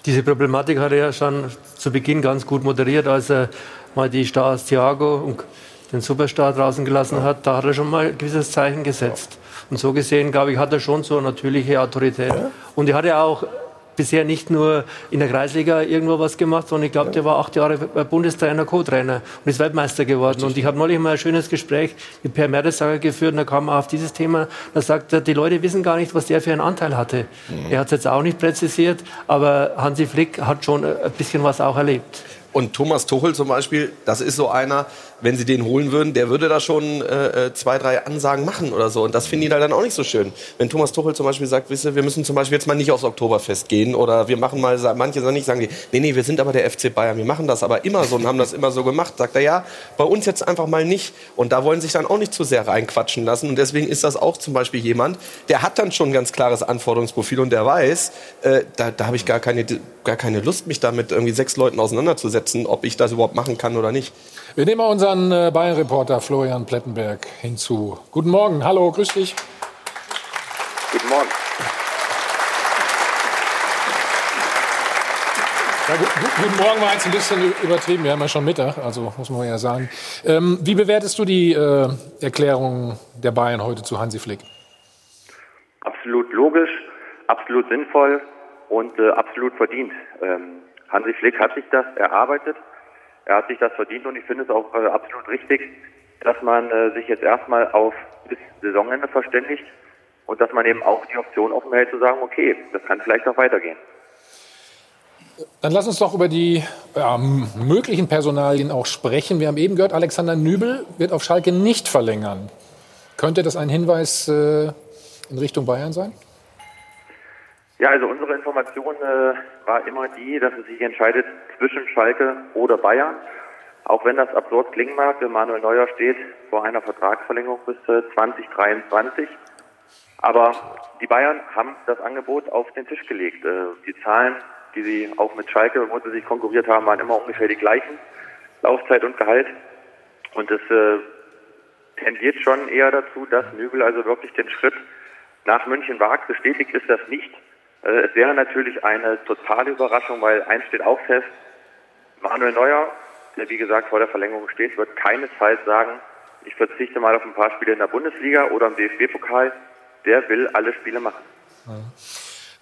J: Diese Problematik hat er ja schon zu Beginn ganz gut moderiert, als er mal die Stars Thiago und den Superstar draußen gelassen hat. Da hat er schon mal ein gewisses Zeichen gesetzt. Und so gesehen, glaube ich, hat er schon so eine natürliche Autorität. Und er hat ja auch bisher nicht nur in der Kreisliga irgendwo was gemacht, sondern ich glaube, der war acht Jahre Bundestrainer, Co-Trainer und ist Weltmeister geworden. Und ich habe neulich mal ein schönes Gespräch mit Per Mertesacker geführt und da kam er auf dieses Thema, da sagt er, die Leute wissen gar nicht, was der für einen Anteil hatte. Er hat es jetzt auch nicht präzisiert, aber Hansi Flick hat schon ein bisschen was auch erlebt.
L: Und Thomas Tuchel zum Beispiel, das ist so einer, wenn sie den holen würden, der würde da schon äh, äh, zwei, drei Ansagen machen oder so. Und das finden die da dann auch nicht so schön. Wenn Thomas Tuchel zum Beispiel sagt, wisst ihr, wir müssen zum Beispiel jetzt mal nicht aufs Oktoberfest gehen oder wir machen mal, manche sagen nicht, sagen die, nee, nee, wir sind aber der FC Bayern, wir machen das aber immer so und haben das immer so gemacht. Sagt er, ja, bei uns jetzt einfach mal nicht. Und da wollen sich dann auch nicht zu sehr reinquatschen lassen. Und deswegen ist das auch zum Beispiel jemand, der hat dann schon ein ganz klares Anforderungsprofil und der weiß, äh, da, da habe ich gar keine, gar keine Lust, mich da mit irgendwie sechs Leuten auseinanderzusetzen, ob ich das überhaupt machen kann oder nicht.
A: Wir nehmen mal unseren äh, Bayern-Reporter Florian Plettenberg hinzu. Guten Morgen, hallo, grüß dich.
R: Guten Morgen.
A: Ja, gu gu guten Morgen war jetzt ein bisschen übertrieben, wir haben ja schon Mittag, also muss man ja sagen. Ähm, wie bewertest du die äh, Erklärung der Bayern heute zu Hansi Flick?
R: Absolut logisch, absolut sinnvoll und äh, absolut verdient. Ähm, Hansi Flick hat sich das erarbeitet, er hat sich das verdient und ich finde es auch äh, absolut richtig, dass man äh, sich jetzt erstmal auf bis Saisonende verständigt und dass man eben auch die Option offen hält zu sagen, okay, das kann vielleicht auch weitergehen.
A: Dann lass uns doch über die ja, möglichen Personalien auch sprechen. Wir haben eben gehört, Alexander Nübel wird auf Schalke nicht verlängern. Könnte das ein Hinweis äh, in Richtung Bayern sein?
R: Ja, also unsere Information äh, war immer die, dass es sich entscheidet zwischen Schalke oder Bayern. Auch wenn das absurd klingen mag, äh, Manuel Neuer steht vor einer Vertragsverlängerung bis äh, 2023. Aber die Bayern haben das Angebot auf den Tisch gelegt. Äh, die Zahlen, die sie auch mit Schalke, wo sie sich konkurriert haben, waren immer ungefähr die gleichen. Laufzeit und Gehalt. Und es äh, tendiert schon eher dazu, dass Nübel also wirklich den Schritt nach München wagt. Bestätigt ist das nicht. Äh, Es wäre natürlich eine totale Überraschung, weil eins steht auch fest, Manuel Neuer, der wie gesagt vor der Verlängerung steht, wird keinesfalls sagen, ich verzichte mal auf ein paar Spiele in der Bundesliga oder im DFB-Pokal. Der will alle Spiele machen.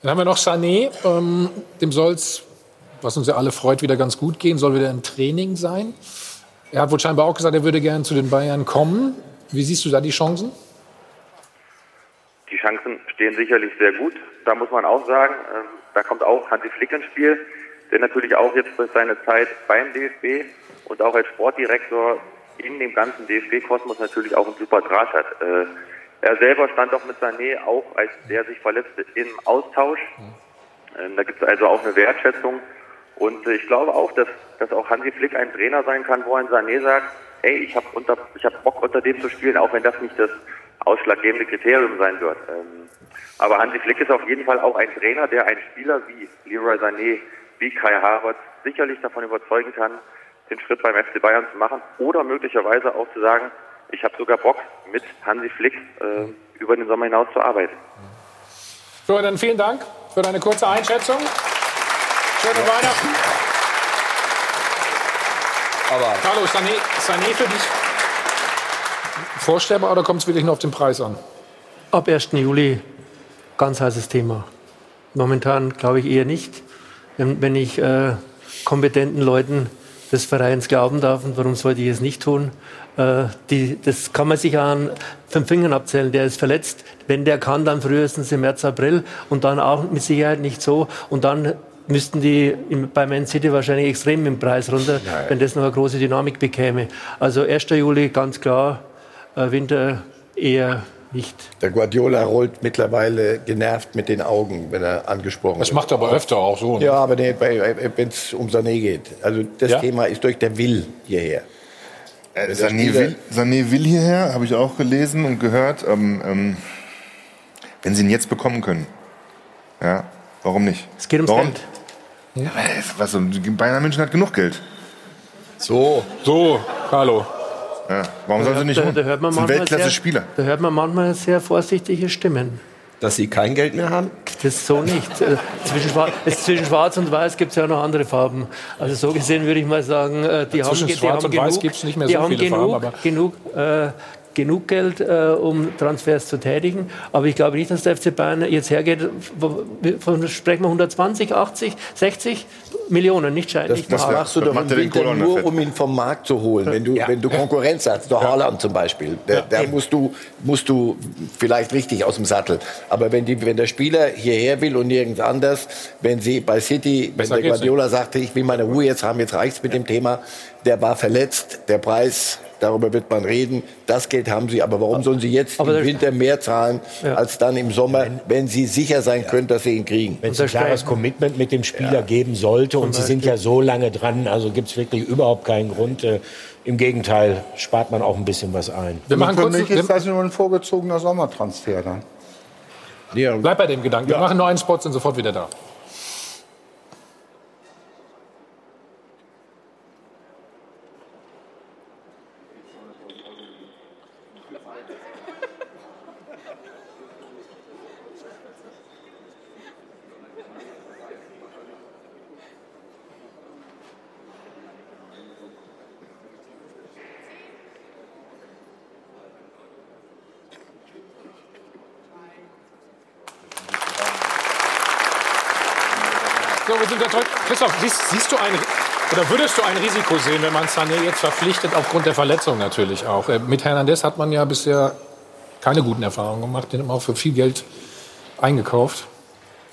A: Dann haben wir noch Sané. Ähm, dem soll es, was uns ja alle freut, wieder ganz gut gehen. Soll wieder im Training sein. Er hat wohl scheinbar auch gesagt, er würde gerne zu den Bayern kommen. Wie siehst du da die Chancen?
R: Die Chancen stehen sicherlich sehr gut. Da muss man auch sagen, ähm, da kommt auch Hansi Flick ins Spiel, der natürlich auch jetzt durch seine Zeit beim DFB und auch als Sportdirektor in dem ganzen DFB-Kosmos natürlich auch einen super Draht hat. Äh, er selber stand auch mit Sané auch, als der sich verletzte, im Austausch. Ähm, da gibt es also auch eine Wertschätzung. Und äh, ich glaube auch, dass, dass auch Hansi Flick ein Trainer sein kann, wo ein Sané sagt, hey, ich habe hab Bock unter dem zu spielen, auch wenn das nicht das ausschlaggebende Kriterium sein wird. Ähm, aber Hansi Flick ist auf jeden Fall auch ein Trainer, der einen Spieler wie Leroy Sané, wie Kai Havertz sicherlich davon überzeugen kann, den Schritt beim FC Bayern zu machen oder möglicherweise auch zu sagen, ich habe sogar Bock, mit Hansi Flick äh, über den Sommer hinaus zu arbeiten.
A: So, dann vielen Dank für deine kurze Einschätzung. Schöne ja. Weihnachten. Aber Carlo, Sané, Sané für dich vorstellbar oder kommt es wirklich nur auf den Preis an?
J: Ab 1. Juli ganz heißes Thema. Momentan glaube ich eher nicht. Wenn ich äh, kompetenten Leuten des Vereins glauben darf, und warum sollte ich es nicht tun, äh, die, das kann man sich an fünf Fingern abzählen. Der ist verletzt. Wenn der kann, dann frühestens im März, April und dann auch mit Sicherheit nicht so. Und dann müssten die bei Man City wahrscheinlich extrem im Preis runter, Nein. wenn das noch eine große Dynamik bekäme. Also 1. Juli ganz klar, äh, Winter eher nicht.
H: Der Guardiola rollt mittlerweile genervt mit den Augen, wenn er angesprochen
A: wird. Das macht er aber öfter auch so.
H: Ne? Ja, aber nee, wenn es um Sané geht. Also das ja? Thema ist durch der Will hierher.
K: Äh, Sané, will, Sané will hierher, habe ich auch gelesen und gehört. Ähm, ähm, wenn sie ihn jetzt bekommen können, ja, warum nicht?
J: Es geht ums warum? Geld.
K: Ja. Was, Bayern München hat genug Geld.
A: So. So, Carlo.
K: Ja, warum sollen sie nicht
J: da, da hört man
K: Weltklasse-Spieler.
J: Da hört man manchmal sehr vorsichtige Stimmen.
H: Dass sie kein Geld mehr haben?
J: Das so nicht. Äh, zwischen, Schwarz, zwischen Schwarz und Weiß gibt es ja noch andere Farben. Also so gesehen würde ich mal sagen, äh, die haben,
A: die haben genug,
J: nicht mehr so viele genug, Farben, genug äh, genug Geld, äh, um Transfers zu tätigen. Aber ich glaube nicht, dass der FC Bayern jetzt hergeht, von, sprechen wir 120, 80, 60 Millionen, nicht scheint.
H: Das, das machst du doch im Winter nur, um ihn vom Markt zu holen. Wenn du, ja. wenn du Konkurrenz hast, der Haaland zum Beispiel, der, der musst, du, musst du vielleicht richtig aus dem Sattel. Aber wenn, die, wenn der Spieler hierher will und nirgends anders, wenn sie bei City, wenn der Guardiola sagte, ich will meine Ruhe jetzt haben, jetzt reicht's mit dem Thema, der war verletzt, der Preis Darüber wird man reden. Das Geld haben sie. Aber warum sollen sie jetzt aber im Winter mehr zahlen ja. als dann im Sommer, wenn sie sicher sein können, dass sie ihn kriegen?
I: Wenn es ein klares Commitment mit dem Spieler ja. geben sollte und sie sind ja so lange dran, also gibt es wirklich überhaupt keinen Grund. Äh, Im Gegenteil, spart man auch ein bisschen was ein.
G: Wir machen Für mich ist das nur ein vorgezogener Sommertransfer dann.
A: Ja. Bleib bei dem Gedanken. Wir machen nur einen Spot, sind sofort wieder da. So, wir sind da zurück. Christoph, siehst, siehst, du ein, du ein Risiko sehen, wenn man Sané jetzt verpflichtet, aufgrund der Verletzung natürlich auch? Äh, mit Hernandez hat man ja bisher keine guten Erfahrungen gemacht, den haben auch für viel Geld eingekauft.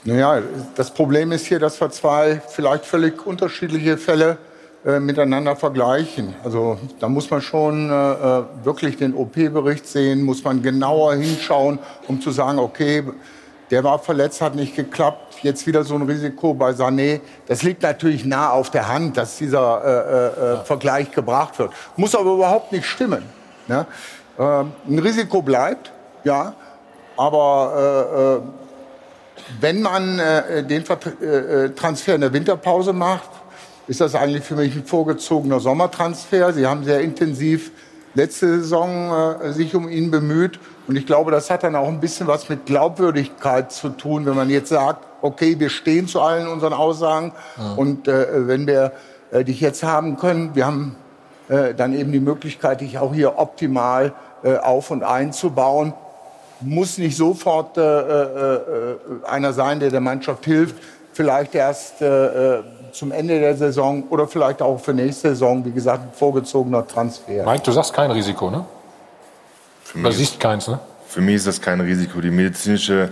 G: Naja, das Problem ist hier, dass wir zwei vielleicht völlig unterschiedliche Fälle äh, miteinander vergleichen. Also da muss man schon äh, äh wirklich den OP-Bericht sehen, muss man genauer hinschauen, um zu sagen, okay, der war verletzt, hat nicht geklappt. Jetzt wieder so ein Risiko bei Sané. Das liegt natürlich nah auf der Hand, dass dieser äh, äh, äh Vergleich gebracht wird. Muss aber überhaupt nicht stimmen. Ne? Ähm, ein Risiko bleibt, ja. Aber äh, äh wenn man äh, den Transfer in der Winterpause macht, ist das eigentlich für mich ein vorgezogener Sommertransfer. Sie haben sehr intensiv letzte Saison sich um ihn bemüht. Und ich glaube, das hat dann auch ein bisschen was mit Glaubwürdigkeit zu tun, wenn man jetzt sagt, okay, wir stehen zu allen unseren Aussagen ja. und äh, wenn wir äh, dich jetzt haben können, wir haben äh, dann eben die Möglichkeit, dich auch hier optimal äh, auf und einzubauen. Muss nicht sofort äh, äh, einer sein, der der Mannschaft hilft, vielleicht erst zum Ende der Saison oder vielleicht auch für nächste Saison, wie gesagt, ein vorgezogener Transfer.
A: Mike, du sagst kein Risiko, ne? Du siehst keins, ne?
K: Für mich ist das kein Risiko. Die medizinische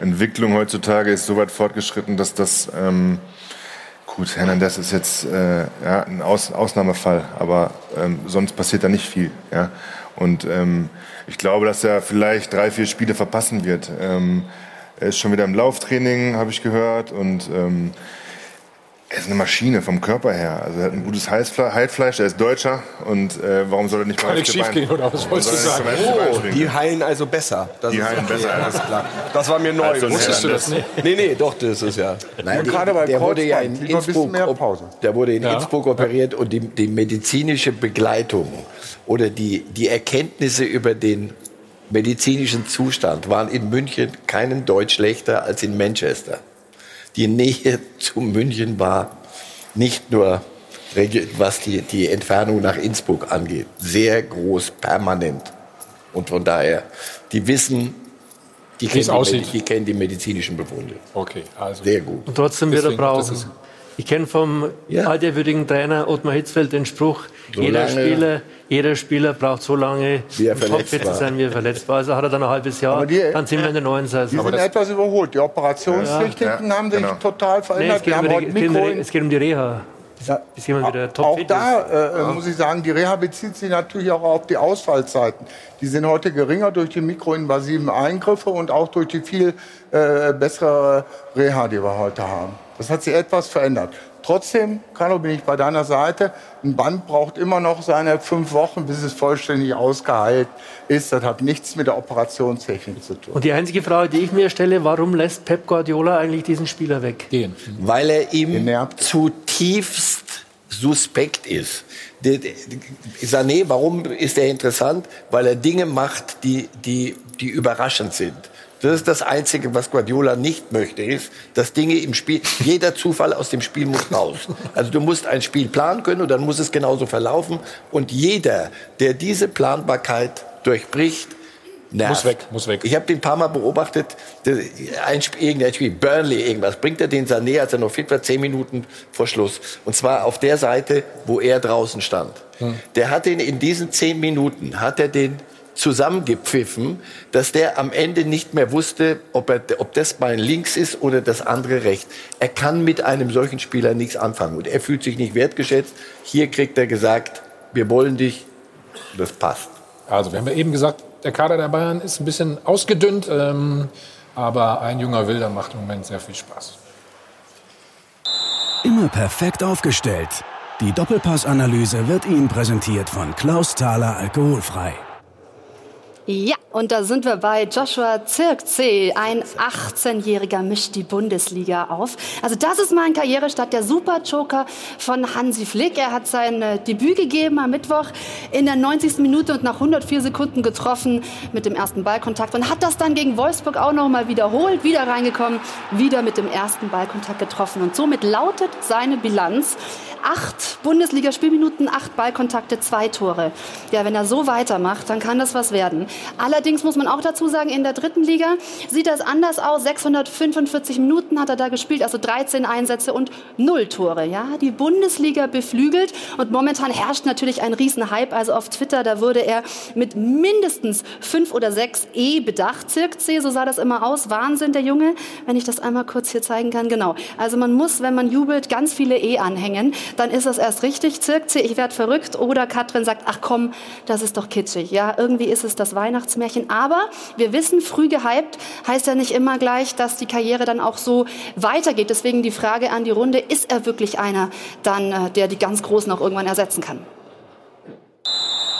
K: Entwicklung heutzutage ist so weit fortgeschritten, dass das ähm, gut, Hernandez ist jetzt äh, ja, ein Aus Ausnahmefall, aber ähm, sonst passiert da nicht viel. Ja? Und ähm, ich glaube, dass er vielleicht drei, vier Spiele verpassen wird. Ähm, er ist schon wieder im Lauftraining, habe ich gehört. Und ähm, Er ist eine Maschine vom Körper her. Also er hat ein gutes Heilfleisch, er ist Deutscher und äh, warum soll er nicht
A: Kann nichts schiefgehen, oder was wolltest du sagen?
L: Oh, die heilen also besser. Das
K: Die
L: ist
K: heilen
L: okay,
K: besser,
L: alles klar. Das war mir neu.
K: Also,
A: Wusstest du das nicht?
L: Nee, nee, doch, das ist ja.
H: Nein, die,
G: gerade bei
H: der wurde ja in Innsbruck,
G: mehr
H: op-
G: Pause.
H: der wurde in
A: Ja.
H: Innsbruck operiert und die, die medizinische Begleitung oder die, die Erkenntnisse über den medizinischen Zustand waren in München keinen Deut schlechter als in Manchester. Die Nähe zu München war nicht nur, was die, die Entfernung nach Innsbruck angeht, sehr groß, permanent. Und von daher, die wissen, die kennen die, die kennen die medizinischen Befunde.
A: Okay, also.
H: Sehr gut.
J: Und trotzdem wird er brauchen. Ich kenne vom altehrwürdigen Trainer Ottmar Hitzfeld den Spruch,
H: So
J: jeder,
H: lange-
J: Spieler, jeder Spieler braucht so lange,
H: Wie er
J: um topfit zu sein, wie er verletzt war. Also hat er dann ein halbes Jahr,
G: Aber die-
J: dann sind wir in der neuen
G: Die
J: Saison.
G: sind etwas überholt. Die Operationstechniken
K: Ja, ja,
G: haben sich
K: genau.
G: total
J: Nee,
G: verändert.
J: es, geht
G: Wir
J: um
G: haben
J: die,
G: heute
J: es, geht um die, es geht um die Reha.
G: Ja.
J: Bis jemand wieder
G: Auch
J: topfit ist.
G: da äh, muss ich sagen, die Reha bezieht sich natürlich auch auf die Ausfallzeiten. Die sind heute geringer durch die mikroinvasiven Eingriffe und auch durch die viel äh, bessere Reha, die wir heute haben. Das hat sich etwas verändert. Trotzdem, Carlo, bin ich bei deiner Seite. Ein Band braucht immer noch seine fünf Wochen, bis es vollständig ausgeheilt ist. Das hat nichts mit der Operationstechnik zu tun.
J: Und die einzige Frage, die ich mir stelle, warum lässt Pep Guardiola eigentlich diesen Spieler weg?
A: Gehen.
H: weil er ihm zutiefst suspekt ist. Sané, warum ist er interessant? Weil er Dinge macht, die, die, die überraschend sind. Das ist das Einzige, was Guardiola nicht möchte, ist, dass Dinge im Spiel, jeder Zufall aus dem Spiel muss raus. Also du musst ein Spiel planen können und dann muss es genauso verlaufen. Und jeder, der diese Planbarkeit durchbricht, nervt.
A: Muss weg, muss weg.
H: Ich habe den ein paar Mal beobachtet, ein Spiel, irgendein Spiel, Burnley irgendwas, bringt er den Sané, als er noch fit war, zehn Minuten vor Schluss. Und zwar auf der Seite, wo er draußen stand. Der hat den in diesen zehn Minuten, hat er den zusammengepfiffen, dass der am Ende nicht mehr wusste, ob, er, ob das Bein links ist oder das andere rechts. Er kann mit einem solchen Spieler nichts anfangen und er fühlt sich nicht wertgeschätzt. Hier kriegt er gesagt, wir wollen dich, das passt.
A: Also, wir haben ja eben gesagt, der Kader der Bayern ist ein bisschen ausgedünnt, ähm, aber ein junger Wilder macht im Moment sehr viel Spaß.
S: Immer perfekt aufgestellt. Die Doppelpassanalyse wird Ihnen präsentiert von Klaus Thaler Alkoholfrei.
D: Ja, und da sind wir bei Joshua Zirkzee. Ein 18-Jähriger mischt die Bundesliga auf. Also das ist mal ein Karrierestart, der Super-Joker von Hansi Flick. Er hat sein äh, Debüt gegeben am Mittwoch in der 90. Minute und nach 104 Sekunden getroffen mit dem ersten Ballkontakt und hat das dann gegen Wolfsburg auch noch mal wiederholt, wieder reingekommen, wieder mit dem ersten Ballkontakt getroffen. Und somit lautet seine Bilanz acht Bundesliga-Spielminuten, acht Ballkontakte, zwei Tore. Ja, wenn er so weitermacht, dann kann das was werden. Allerdings muss man auch dazu sagen, in der dritten Liga sieht das anders aus. 645 Minuten hat er da gespielt, also 13 Einsätze und null Tore. Ja, die Bundesliga beflügelt und momentan herrscht natürlich ein Riesenhype. Also auf Twitter, da wurde er mit mindestens fünf oder sechs E bedacht. Zirkzee, so sah das immer aus. Wahnsinn, der Junge. Wenn ich das einmal kurz hier zeigen kann, genau. Also man muss, wenn man jubelt, ganz viele E anhängen. Dann ist das erst richtig. Zirkzee, ich werd verrückt. Oder Katrin sagt, ach komm, das ist doch kitschig. Ja, irgendwie ist es das Weihnachtsmärchen. Aber wir wissen, früh gehypt heißt ja nicht immer gleich, dass die Karriere dann auch so weitergeht. Deswegen die Frage an die Runde, ist er wirklich einer, dann, äh, der die ganz Großen auch irgendwann ersetzen kann?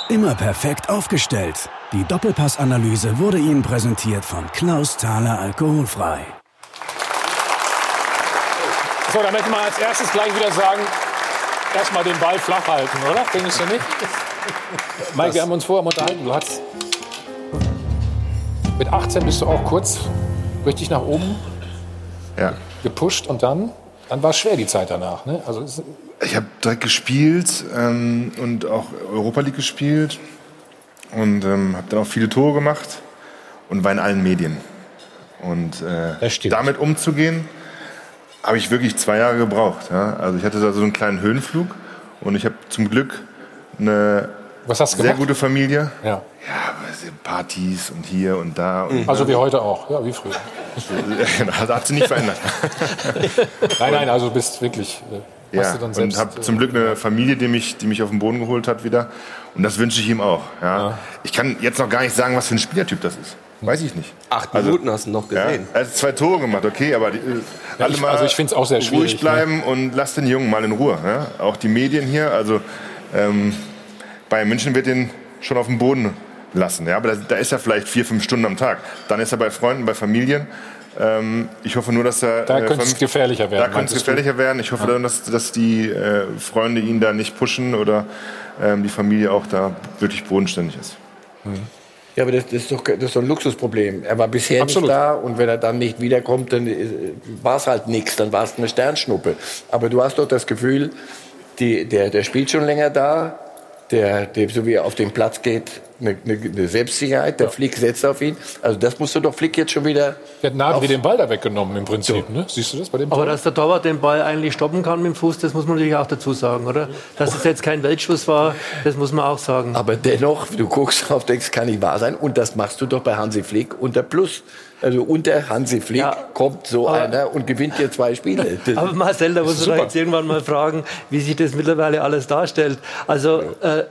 S: Immer perfekt aufgestellt. Die Doppelpassanalyse wurde Ihnen präsentiert von Klaus Thaler Alkoholfrei.
A: So, dann möchte man als erstes gleich wieder sagen, erstmal den Ball flach halten, oder? Findest du nicht? Mike, wir haben uns vorher unterhalten. Du hast mit 18 bist du auch kurz richtig nach oben
K: Ja.
A: gepusht und dann, dann war es schwer die Zeit danach. Ne? Also
K: Ich habe direkt gespielt ähm, und auch Europa League gespielt und ähm, habe dann auch viele Tore gemacht und war in allen Medien. Und äh, damit umzugehen, habe ich wirklich zwei Jahre gebraucht. Ja? Also ich hatte da so einen kleinen Höhenflug und ich habe zum Glück eine sehr
A: gemacht?
K: gute Familie.
A: Ja.
K: Ja, Partys und hier und da. Und
A: also wie heute auch, ja, wie früher.
K: das hat sich nicht verändert.
A: nein, nein, also du bist wirklich. äh,
K: Ja,
A: dann
K: und
A: selbst,
K: habe
A: äh,
K: zum Glück eine Familie, die mich, die mich auf den Boden geholt hat wieder. Und das wünsche ich ihm auch. Ja. Ich kann jetzt noch gar nicht sagen, was für ein Spielertyp das ist. Weiß ich nicht.
L: Acht Minuten hast du noch gesehen.
K: Ja, also zwei Tore gemacht, okay, aber die, äh,
A: Ja,
K: alle
A: ich-
K: mal
A: also ich find's auch sehr schwierig,
K: ruhig bleiben und lass den Jungen mal in Ruhe. Ja? Auch die Medien hier, also ähm, Bayern München wird ihn schon auf dem Boden lassen. Ja? Aber da, da ist er vielleicht vier, fünf Stunden am Tag. Dann ist er bei Freunden, bei Familien. Ähm, ich hoffe nur, dass er.
A: Da könnte es gefährlicher werden,
K: Da könnte es
A: meintest du?
K: gefährlicher werden. Ich hoffe dann, dass, dass die äh, Freunde ihn da nicht pushen oder ähm, die Familie auch da wirklich bodenständig ist.
H: Ja, aber das, das, ist doch, das ist doch ein Luxusproblem. Er war bisher
K: Absolut.
H: nicht da und wenn er dann nicht wiederkommt, dann war es halt nichts, dann war es eine Sternschnuppe. Aber du hast doch das Gefühl, die, der, der spielt schon länger da, der, der so wie er auf den Platz geht, eine, eine, eine Selbstsicherheit, der Flick setzt auf ihn. Also das musst du doch Flick jetzt schon wieder...
A: Der hat Nabri den Ball da weggenommen im Prinzip. Ne? Siehst du das bei dem
J: Aber
A: Tor?
J: dass der Torwart den Ball eigentlich stoppen kann mit dem Fuß, das muss man natürlich auch dazu sagen, oder? Dass es jetzt kein Weltschuss war, das muss man auch sagen.
H: Aber dennoch, du guckst drauf, denkst, kann nicht wahr sein. Und das machst du doch bei Hansi Flick unter Plus. Also unter Hansi Flick kommt so einer und gewinnt dir zwei Spiele. Das-
J: Aber Marcel, da muss man jetzt irgendwann mal fragen, wie sich das mittlerweile alles darstellt. Also, äh,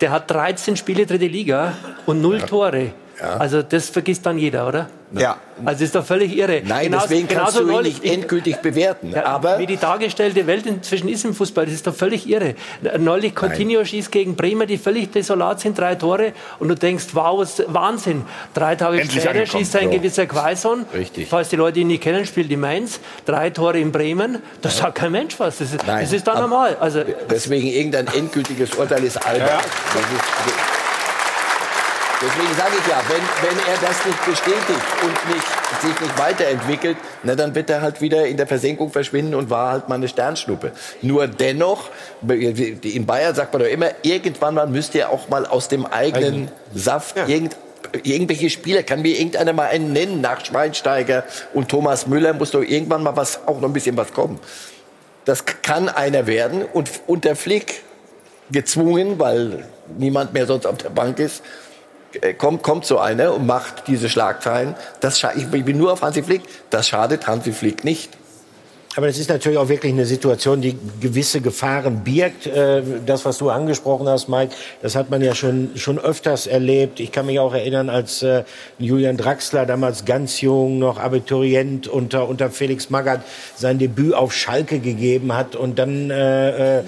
J: der hat 13 Spiele dritte Liga und null Tore. Also das vergisst dann jeder, oder?
H: Ja.
J: Also das ist doch völlig irre.
H: Nein,
J: Genauso-
H: deswegen kannst
J: genauso
H: du ihn
J: neulich-
H: nicht endgültig bewerten.
J: Ja,
H: aber
J: wie die dargestellte Welt inzwischen ist im Fußball, das ist doch völlig irre. Neulich Coutinho schießt gegen Bremer, die völlig desolat sind, drei Tore und du denkst, wow, was Wahnsinn. Drei Tage
H: Endlich
J: später
H: angekommen.
J: schießt ein
H: So.
J: gewisser Quaison,
H: Richtig.
J: falls die Leute ihn nicht kennen, spielt die Mainz, drei Tore in Bremen, das sagt kein Mensch was, das ist,
H: Nein,
J: das ist dann normal. Also,
H: deswegen irgendein endgültiges Urteil ist albern. Das ist, deswegen sage ich ja, wenn, wenn er das nicht bestätigt und nicht, sich nicht weiterentwickelt, na, dann wird er halt wieder in der Versenkung verschwinden und war halt mal eine Sternschnuppe. Nur dennoch, in Bayern sagt man doch immer, irgendwann mal müsst ihr auch mal aus dem eigenen Saft irgend, irgendwelche Spieler, kann mir irgendeiner mal einen nennen, nach Schweinsteiger und Thomas Müller muss doch irgendwann mal was, auch noch ein bisschen was kommen. Das kann einer werden und unter Flick gezwungen, weil niemand mehr sonst auf der Bank ist, kommt, kommt so einer und macht diese Schlagzeilen. Das ich bin nur auf Hansi Flick. Das schadet Hansi Flick nicht.
I: Aber das ist natürlich auch wirklich eine Situation, die gewisse Gefahren birgt. Äh, Das, was du angesprochen hast, Mike, das hat man ja schon, schon öfters erlebt. Ich kann mich auch erinnern, als äh, Julian Draxler, damals ganz jung, noch Abiturient unter, unter Felix Magath, sein Debüt auf Schalke gegeben hat und dann... Äh, äh,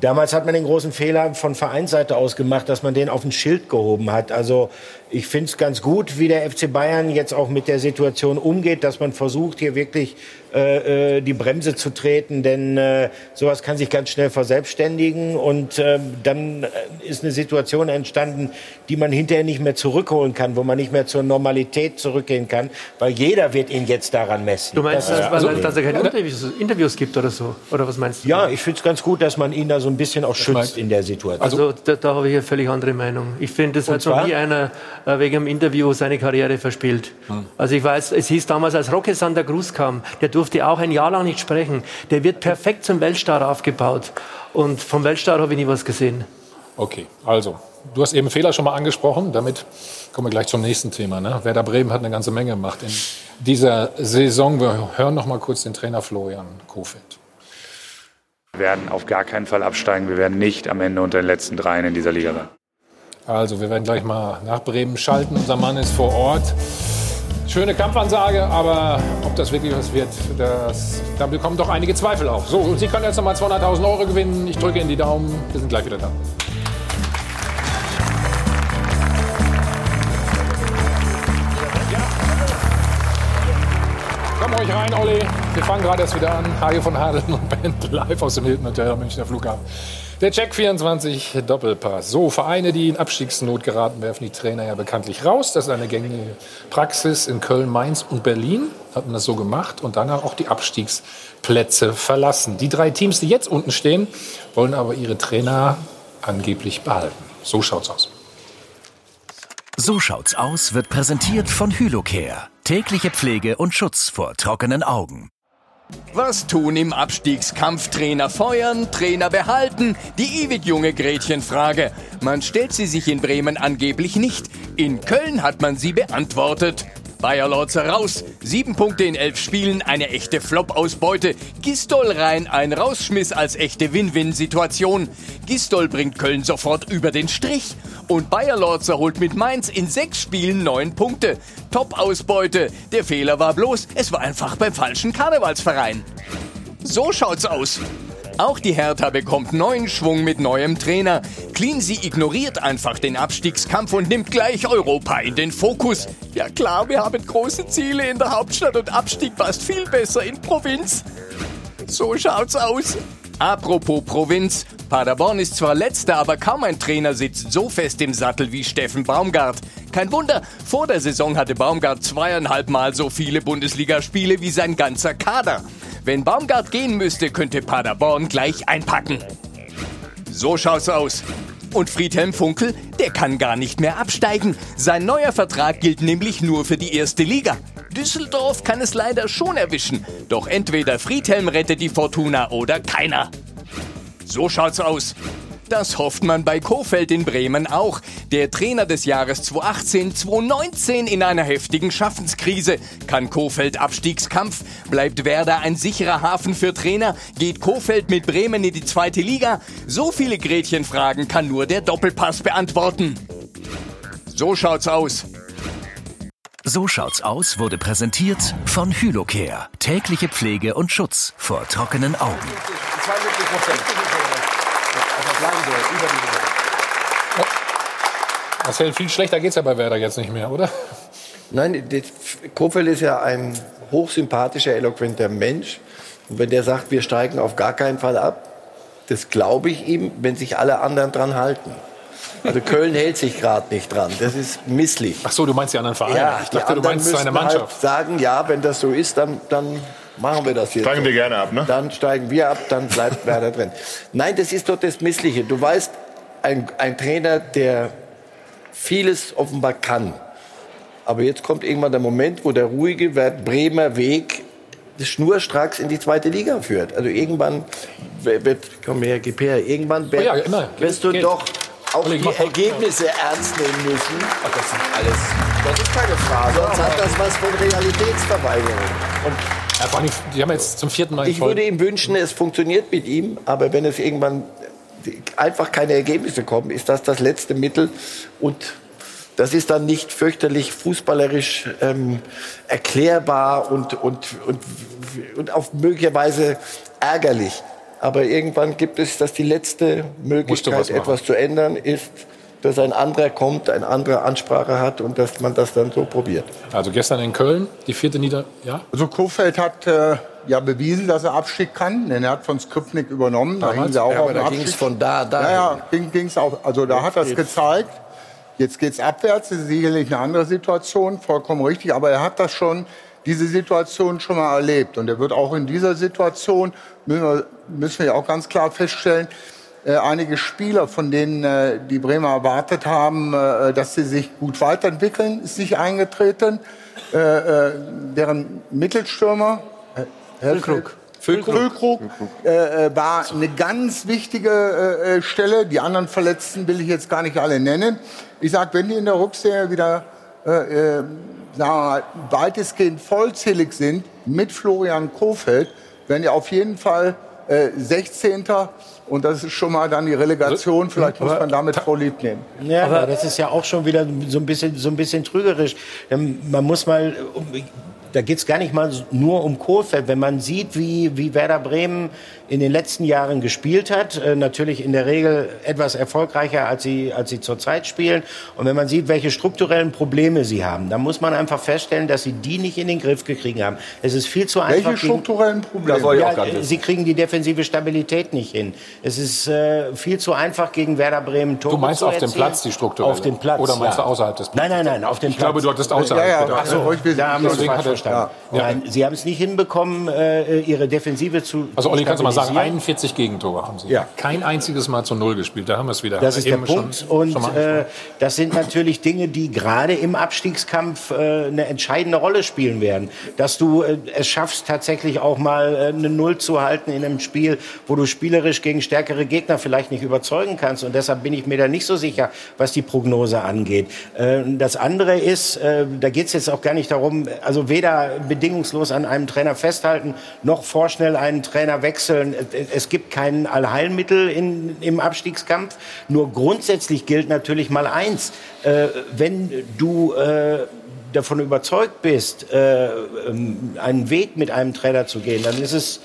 I: Damals hat man den großen Fehler von Vereinsseite aus gemacht, dass man den auf ein Schild gehoben hat. Also ich finde es ganz gut, wie der FC Bayern jetzt auch mit der Situation umgeht, dass man versucht, hier wirklich äh, äh, die Bremse zu treten, denn äh, sowas kann sich ganz schnell verselbstständigen und äh, dann ist eine Situation entstanden, die man hinterher nicht mehr zurückholen kann, wo man nicht mehr zur Normalität zurückgehen kann, weil jeder wird ihn jetzt daran messen.
J: du meinst,
I: Das
J: dass,
I: ist
J: dass,
I: das
J: er keine Interviews, Interviews gibt oder so? Oder was meinst du?
I: Ja, ich finde es ganz gut, dass man ihn da so ein bisschen auch schützt in der Situation.
J: Also da, da habe ich eine völlig andere Meinung. Ich finde, es
I: Und
J: hat noch
I: zwar?
J: nie einer äh, wegen einem Interview seine Karriere verspielt.
I: Hm.
J: Also ich weiß, es hieß damals, als Roque Santa Cruz kam, der durfte auch ein Jahr lang nicht sprechen. Der wird perfekt zum Weltstar aufgebaut. Und vom Weltstar habe ich nie was gesehen.
A: Okay, also, du hast eben Fehler schon mal angesprochen. Damit kommen wir gleich zum nächsten Thema. Ne? Werder Bremen hat eine ganze Menge gemacht in dieser Saison. Wir hören noch mal kurz den Trainer Florian Kofeld.
B: Wir werden auf gar keinen Fall absteigen. Wir werden nicht am Ende unter den letzten dreien in dieser Liga sein.
A: Also, wir werden gleich mal nach Bremen schalten. Unser Mann ist vor Ort. Schöne Kampfansage, aber ob das wirklich was wird, das, da bekommen doch einige Zweifel auf. So, Sie können jetzt noch mal 200.000 Euro gewinnen. Ich drücke Ihnen die Daumen. Wir sind gleich wieder da. Ruhig rein, Olli. Wir fangen gerade erst wieder an. Hajo von Hadeln und Band live aus dem Hilton Hotel am Münchner Flughafen. Der Check 24 Doppelpass. So, Vereine, die in Abstiegsnot geraten, werfen die Trainer ja bekanntlich raus. Das ist eine gängige Praxis in Köln, Mainz und Berlin. Hat man das so gemacht und danach auch die Abstiegsplätze verlassen. Die drei Teams, die jetzt unten stehen, wollen aber ihre Trainer angeblich behalten. So schaut's aus.
S: So schaut's aus wird präsentiert von Hylocare. Tägliche Pflege und Schutz vor trockenen Augen.
Q: Was tun im Abstiegskampf? Trainer feuern, Trainer behalten? Die ewig junge Gretchenfrage. Man stellt sie sich in Bremen angeblich nicht. In Köln hat man sie beantwortet. Bayer Lorzer raus. Sieben Punkte in elf Spielen, eine echte Flop-Ausbeute. Gistol rein, ein Rausschmiss als echte Win-Win-Situation. Gistol bringt Köln sofort über den Strich. Und Bayer Lorzer holt mit Mainz in sechs Spielen neun Punkte. Top-Ausbeute. Der Fehler war bloß, es war einfach beim falschen Karnevalsverein. So schaut's aus. Auch die Hertha bekommt neuen Schwung mit neuem Trainer. Cleansey ignoriert einfach den Abstiegskampf und nimmt gleich Europa in den Fokus. Ja klar, wir haben große Ziele in der Hauptstadt und Abstieg passt viel besser in Provinz. So schaut's aus. Apropos Provinz. Paderborn ist zwar letzter, aber kaum ein Trainer sitzt so fest im Sattel wie Steffen Baumgart. Kein Wunder, vor der Saison hatte Baumgart zweieinhalb Mal so viele Bundesligaspiele wie sein ganzer Kader. Wenn Baumgart gehen müsste, könnte Paderborn gleich einpacken. So schaut's aus. Und Friedhelm Funkel, der kann gar nicht mehr absteigen. Sein neuer Vertrag gilt nämlich nur für die erste Liga. Düsseldorf kann es leider schon erwischen. Doch entweder Friedhelm rettet die Fortuna oder keiner. So schaut's aus. Das hofft man bei Kofeld in Bremen auch. Der Trainer des Jahres 2018, 2019 in einer heftigen Schaffenskrise. Kann Kofeld Abstiegskampf? Bleibt Werder ein sicherer Hafen für Trainer? Geht Kofeld mit Bremen in die zweite Liga? So viele Gretchenfragen kann nur der Doppelpass beantworten. So schaut's aus.
S: So schaut's aus wurde präsentiert von Hylocare. Tägliche Pflege und Schutz vor trockenen Augen.
A: 72 Prozent. Marcel, viel schlechter geht's ja bei Werder jetzt nicht mehr, oder?
H: Nein, Kofeld ist ja ein hochsympathischer, eloquenter Mensch. Und wenn der sagt, wir steigen auf gar keinen Fall ab, das glaube ich ihm, wenn sich alle anderen dran halten. Also Köln hält sich gerade nicht dran. Das ist misslich.
A: Ach so, du meinst die anderen Vereine.
H: Ja,
A: ich dachte, du meinst seine Mannschaft.
H: Halt sagen, ja, wenn das so ist, dann, dann machen wir das jetzt.
K: Steigen wir gerne ab, ne?
H: Dann steigen wir ab, dann bleibt Werder drin. Nein, das ist doch das Missliche. Du weißt, ein, ein Trainer, der vieles offenbar kann. Aber jetzt kommt irgendwann der Moment, wo der ruhige Bremer Weg schnurstracks in die zweite Liga führt. Also irgendwann wird, komm her, gib her, irgendwann wird,
A: Oh ja, immer.
H: wirst du
A: Geht.
H: doch auch die. Ergebnisse ernst nehmen müssen. Ach, das ist alles, das ist keine Frage. Sonst hat das was von Realitätsverweigerung. Und
A: Ja, vor allem, die haben jetzt zum vierten Mal
H: ich würde ihm wünschen, es funktioniert mit ihm, aber wenn es irgendwann einfach keine Ergebnisse kommen, ist das das letzte Mittel. Und das ist dann nicht fürchterlich fußballerisch ähm, erklärbar und, und, und, und auch möglicherweise ärgerlich. Aber irgendwann gibt es, dass die letzte Möglichkeit, etwas zu ändern, ist, dass ein anderer kommt, eine andere Ansprache hat und dass man das dann so probiert.
A: Also gestern in Köln, die vierte Nieder... Ja?
G: Also Kofeld hat äh, ja bewiesen, dass er Abstieg kann, denn er hat von Skripnik übernommen. Da
H: Damals?
G: hingen sie auch
H: Ja,
G: auf
H: aber da ging's von da dahin.
G: Ja, ja, ging, ging's auch. Also da hat er es
H: geht's.
G: gezeigt. Jetzt geht's abwärts. Das ist sicherlich eine andere Situation, vollkommen richtig. Aber er hat das schon, diese Situation schon mal erlebt. Und er wird auch in dieser Situation, müssen wir, müssen wir ja auch ganz klar feststellen, äh, einige Spieler, von denen äh, die Bremer erwartet haben, äh, dass sie sich gut weiterentwickeln, ist nicht eingetreten. Äh, äh, deren Mittelstürmer, äh, Füllkrug. War eine ganz wichtige Stelle. Die anderen Verletzten will ich jetzt gar nicht alle nennen. Ich sag, wenn die in der Rückserie wieder mal, weitestgehend vollzählig sind mit Florian Kofeld, werden die auf jeden Fall äh, 16. Und das ist schon mal dann die Relegation. Vielleicht muss man damit vorlieb nehmen.
T: Ja, aber das ist ja auch schon wieder so ein bisschen, so ein bisschen trügerisch. Ähm, Man muss mal, um- da geht es gar nicht mal nur um Kohlfeld. Wenn man sieht, wie, wie Werder Bremen in den letzten Jahren gespielt hat, äh, natürlich in der Regel etwas erfolgreicher, als sie, als sie zurzeit spielen. Und wenn man sieht, welche strukturellen Probleme sie haben, dann muss man einfach feststellen, dass sie die nicht in den Griff gekriegt haben. Es ist viel zu einfach.
G: Welche
T: gegen-
G: strukturellen Probleme?
T: ja, sie kriegen die defensive Stabilität nicht hin. Es ist äh, viel zu einfach gegen Werder Bremen Tore
A: Du meinst
T: zu
A: auf dem. Platz die strukturelle?
T: Auf dem Platz.
A: Oder meinst
T: ja.
A: du außerhalb des
T: Nein, nein, nein, auf dem
A: Ich
T: Platz.
A: glaube, du hattest außerhalb
G: Ja, ja,
A: gedacht.
G: also, sind-
T: da haben wir uns
A: Deswegen
T: falsch
A: hat er
I: verstanden.
A: Ja.
I: Nein, Sie haben es nicht hinbekommen, äh, Ihre Defensive zu
A: Also Olli, kannst du mal sagen,
I: stabilisieren.
A: 41 Gegentore haben Sie.
I: Ja.
A: Kein einziges Mal zu Null gespielt. Da haben wir es wieder.
I: Das ist der
A: Eben schon-
I: Punkt. Und
A: schon
I: äh, das sind natürlich Dinge, die gerade im Abstiegskampf äh, eine entscheidende Rolle spielen werden. Dass du äh, es schaffst, tatsächlich auch mal äh, eine Null zu halten in einem Spiel, wo du spielerisch gegen stärkere Gegner vielleicht nicht überzeugen kannst. Und deshalb bin ich mir da nicht so sicher, was die Prognose angeht. Äh, das andere ist, äh, da geht es jetzt auch gar nicht darum, also weder bedingungslos an einem Trainer festhalten, noch vorschnell einen Trainer wechseln. Äh, Es gibt kein Allheilmittel in, im Abstiegskampf. Nur grundsätzlich gilt natürlich mal eins. Äh, wenn du äh, davon überzeugt bist, äh, ähm, einen Weg mit einem Trainer zu gehen, dann ist es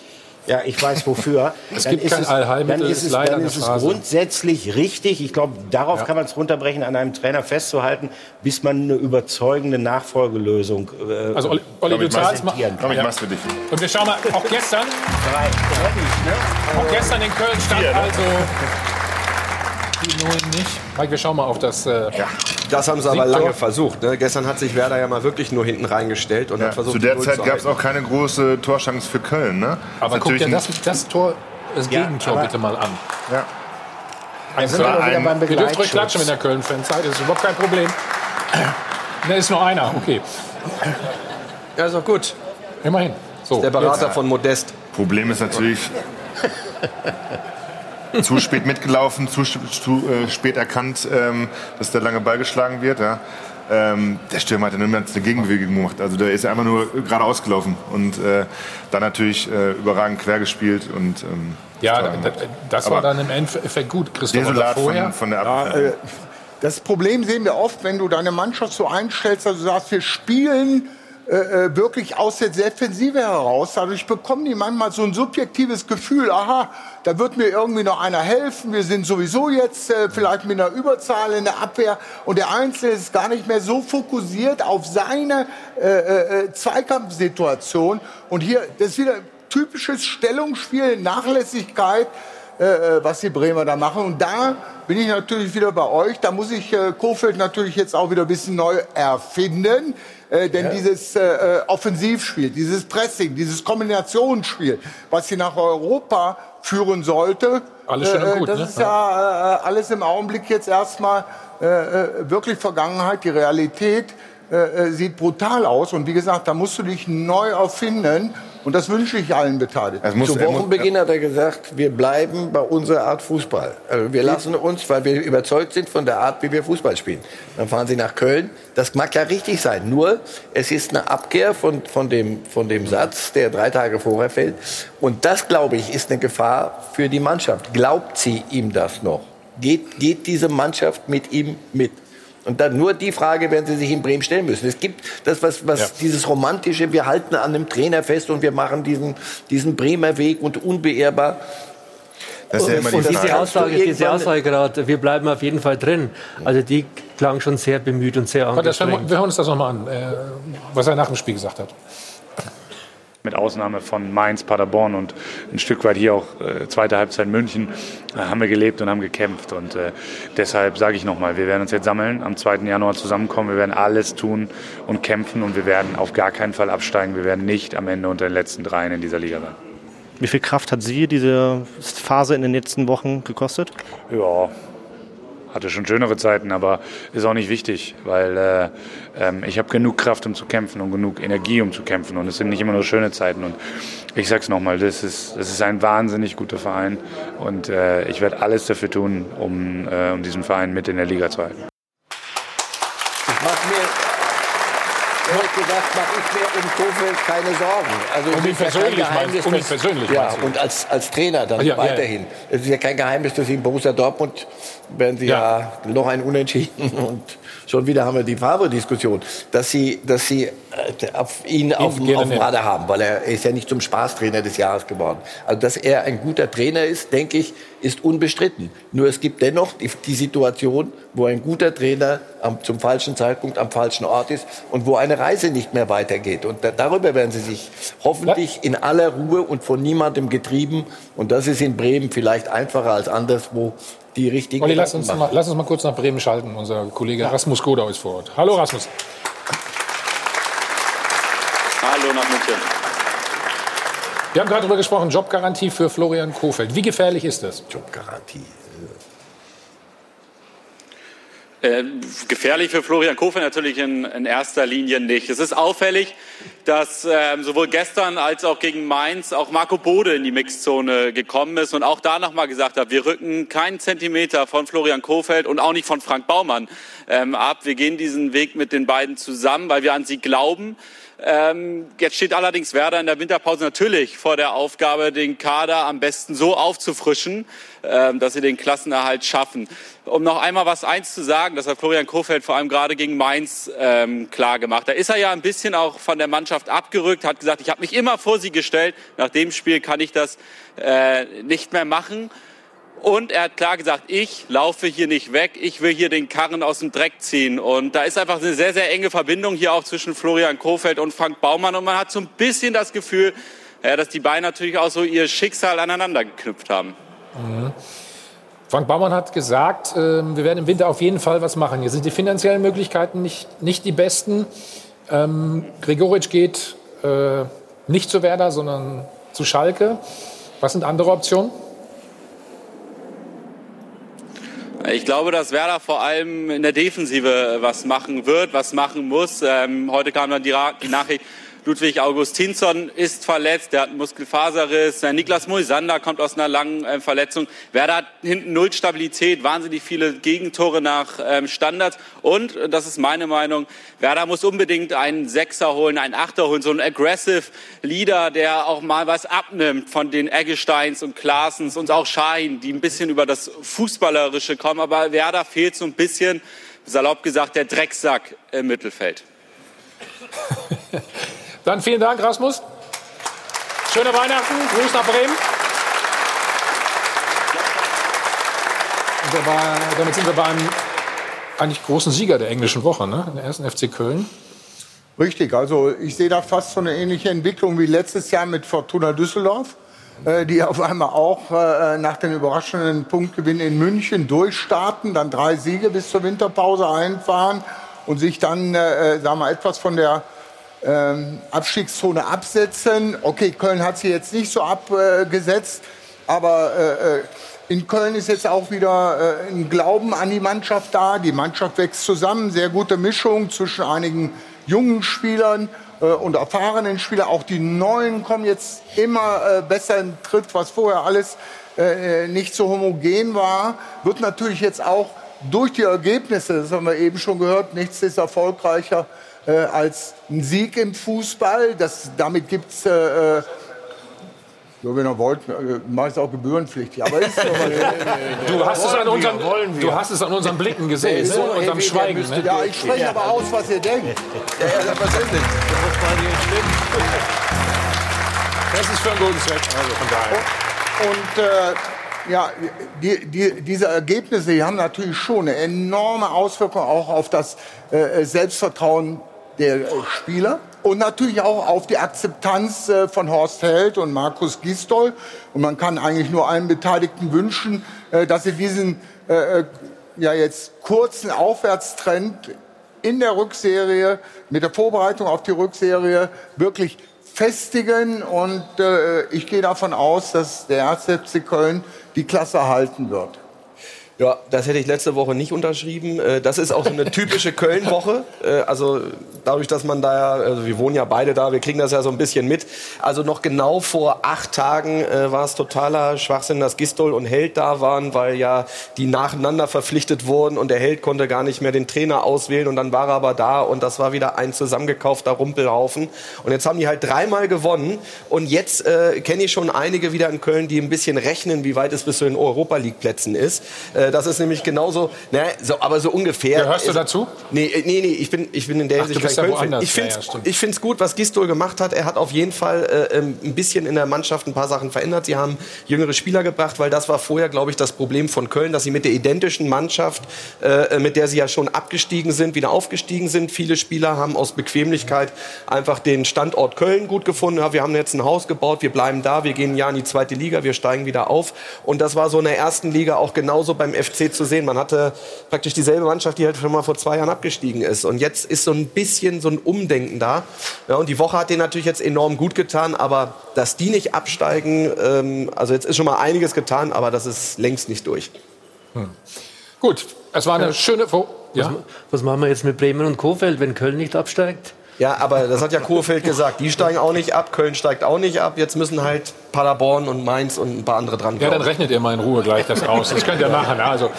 I: ja, ich weiß wofür.
A: Es
I: Dann
A: gibt
I: ist
A: kein Allheilmittel,
I: Dann ist
A: ist
I: es,
A: leider
I: dann ist es grundsätzlich richtig. Ich glaube, darauf
A: Ja.
I: kann man es runterbrechen, an einem Trainer festzuhalten, bis man eine überzeugende Nachfolgelösung äh,
A: Also Olli, Olli du zahlst mal.
K: Komm, ich
A: Ja.
K: mach's für dich.
A: Und wir schauen mal, auch gestern, auch gestern in Köln stand
K: Vier, ne?
A: also die Null nicht. Mike, wir schauen mal auf das. Äh,
L: Das haben sie aber lange versucht. Ne? Gestern hat sich Werder ja mal wirklich nur hinten reingestellt und
K: Ja,
L: hat versucht,
K: zu der Zeit gab es auch keine große Torchance für Köln. Ne?
A: Aber guck dir das, das Tor, das
I: Ja,
A: Gegentor bitte mal an.
K: Ja.
A: Ein
I: sind wir wieder
A: ein-
I: beim
A: Ihr dürft ruhig klatschen mit der Köln-Fanzeit, das ist überhaupt kein Problem. Da ist nur einer, okay.
L: Ja, ist doch gut.
A: Immerhin. So,
L: Der Berater
A: jetzt-
L: von Modest.
K: Problem ist natürlich, zu spät mitgelaufen, zu, zu äh, spät erkannt, ähm, dass der lange Ball geschlagen wird. Ja. Ähm, der Stürmer hat ja nur eine Gegenbewegung gemacht. Also der ist ja einfach nur geradeaus gelaufen und äh, dann natürlich äh, überragend quer gespielt und ähm,
A: Ja, das war dann im Endeffekt gut, Christoph. vorher,
K: von, von der
G: Ja,
K: Abwehr.
G: äh, das Problem sehen wir oft, wenn du deine Mannschaft so einstellst, dass du sagst, wir spielen äh, äh, wirklich aus der Defensive heraus. Dadurch bekommen die manchmal so ein subjektives Gefühl, aha, da wird mir irgendwie noch einer helfen. Wir sind sowieso jetzt äh, vielleicht mit einer Überzahl in der Abwehr und der Einzelne ist gar nicht mehr so fokussiert auf seine äh, äh, äh, Zweikampfsituation. Und hier, das ist wieder typisches Stellungsspiel, Nachlässigkeit äh, äh, was die Bremer da machen. Und da bin ich natürlich wieder bei euch. Da muss ich äh, Kofeld natürlich jetzt auch wieder ein bisschen neu erfinden. Äh, denn dieses äh, äh, Offensivspiel, dieses Pressing, dieses Kombinationsspiel, was sie nach Europa führen sollte,
A: Alles schön und
G: äh,
A: gut,
G: das
A: ne?
G: ist ja äh, alles im Augenblick jetzt erstmal äh, äh, wirklich Vergangenheit. Die Realität äh, äh, sieht brutal aus. Und wie gesagt, da musst du dich neu erfinden. Und das wünsche ich allen Beteiligten.
K: Muss,
H: Zu
K: muss-
H: Wochenbeginn hat er gesagt, wir bleiben bei unserer Art Fußball. Also wir lassen uns, weil wir überzeugt sind von der Art, wie wir Fußball spielen. Dann fahren sie nach Köln. Das mag ja richtig sein. Nur, es ist eine Abkehr von, von, dem, von dem Satz, der drei Tage vorher fällt. Und das, glaube ich, ist eine Gefahr für die Mannschaft. Glaubt sie ihm das noch? Geht, geht diese Mannschaft mit ihm mit? Und dann nur die Frage werden Sie sich in Bremen stellen müssen. Es gibt das, was, was
A: Ja.
H: dieses romantische, wir halten an einem Trainer fest und wir machen diesen, diesen Bremer Weg und unbeehrbar.
K: das ist ja immer die
J: Und diese Aussage, diese Aussage gerade, wir bleiben auf jeden Fall drin. Also die klang schon sehr bemüht und sehr angestrengt.
A: wir hören uns das nochmal an, äh, was er nach dem Spiel gesagt hat.
B: Mit Ausnahme von Mainz, Paderborn und ein Stück weit hier auch äh, zweite Halbzeit München äh, haben wir gelebt und haben gekämpft. Und äh, deshalb sage ich nochmal, wir werden uns jetzt sammeln, am 2. Januar zusammenkommen. Wir werden alles tun und kämpfen und wir werden auf gar keinen Fall absteigen. Wir werden nicht am Ende unter den letzten dreien in dieser Liga sein.
U: Wie viel Kraft hat Sie diese Phase in den letzten Wochen gekostet?
B: Ja, hatte schon schönere Zeiten, aber ist auch nicht wichtig, weil äh, ähm, ich habe genug Kraft, um zu kämpfen und genug Energie, um zu kämpfen. Und es sind nicht immer nur schöne Zeiten. Und ich sag's nochmal, das ist, das ist ein wahnsinnig guter Verein. Und äh, ich werde alles dafür tun, um, äh, um diesen Verein mit in der Liga zu halten.
H: Ich mache mir, ehrlich gesagt, mache ich mir um Kofeld keine Sorgen. Also
A: Um ihn
H: ja
A: persönlich meinst- um ihn persönlich
H: Ja, und als, als Trainer dann
A: Ah, ja, ja, ja.
H: weiterhin. Es ist ja kein Geheimnis, dass sie in Borussia Dortmund werden sie ja, noch ein Unentschieden und schon wieder haben wir die Favre-Diskussion, dass sie, dass sie äh, auf ihn auf, auf dem. Radar haben, weil er ist ja nicht zum Spaßtrainer des Jahres geworden. Also dass er ein guter Trainer ist, denke ich, ist unbestritten. Nur es gibt dennoch die, die Situation, wo ein guter Trainer am, zum falschen Zeitpunkt am falschen Ort ist und wo eine Reise nicht mehr weitergeht. Und da, darüber werden sie sich hoffentlich in aller Ruhe und von niemandem getrieben. Und das ist in Bremen vielleicht einfacher als anderswo die richtigen
A: Olli, lass uns,
H: machen.
A: mal, lass uns mal kurz nach Bremen schalten. Unser Kollege Rasmus Godau ist vor Ort. Hallo Rasmus.
N: Danke.
A: Wir haben gerade darüber gesprochen, Jobgarantie für Florian Kofeld. Wie gefährlich ist das?
H: Jobgarantie.
N: Äh, gefährlich für Florian Kofeld natürlich in, in, erster Linie nicht. Es ist auffällig, dass äh, sowohl gestern als auch gegen Mainz auch Marco Bode in die Mixzone gekommen ist und auch da nochmal gesagt hat, wir rücken keinen Zentimeter von Florian Kofeld und auch nicht von Frank Baumann ähm, ab. Wir gehen diesen Weg mit den beiden zusammen, weil wir an sie glauben. Ähm, jetzt steht allerdings Werder in der Winterpause natürlich vor der Aufgabe, den Kader am besten so aufzufrischen, ähm, dass sie den Klassenerhalt schaffen. Um noch einmal was eins zu sagen, das hat Florian Kofeld vor allem gerade gegen Mainz ähm, klar gemacht. Da ist er ja ein bisschen auch von der Mannschaft abgerückt, hat gesagt, ich habe mich immer vor sie gestellt. Nach dem Spiel kann ich das äh, nicht mehr machen. Und er hat klar gesagt, ich laufe hier nicht weg, ich will hier den Karren aus dem Dreck ziehen. Und da ist einfach eine sehr, sehr enge Verbindung hier auch zwischen Florian Kofeld und Frank Baumann. Und man hat so ein bisschen das Gefühl, ja, dass die beiden natürlich auch so ihr Schicksal aneinander geknüpft haben.
A: Mhm. Frank Baumann hat gesagt, äh, wir werden im Winter auf jeden Fall was machen. Hier sind die finanziellen Möglichkeiten nicht, nicht die besten. Ähm, Gregoritsch geht äh, nicht zu Werder, sondern zu Schalke. Was sind andere Optionen?
N: Ich glaube, dass Werder vor allem in der Defensive was machen wird, was machen muss. Ähm, heute kam dann die, die Nachricht, Ludwig Augustinsson ist verletzt, der hat einen Muskelfaserriss. Niklas Moisander kommt aus einer langen äh, Verletzung. Werder hat hinten null Stabilität, wahnsinnig viele Gegentore nach ähm, Standards. Und, das ist meine Meinung, Werder muss unbedingt einen Sechser holen, einen Achter holen, so einen aggressive Leader, der auch mal was abnimmt von den Eggesteins und Klaasens und auch Schein, die ein bisschen über das Fußballerische kommen. Aber Werder fehlt so ein bisschen, salopp gesagt, der Drecksack im Mittelfeld.
A: Dann vielen Dank, Rasmus. Schöne Weihnachten. Gruß nach Bremen. War, damit sind wir beim eigentlich großen Sieger der englischen Woche, ne? der ersten FC Köln.
G: Richtig, also ich sehe da fast so eine ähnliche Entwicklung wie letztes Jahr mit Fortuna Düsseldorf, äh, die auf einmal auch äh, nach dem überraschenden Punktgewinn in München durchstarten, dann drei Siege bis zur Winterpause einfahren und sich dann, äh, sagen wir, etwas von der ähm, Abstiegszone absetzen. Okay, Köln hat sie jetzt nicht so abgesetzt, aber äh, äh, in Köln ist jetzt auch wieder äh, ein Glauben an die Mannschaft da. Die Mannschaft wächst zusammen, sehr gute Mischung zwischen einigen jungen Spielern und erfahrenen Spielern. Auch die Neuen kommen jetzt immer besser in Tritt, was vorher alles nicht so homogen war. Wird natürlich jetzt auch durch die Ergebnisse, das haben wir eben schon gehört, nichts ist erfolgreicher äh, als ein Sieg im Fußball. Das, damit gibt es, äh, äh, so wenn ihr wollt, äh, mache ich es auch gebührenpflichtig. Aber ist
A: du, hast es an unseren, du hast es an unseren Blicken gesehen, so, ne? unserem Schweigen. Ne?
G: Ja, ich spreche aber aus, was ihr denkt. Ja, ja.
A: Das ist für einen guten Zweck, also von daher.
G: Und, äh, ja, die, die, diese Ergebnisse die haben natürlich schon eine enorme Auswirkung auch auf das äh, Selbstvertrauen der äh, Spieler und natürlich auch auf die Akzeptanz äh, von Horst Held und Markus Gisdol. Und man kann eigentlich nur allen Beteiligten wünschen, äh, dass sie diesen ja jetzt kurzen Aufwärtstrend in der Rückserie mit der Vorbereitung auf die Rückserie wirklich festigen. Und ich gehe davon aus, dass der 1. FC Köln die Klasse halten wird.
L: Ja, das hätte ich letzte Woche nicht unterschrieben. Äh, das ist auch so eine typische Köln-Woche. Äh, also dadurch, dass man da ja, also wir wohnen ja beide da, wir kriegen das ja so ein bisschen mit. Also noch genau vor acht Tagen äh, war es totaler Schwachsinn, dass Gistol und Held da waren, weil ja die nacheinander verpflichtet wurden und der Held konnte gar nicht mehr den Trainer auswählen und dann war er aber da und das war wieder ein zusammengekaufter Rumpelhaufen. Und jetzt haben die halt dreimal gewonnen und jetzt äh, kenne ich schon einige wieder in Köln, die ein bisschen rechnen, wie weit es bis zu den Europa League Plätzen ist. Äh, das ist nämlich genauso, ne, so, aber so ungefähr.
A: Gehörst du dazu?
L: Nee, äh, nee, nee, ich bin, ich bin in der Hinsicht kein
A: ja.
L: Ich finde es ja, ja, gut, was Gistol gemacht hat. Er hat auf jeden Fall äh, ähm, ein bisschen in der Mannschaft ein paar Sachen verändert. Sie haben jüngere Spieler gebracht, weil das war vorher, glaube ich, das Problem von Köln, dass sie mit der identischen Mannschaft, äh, mit der sie ja schon abgestiegen sind, wieder aufgestiegen sind. Viele Spieler haben aus Bequemlichkeit einfach den Standort Köln gut gefunden. Ja, wir haben jetzt ein Haus gebaut, wir bleiben da, wir gehen ja in die zweite Liga, wir steigen wieder auf. Und das war so in der ersten Liga auch genauso beim beim FC zu sehen. Man hatte praktisch dieselbe Mannschaft, die halt schon mal vor zwei Jahren abgestiegen ist. Und jetzt ist so ein bisschen so ein Umdenken da. Ja, und die Woche hat denen natürlich jetzt enorm gut getan, aber dass die nicht absteigen, ähm, also jetzt ist schon mal einiges getan, aber das ist längst nicht durch.
A: Hm. Gut, es war eine ja. schöne. Fo
J: ja? was, was machen wir jetzt mit Bremen und Kofeld, wenn Köln nicht absteigt?
L: Ja, aber das hat ja Kurfeld gesagt. Die steigen auch nicht ab, Köln steigt auch nicht ab. Jetzt müssen halt Paderborn und Mainz und ein paar andere dran.
A: Ja, dann rechnet ihr mal in Ruhe gleich das aus. Das könnt ihr machen. Also,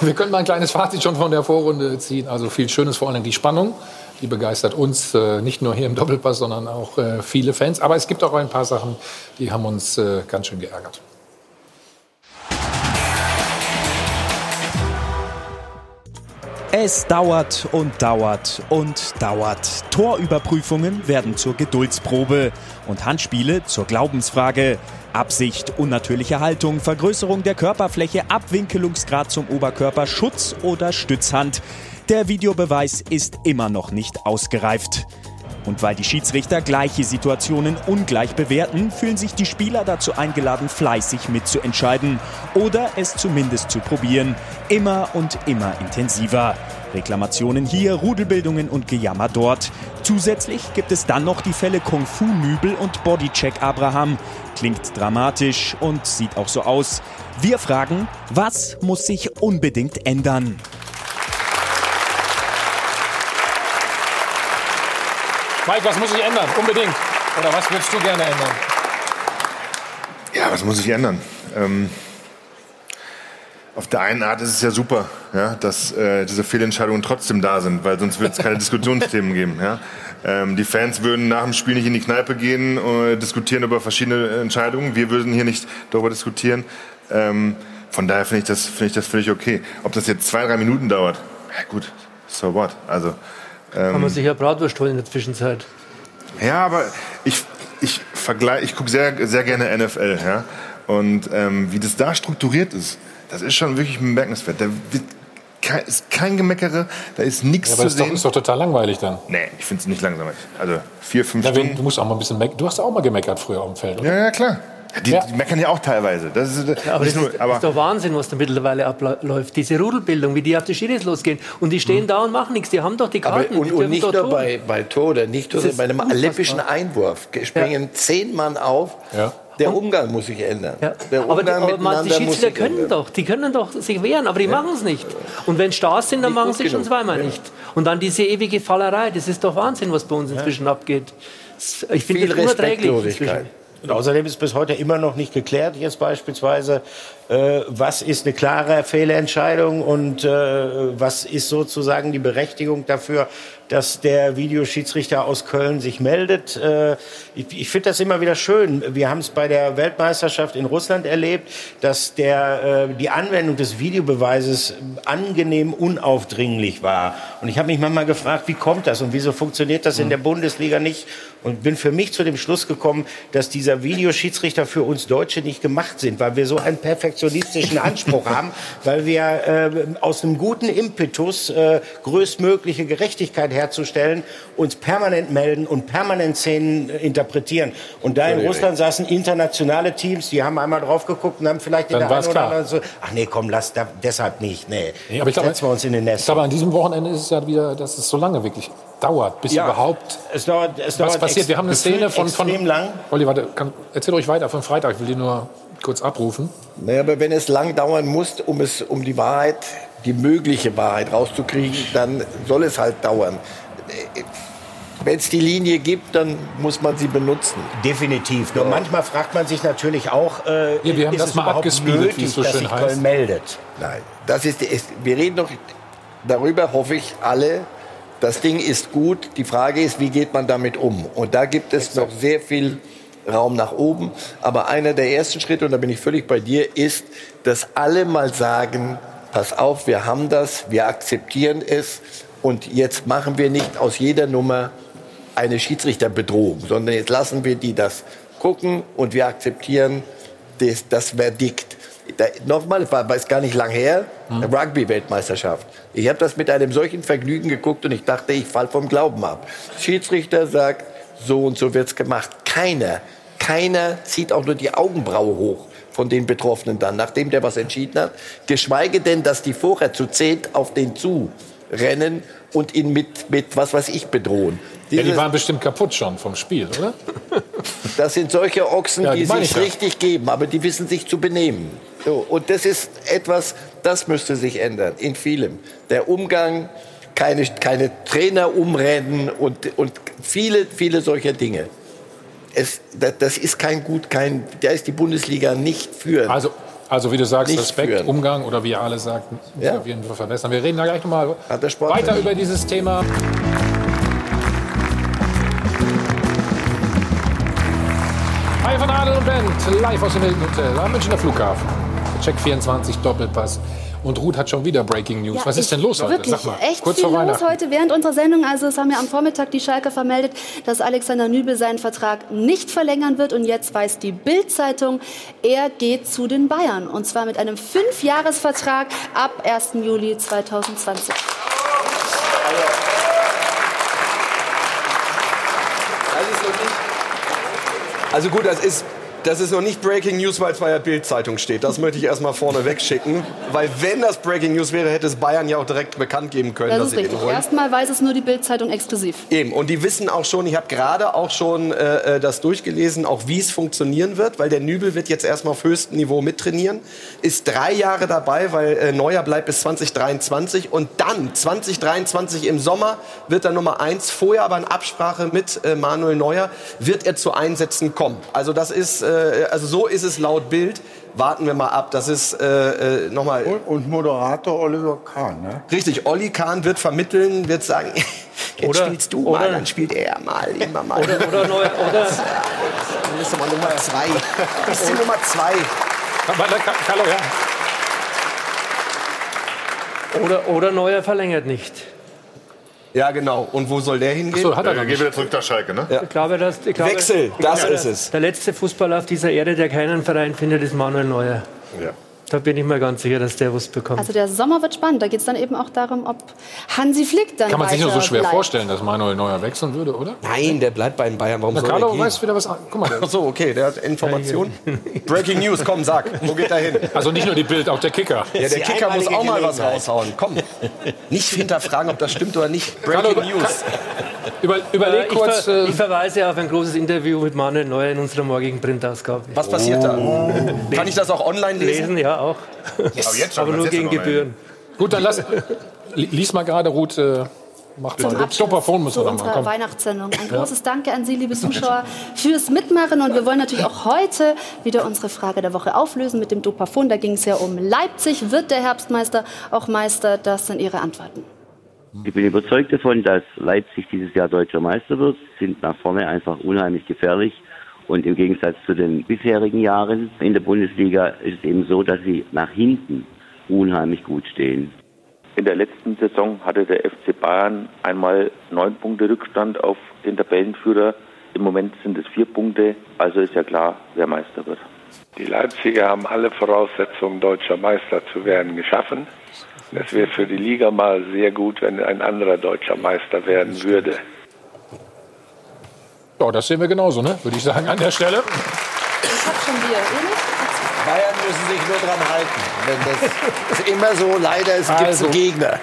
A: wir können mal ein kleines Fazit schon von der Vorrunde ziehen. Also viel Schönes, vor allem die Spannung. Die begeistert uns äh, nicht nur hier im Doppelpass, sondern auch äh, viele Fans. Aber es gibt auch ein paar Sachen, die haben uns äh, ganz schön geärgert.
E: Es dauert und dauert und dauert. Torüberprüfungen werden zur Geduldsprobe und Handspiele zur Glaubensfrage. Absicht, unnatürliche Haltung, Vergrößerung der Körperfläche, Abwinkelungsgrad zum Oberkörper, Schutz oder Stützhand. Der Videobeweis ist immer noch nicht ausgereift. Und weil die Schiedsrichter gleiche Situationen ungleich bewerten, fühlen sich die Spieler dazu eingeladen, fleißig mitzuentscheiden oder es zumindest zu probieren. Immer und immer intensiver. Reklamationen hier, Rudelbildungen und Gejammer dort. Zusätzlich gibt es dann noch die Fälle Kung Fu Nübel und Bodycheck Abraham. Klingt dramatisch und sieht auch so aus. Wir fragen, was muss sich unbedingt ändern?
A: Mike, was muss sich ändern? Unbedingt. Oder was würdest du gerne ändern?
K: Ja, was muss sich ändern? Ähm, auf der einen Art ist es ja super, ja, dass äh, diese Fehlentscheidungen trotzdem da sind, weil sonst wird es keine Diskussionsthemen geben. Ja. Ähm, die Fans würden nach dem Spiel nicht in die Kneipe gehen und äh, diskutieren über verschiedene Entscheidungen. Wir würden hier nicht darüber diskutieren. Ähm, von daher finde ich, das, find ich das völlig okay. Ob das jetzt zwei, drei Minuten dauert, ja gut, so what. Also,
J: ähm, Kann man sich ja Bratwurst holen in der Zwischenzeit.
K: Ja, aber ich, ich vergleiche, ich gucke sehr, sehr gerne NFL, ja. Und ähm, wie das da strukturiert ist, das ist schon wirklich bemerkenswert. Da ist kein Gemeckere, da ist nichts ja,
A: aber
K: zu
A: ist sehen.
K: Doch,
A: ist doch total langweilig dann.
K: Nee, ich finde es nicht langweilig. Also vier, fünf
A: ja,
K: Stunden.
A: Du musst auch mal ein bisschen meckern. Du hast auch mal gemeckert früher auf dem Feld, oder?
K: Ja, ja, klar. Die, ja. die, meckern ja auch teilweise. Das ist,
J: ja, aber das nur, ist, aber ist, doch Wahnsinn, was da mittlerweile abläuft. Diese Rudelbildung, wie die auf die Schiris losgehen. Und die stehen mhm. da und machen nichts. Die haben doch die Karten.
H: Aber, und, und nicht nur bei, bei Tode, nicht nur bei einem olympischen Einwurf. Springen ja. zehn Mann auf. Ja. Der Umgang muss sich ändern. Ja.
J: aber die, aber man, die Schiedsrichter können ändern. doch, die können doch sich wehren, aber die ja. machen es nicht. Und wenn Stars sind, dann nicht machen sie schon zweimal ja. nicht. Und dann diese ewige Fallerei, das ist doch Wahnsinn, was bei uns inzwischen abgeht. Ich finde das unerträglich. Inzwischen.
I: Und außerdem ist bis heute immer noch nicht geklärt, jetzt beispielsweise, äh, was ist eine klare Fehlentscheidung und äh, was ist sozusagen die Berechtigung dafür, dass der Videoschiedsrichter aus Köln sich meldet. Äh, ich, ich finde das immer wieder schön. Wir haben es bei der Weltmeisterschaft in Russland erlebt, dass der, äh, die Anwendung des Videobeweises angenehm unaufdringlich war. Und ich habe mich manchmal gefragt, wie kommt das und wieso funktioniert das in der Bundesliga nicht? Und bin für mich zu dem Schluss gekommen, dass dieser Videoschiedsrichter für uns Deutsche nicht gemacht sind, weil wir so ein perfekt perfektionistischen Anspruch haben, weil wir äh, aus einem guten Impetus, äh, größtmögliche Gerechtigkeit herzustellen, uns permanent melden und permanent Szenen äh, interpretieren. Und da in Russland saßen internationale Teams, die haben einmal drauf geguckt und haben vielleicht in
A: Dann
I: der einen
A: oder
I: anderen so, ach nee, komm, lass da, deshalb nicht, nee.
A: nee aber ich glaube,
I: Setzen wir uns in den Nest.
A: Ich glaube, an diesem Wochenende ist es ja wieder, dass es so lange wirklich dauert, bis
I: Ja.
A: überhaupt
I: Es dauert, es
A: was
I: dauert
A: passiert. Wir haben eine Szene von, von
I: extrem lang.
A: Olli, warte, kann, erzähl euch weiter von Freitag. Ich will die nur kurz abrufen.
H: Naja, aber wenn es lang dauern muss, um, es, um die Wahrheit, die mögliche Wahrheit rauszukriegen, dann soll es halt dauern. Wenn es die Linie gibt, dann muss man sie benutzen.
I: Definitiv. Nur manchmal fragt man sich natürlich auch, äh,
A: Ja, wir haben
I: ist
A: das
I: es
A: mal
I: überhaupt
A: abgespielt,
I: nötig,
A: wie es so
I: dass
A: schön
I: sich
A: heißt.
I: Köln meldet?
H: Nein, das ist, ist, wir reden doch darüber, hoffe ich, alle. Das Ding ist gut. Die Frage ist, wie geht man damit um? Und da gibt es noch sehr viel Raum nach oben. Aber einer der ersten Schritte, und da bin ich völlig bei dir, ist, dass alle mal sagen, pass auf, wir haben das, wir akzeptieren es und jetzt machen wir nicht aus jeder Nummer eine Schiedsrichterbedrohung, sondern jetzt lassen wir die das gucken und wir akzeptieren das, das Verdikt. Da, nochmal, es war, war gar nicht lang her, Rugby-Weltmeisterschaft. Ich habe das mit einem solchen Vergnügen geguckt und ich dachte, ich fall vom Glauben ab. Schiedsrichter sagt, so und so wird's gemacht. Keiner, keiner zieht auch nur die Augenbraue hoch von den Betroffenen dann, nachdem der was entschieden hat. Geschweige denn, dass die vorher zu zehnt auf den zu rennen und ihn mit, mit was weiß ich bedrohen.
A: Ja, die waren bestimmt kaputt schon vom Spiel, oder?
H: das sind solche Ochsen,
A: Ja,
H: die,
A: die
H: sich
A: ja.
H: richtig geben, aber die wissen sich zu benehmen. So, und das ist etwas, das müsste sich ändern in vielem. Der Umgang, keine, keine Trainer umrennen und, und viele, viele solcher Dinge. Es, das, ist kein gut, kein, da ist die Bundesliga nicht für.
A: Also, also wie du sagst,
H: Nicht
A: Respekt,
H: führen.
A: Umgang oder wie ihr alle sagt, muss
H: Ja.
A: Fall verbessern. Wir reden da gleich nochmal weiter
H: nicht.
A: über dieses Thema. Hi von Adel und Bent, live aus dem Hilton Hotel am Münchner Flughafen. Check 24 Doppelpass. Und Ruth hat schon wieder Breaking News.
D: Ja,
A: Was ist
D: ich-
A: denn los heute?
D: Wirklich,
A: Sag mal,
D: echt
A: kurz
D: viel
A: vor
D: los
A: Weihnachten.
D: heute während unserer Sendung. Also es haben ja am Vormittag die Schalker vermeldet, dass Alexander Nübel seinen Vertrag nicht verlängern wird. Und jetzt weiß die Bild-Zeitung, er geht zu den Bayern. Und zwar mit einem Fünfjahresvertrag ab 1. Juli 2020.
L: Also gut, das ist, das ist noch nicht Breaking News, weil es bei der Bild-Zeitung steht. Das möchte ich erstmal vorne wegschicken. Weil wenn das Breaking News wäre, hätte es Bayern ja auch direkt bekannt geben können,
D: Das
L: dass
D: ist richtig. Erstmal weiß es nur die Bild-Zeitung exklusiv.
L: Eben, und die wissen auch schon, ich habe gerade auch schon äh, äh, das durchgelesen, auch wie es funktionieren wird, weil der Nübel wird jetzt erstmal auf höchstem Niveau mittrainieren, ist drei Jahre dabei, weil äh, Neuer bleibt bis 2023 und dann 2023 im Sommer wird er Nummer eins, vorher aber in Absprache mit äh, Manuel Neuer wird er zu Einsätzen kommen. Also das ist, äh, also so ist es laut Bild. Warten wir mal ab. Das ist äh, äh, nochmal.
G: Und, und Moderator Oliver Kahn, ne?
L: Richtig, Olli Kahn wird vermitteln, wird sagen, jetzt
G: Oder-
L: spielst du
G: oder-
L: mal, dann spielt er mal, immer mal.
G: Oder- oder neu- oder-
L: Dann bist du mal Nummer zwei. Bist du Nummer zwei.
A: Hallo, ja.
J: Oder, oder Neuer verlängert nicht.
L: Ja, genau. Und wo soll der hingehen?
J: So, hat er
K: Geht
J: nicht.
K: wieder zurück nach Schalke, ne?
L: Ja.
J: Ich glaube, dass, ich glaube,
L: Wechsel, das
J: glaube,
L: ist es.
J: Der letzte Fußballer auf dieser Erde, der keinen Verein findet, ist Manuel Neuer.
K: Ja.
J: Da bin ich mir ganz sicher, dass der was bekommt.
D: Also der Sommer wird spannend. Da geht es dann eben auch darum, ob Hansi Flick dann
A: Kann man sich nur so schwer
D: bleibt.
A: vorstellen, dass Manuel Neuer wechseln würde, oder?
L: Nein, der bleibt bei den Bayern. Warum
A: Na,
L: soll
A: Carlo
L: er gehen?
A: weiß wieder was an. Guck mal.
L: Ach so, okay, der hat Informationen. Breaking News, komm, sag. Wo geht er hin?
A: Also nicht nur die Bild, auch der Kicker.
L: Ja, der Kicker muss auch mal was raushauen. Komm. Nicht hinterfragen, ob das stimmt oder nicht.
A: Carlo,
L: Breaking News.
A: Über, überleg
J: Äh, ich,
A: kurz.
J: ver
A: äh,
J: ich verweise auf ein großes Interview mit Manuel Neuer in unserer morgigen Printausgabe.
L: Was passiert da? Kann ich das auch online lesen?
J: Lesen, ja, auch.
A: Yes.
J: Aber nur gegen Gebühren.
A: Gut, dann lass. li- Lies mal gerade, Ruth. Äh, macht
D: Zum. Abschluss
A: Stopperphone muss
D: zu
A: man
D: unserer. Weihnachtssendung. Ein
A: Ja.
D: großes Danke an Sie, liebe Zuschauer, fürs Mitmachen. Und wir wollen natürlich auch heute wieder unsere Frage der Woche auflösen mit dem Dopafon. Da ging es ja um Leipzig. Wird der Herbstmeister auch Meister? Das sind Ihre Antworten.
V: Ich bin überzeugt davon, dass Leipzig dieses Jahr deutscher Meister wird, sind nach vorne einfach unheimlich gefährlich. Und im Gegensatz zu den bisherigen Jahren in der Bundesliga ist es eben so, dass sie nach hinten unheimlich gut stehen.
W: In der letzten Saison hatte der FC Bayern einmal neun Punkte Rückstand auf den Tabellenführer. Im Moment sind es vier Punkte, also ist ja klar, wer Meister wird.
X: Die Leipziger haben alle Voraussetzungen, deutscher Meister zu werden, geschaffen. Es wäre für die Liga mal sehr gut, wenn ein anderer deutscher Meister werden würde.
A: Ja, das sehen wir genauso, ne? Würde ich sagen an der Stelle.
D: Ich habe schon Bier.
H: Bayern müssen sich nur dran halten. Das ist immer so, leider, es gibt
A: Also.
H: einen Gegner.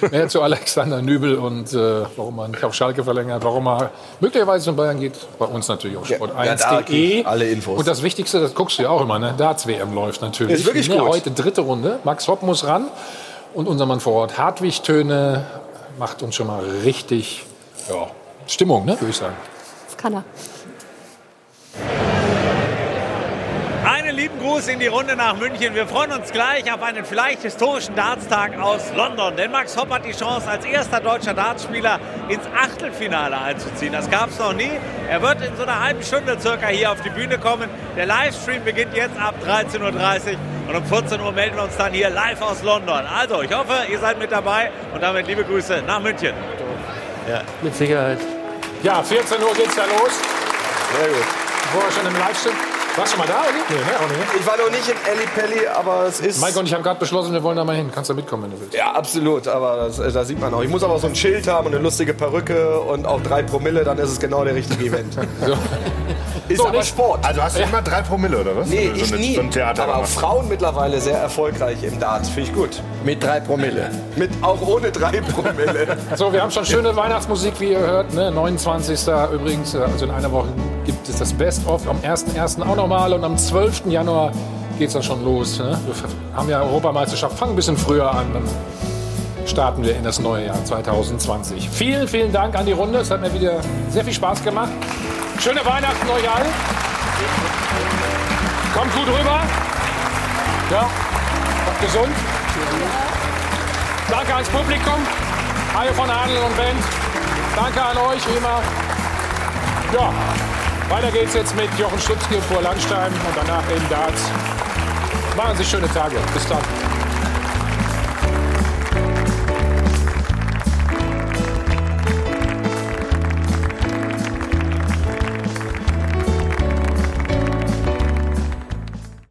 A: Mehr zu Alexander Nübel und äh, warum er nicht auf Schalke verlängert, warum er möglicherweise zum Bayern geht. Bei uns natürlich auf
L: Ja, krieg
A: sport1.de.
L: ich alle Infos.
A: Und das Wichtigste, das guckst du ja auch immer, ne? Darts-WM läuft natürlich.
L: Ist wirklich
A: Ne,
L: gut.
A: Heute dritte Runde. Max Hopp muss ran. Und unser Mann vor Ort, Hartwig Töne, macht uns schon mal richtig ja, Stimmung, ne? würde ich sagen.
D: Das kann er.
Y: Einen lieben Gruß in die Runde nach München. Wir freuen uns gleich auf einen vielleicht historischen Dartstag aus London. Denn Max Hopp hat die Chance, als erster deutscher Dartspieler ins Achtelfinale einzuziehen. Das gab es noch nie. Er wird in so einer halben Stunde circa hier auf die Bühne kommen. Der Livestream beginnt jetzt ab 13.30 Uhr. Und um 14 Uhr melden wir uns dann hier live aus London. Also, ich hoffe, ihr seid mit dabei. Und damit liebe Grüße nach München.
J: Ja. Mit Sicherheit.
A: Ja, 14 Uhr geht's ja los.
L: Sehr gut.
A: Wir schon im Live sind. Warst du mal da, oder? Nee, ne? Auch nicht.
L: Ich war noch nicht in Elli Pelli, aber es ist.
A: Mike und ich haben gerade beschlossen, wir wollen da mal hin. Kannst du mitkommen, wenn du willst.
L: Ja, absolut, aber das, äh, da sieht man auch. Ich muss aber so ein Schild haben und eine lustige Perücke und auch drei Promille, dann ist es genau der richtige Event.
A: so.
L: Ist
K: So,
L: aber
K: nicht-
L: Sport.
K: Also hast du immer drei Promille, oder was?
L: Nee,
K: so
L: ich
K: eine,
L: nie.
K: So
L: aber auch. Frauen mittlerweile sehr erfolgreich im Dart. Finde ich gut.
H: Mit drei Promille.
L: Mit, auch ohne drei Promille.
A: So, wir haben schon schöne Weihnachtsmusik, wie ihr hört. Ne? 29. übrigens, äh, also in einer Woche gibt es das Best-of. Am 1.1. auch nochmal und am 12. Januar geht es dann schon los. Ne? Wir haben ja Europameisterschaft, fangen ein bisschen früher an. Dann starten wir in das neue Jahr 2020. Vielen, vielen Dank an die Runde. Es hat mir wieder sehr viel Spaß gemacht. Schöne Weihnachten euch allen. Kommt gut rüber. Ja, kommt gesund. Danke ans Publikum. Hajo von Adel und Band. Danke an euch, wie immer. Ja, weiter geht's jetzt mit Jochen Stutzki vor Landstein und danach eben Darts. Machen Sie schöne Tage. Bis dann.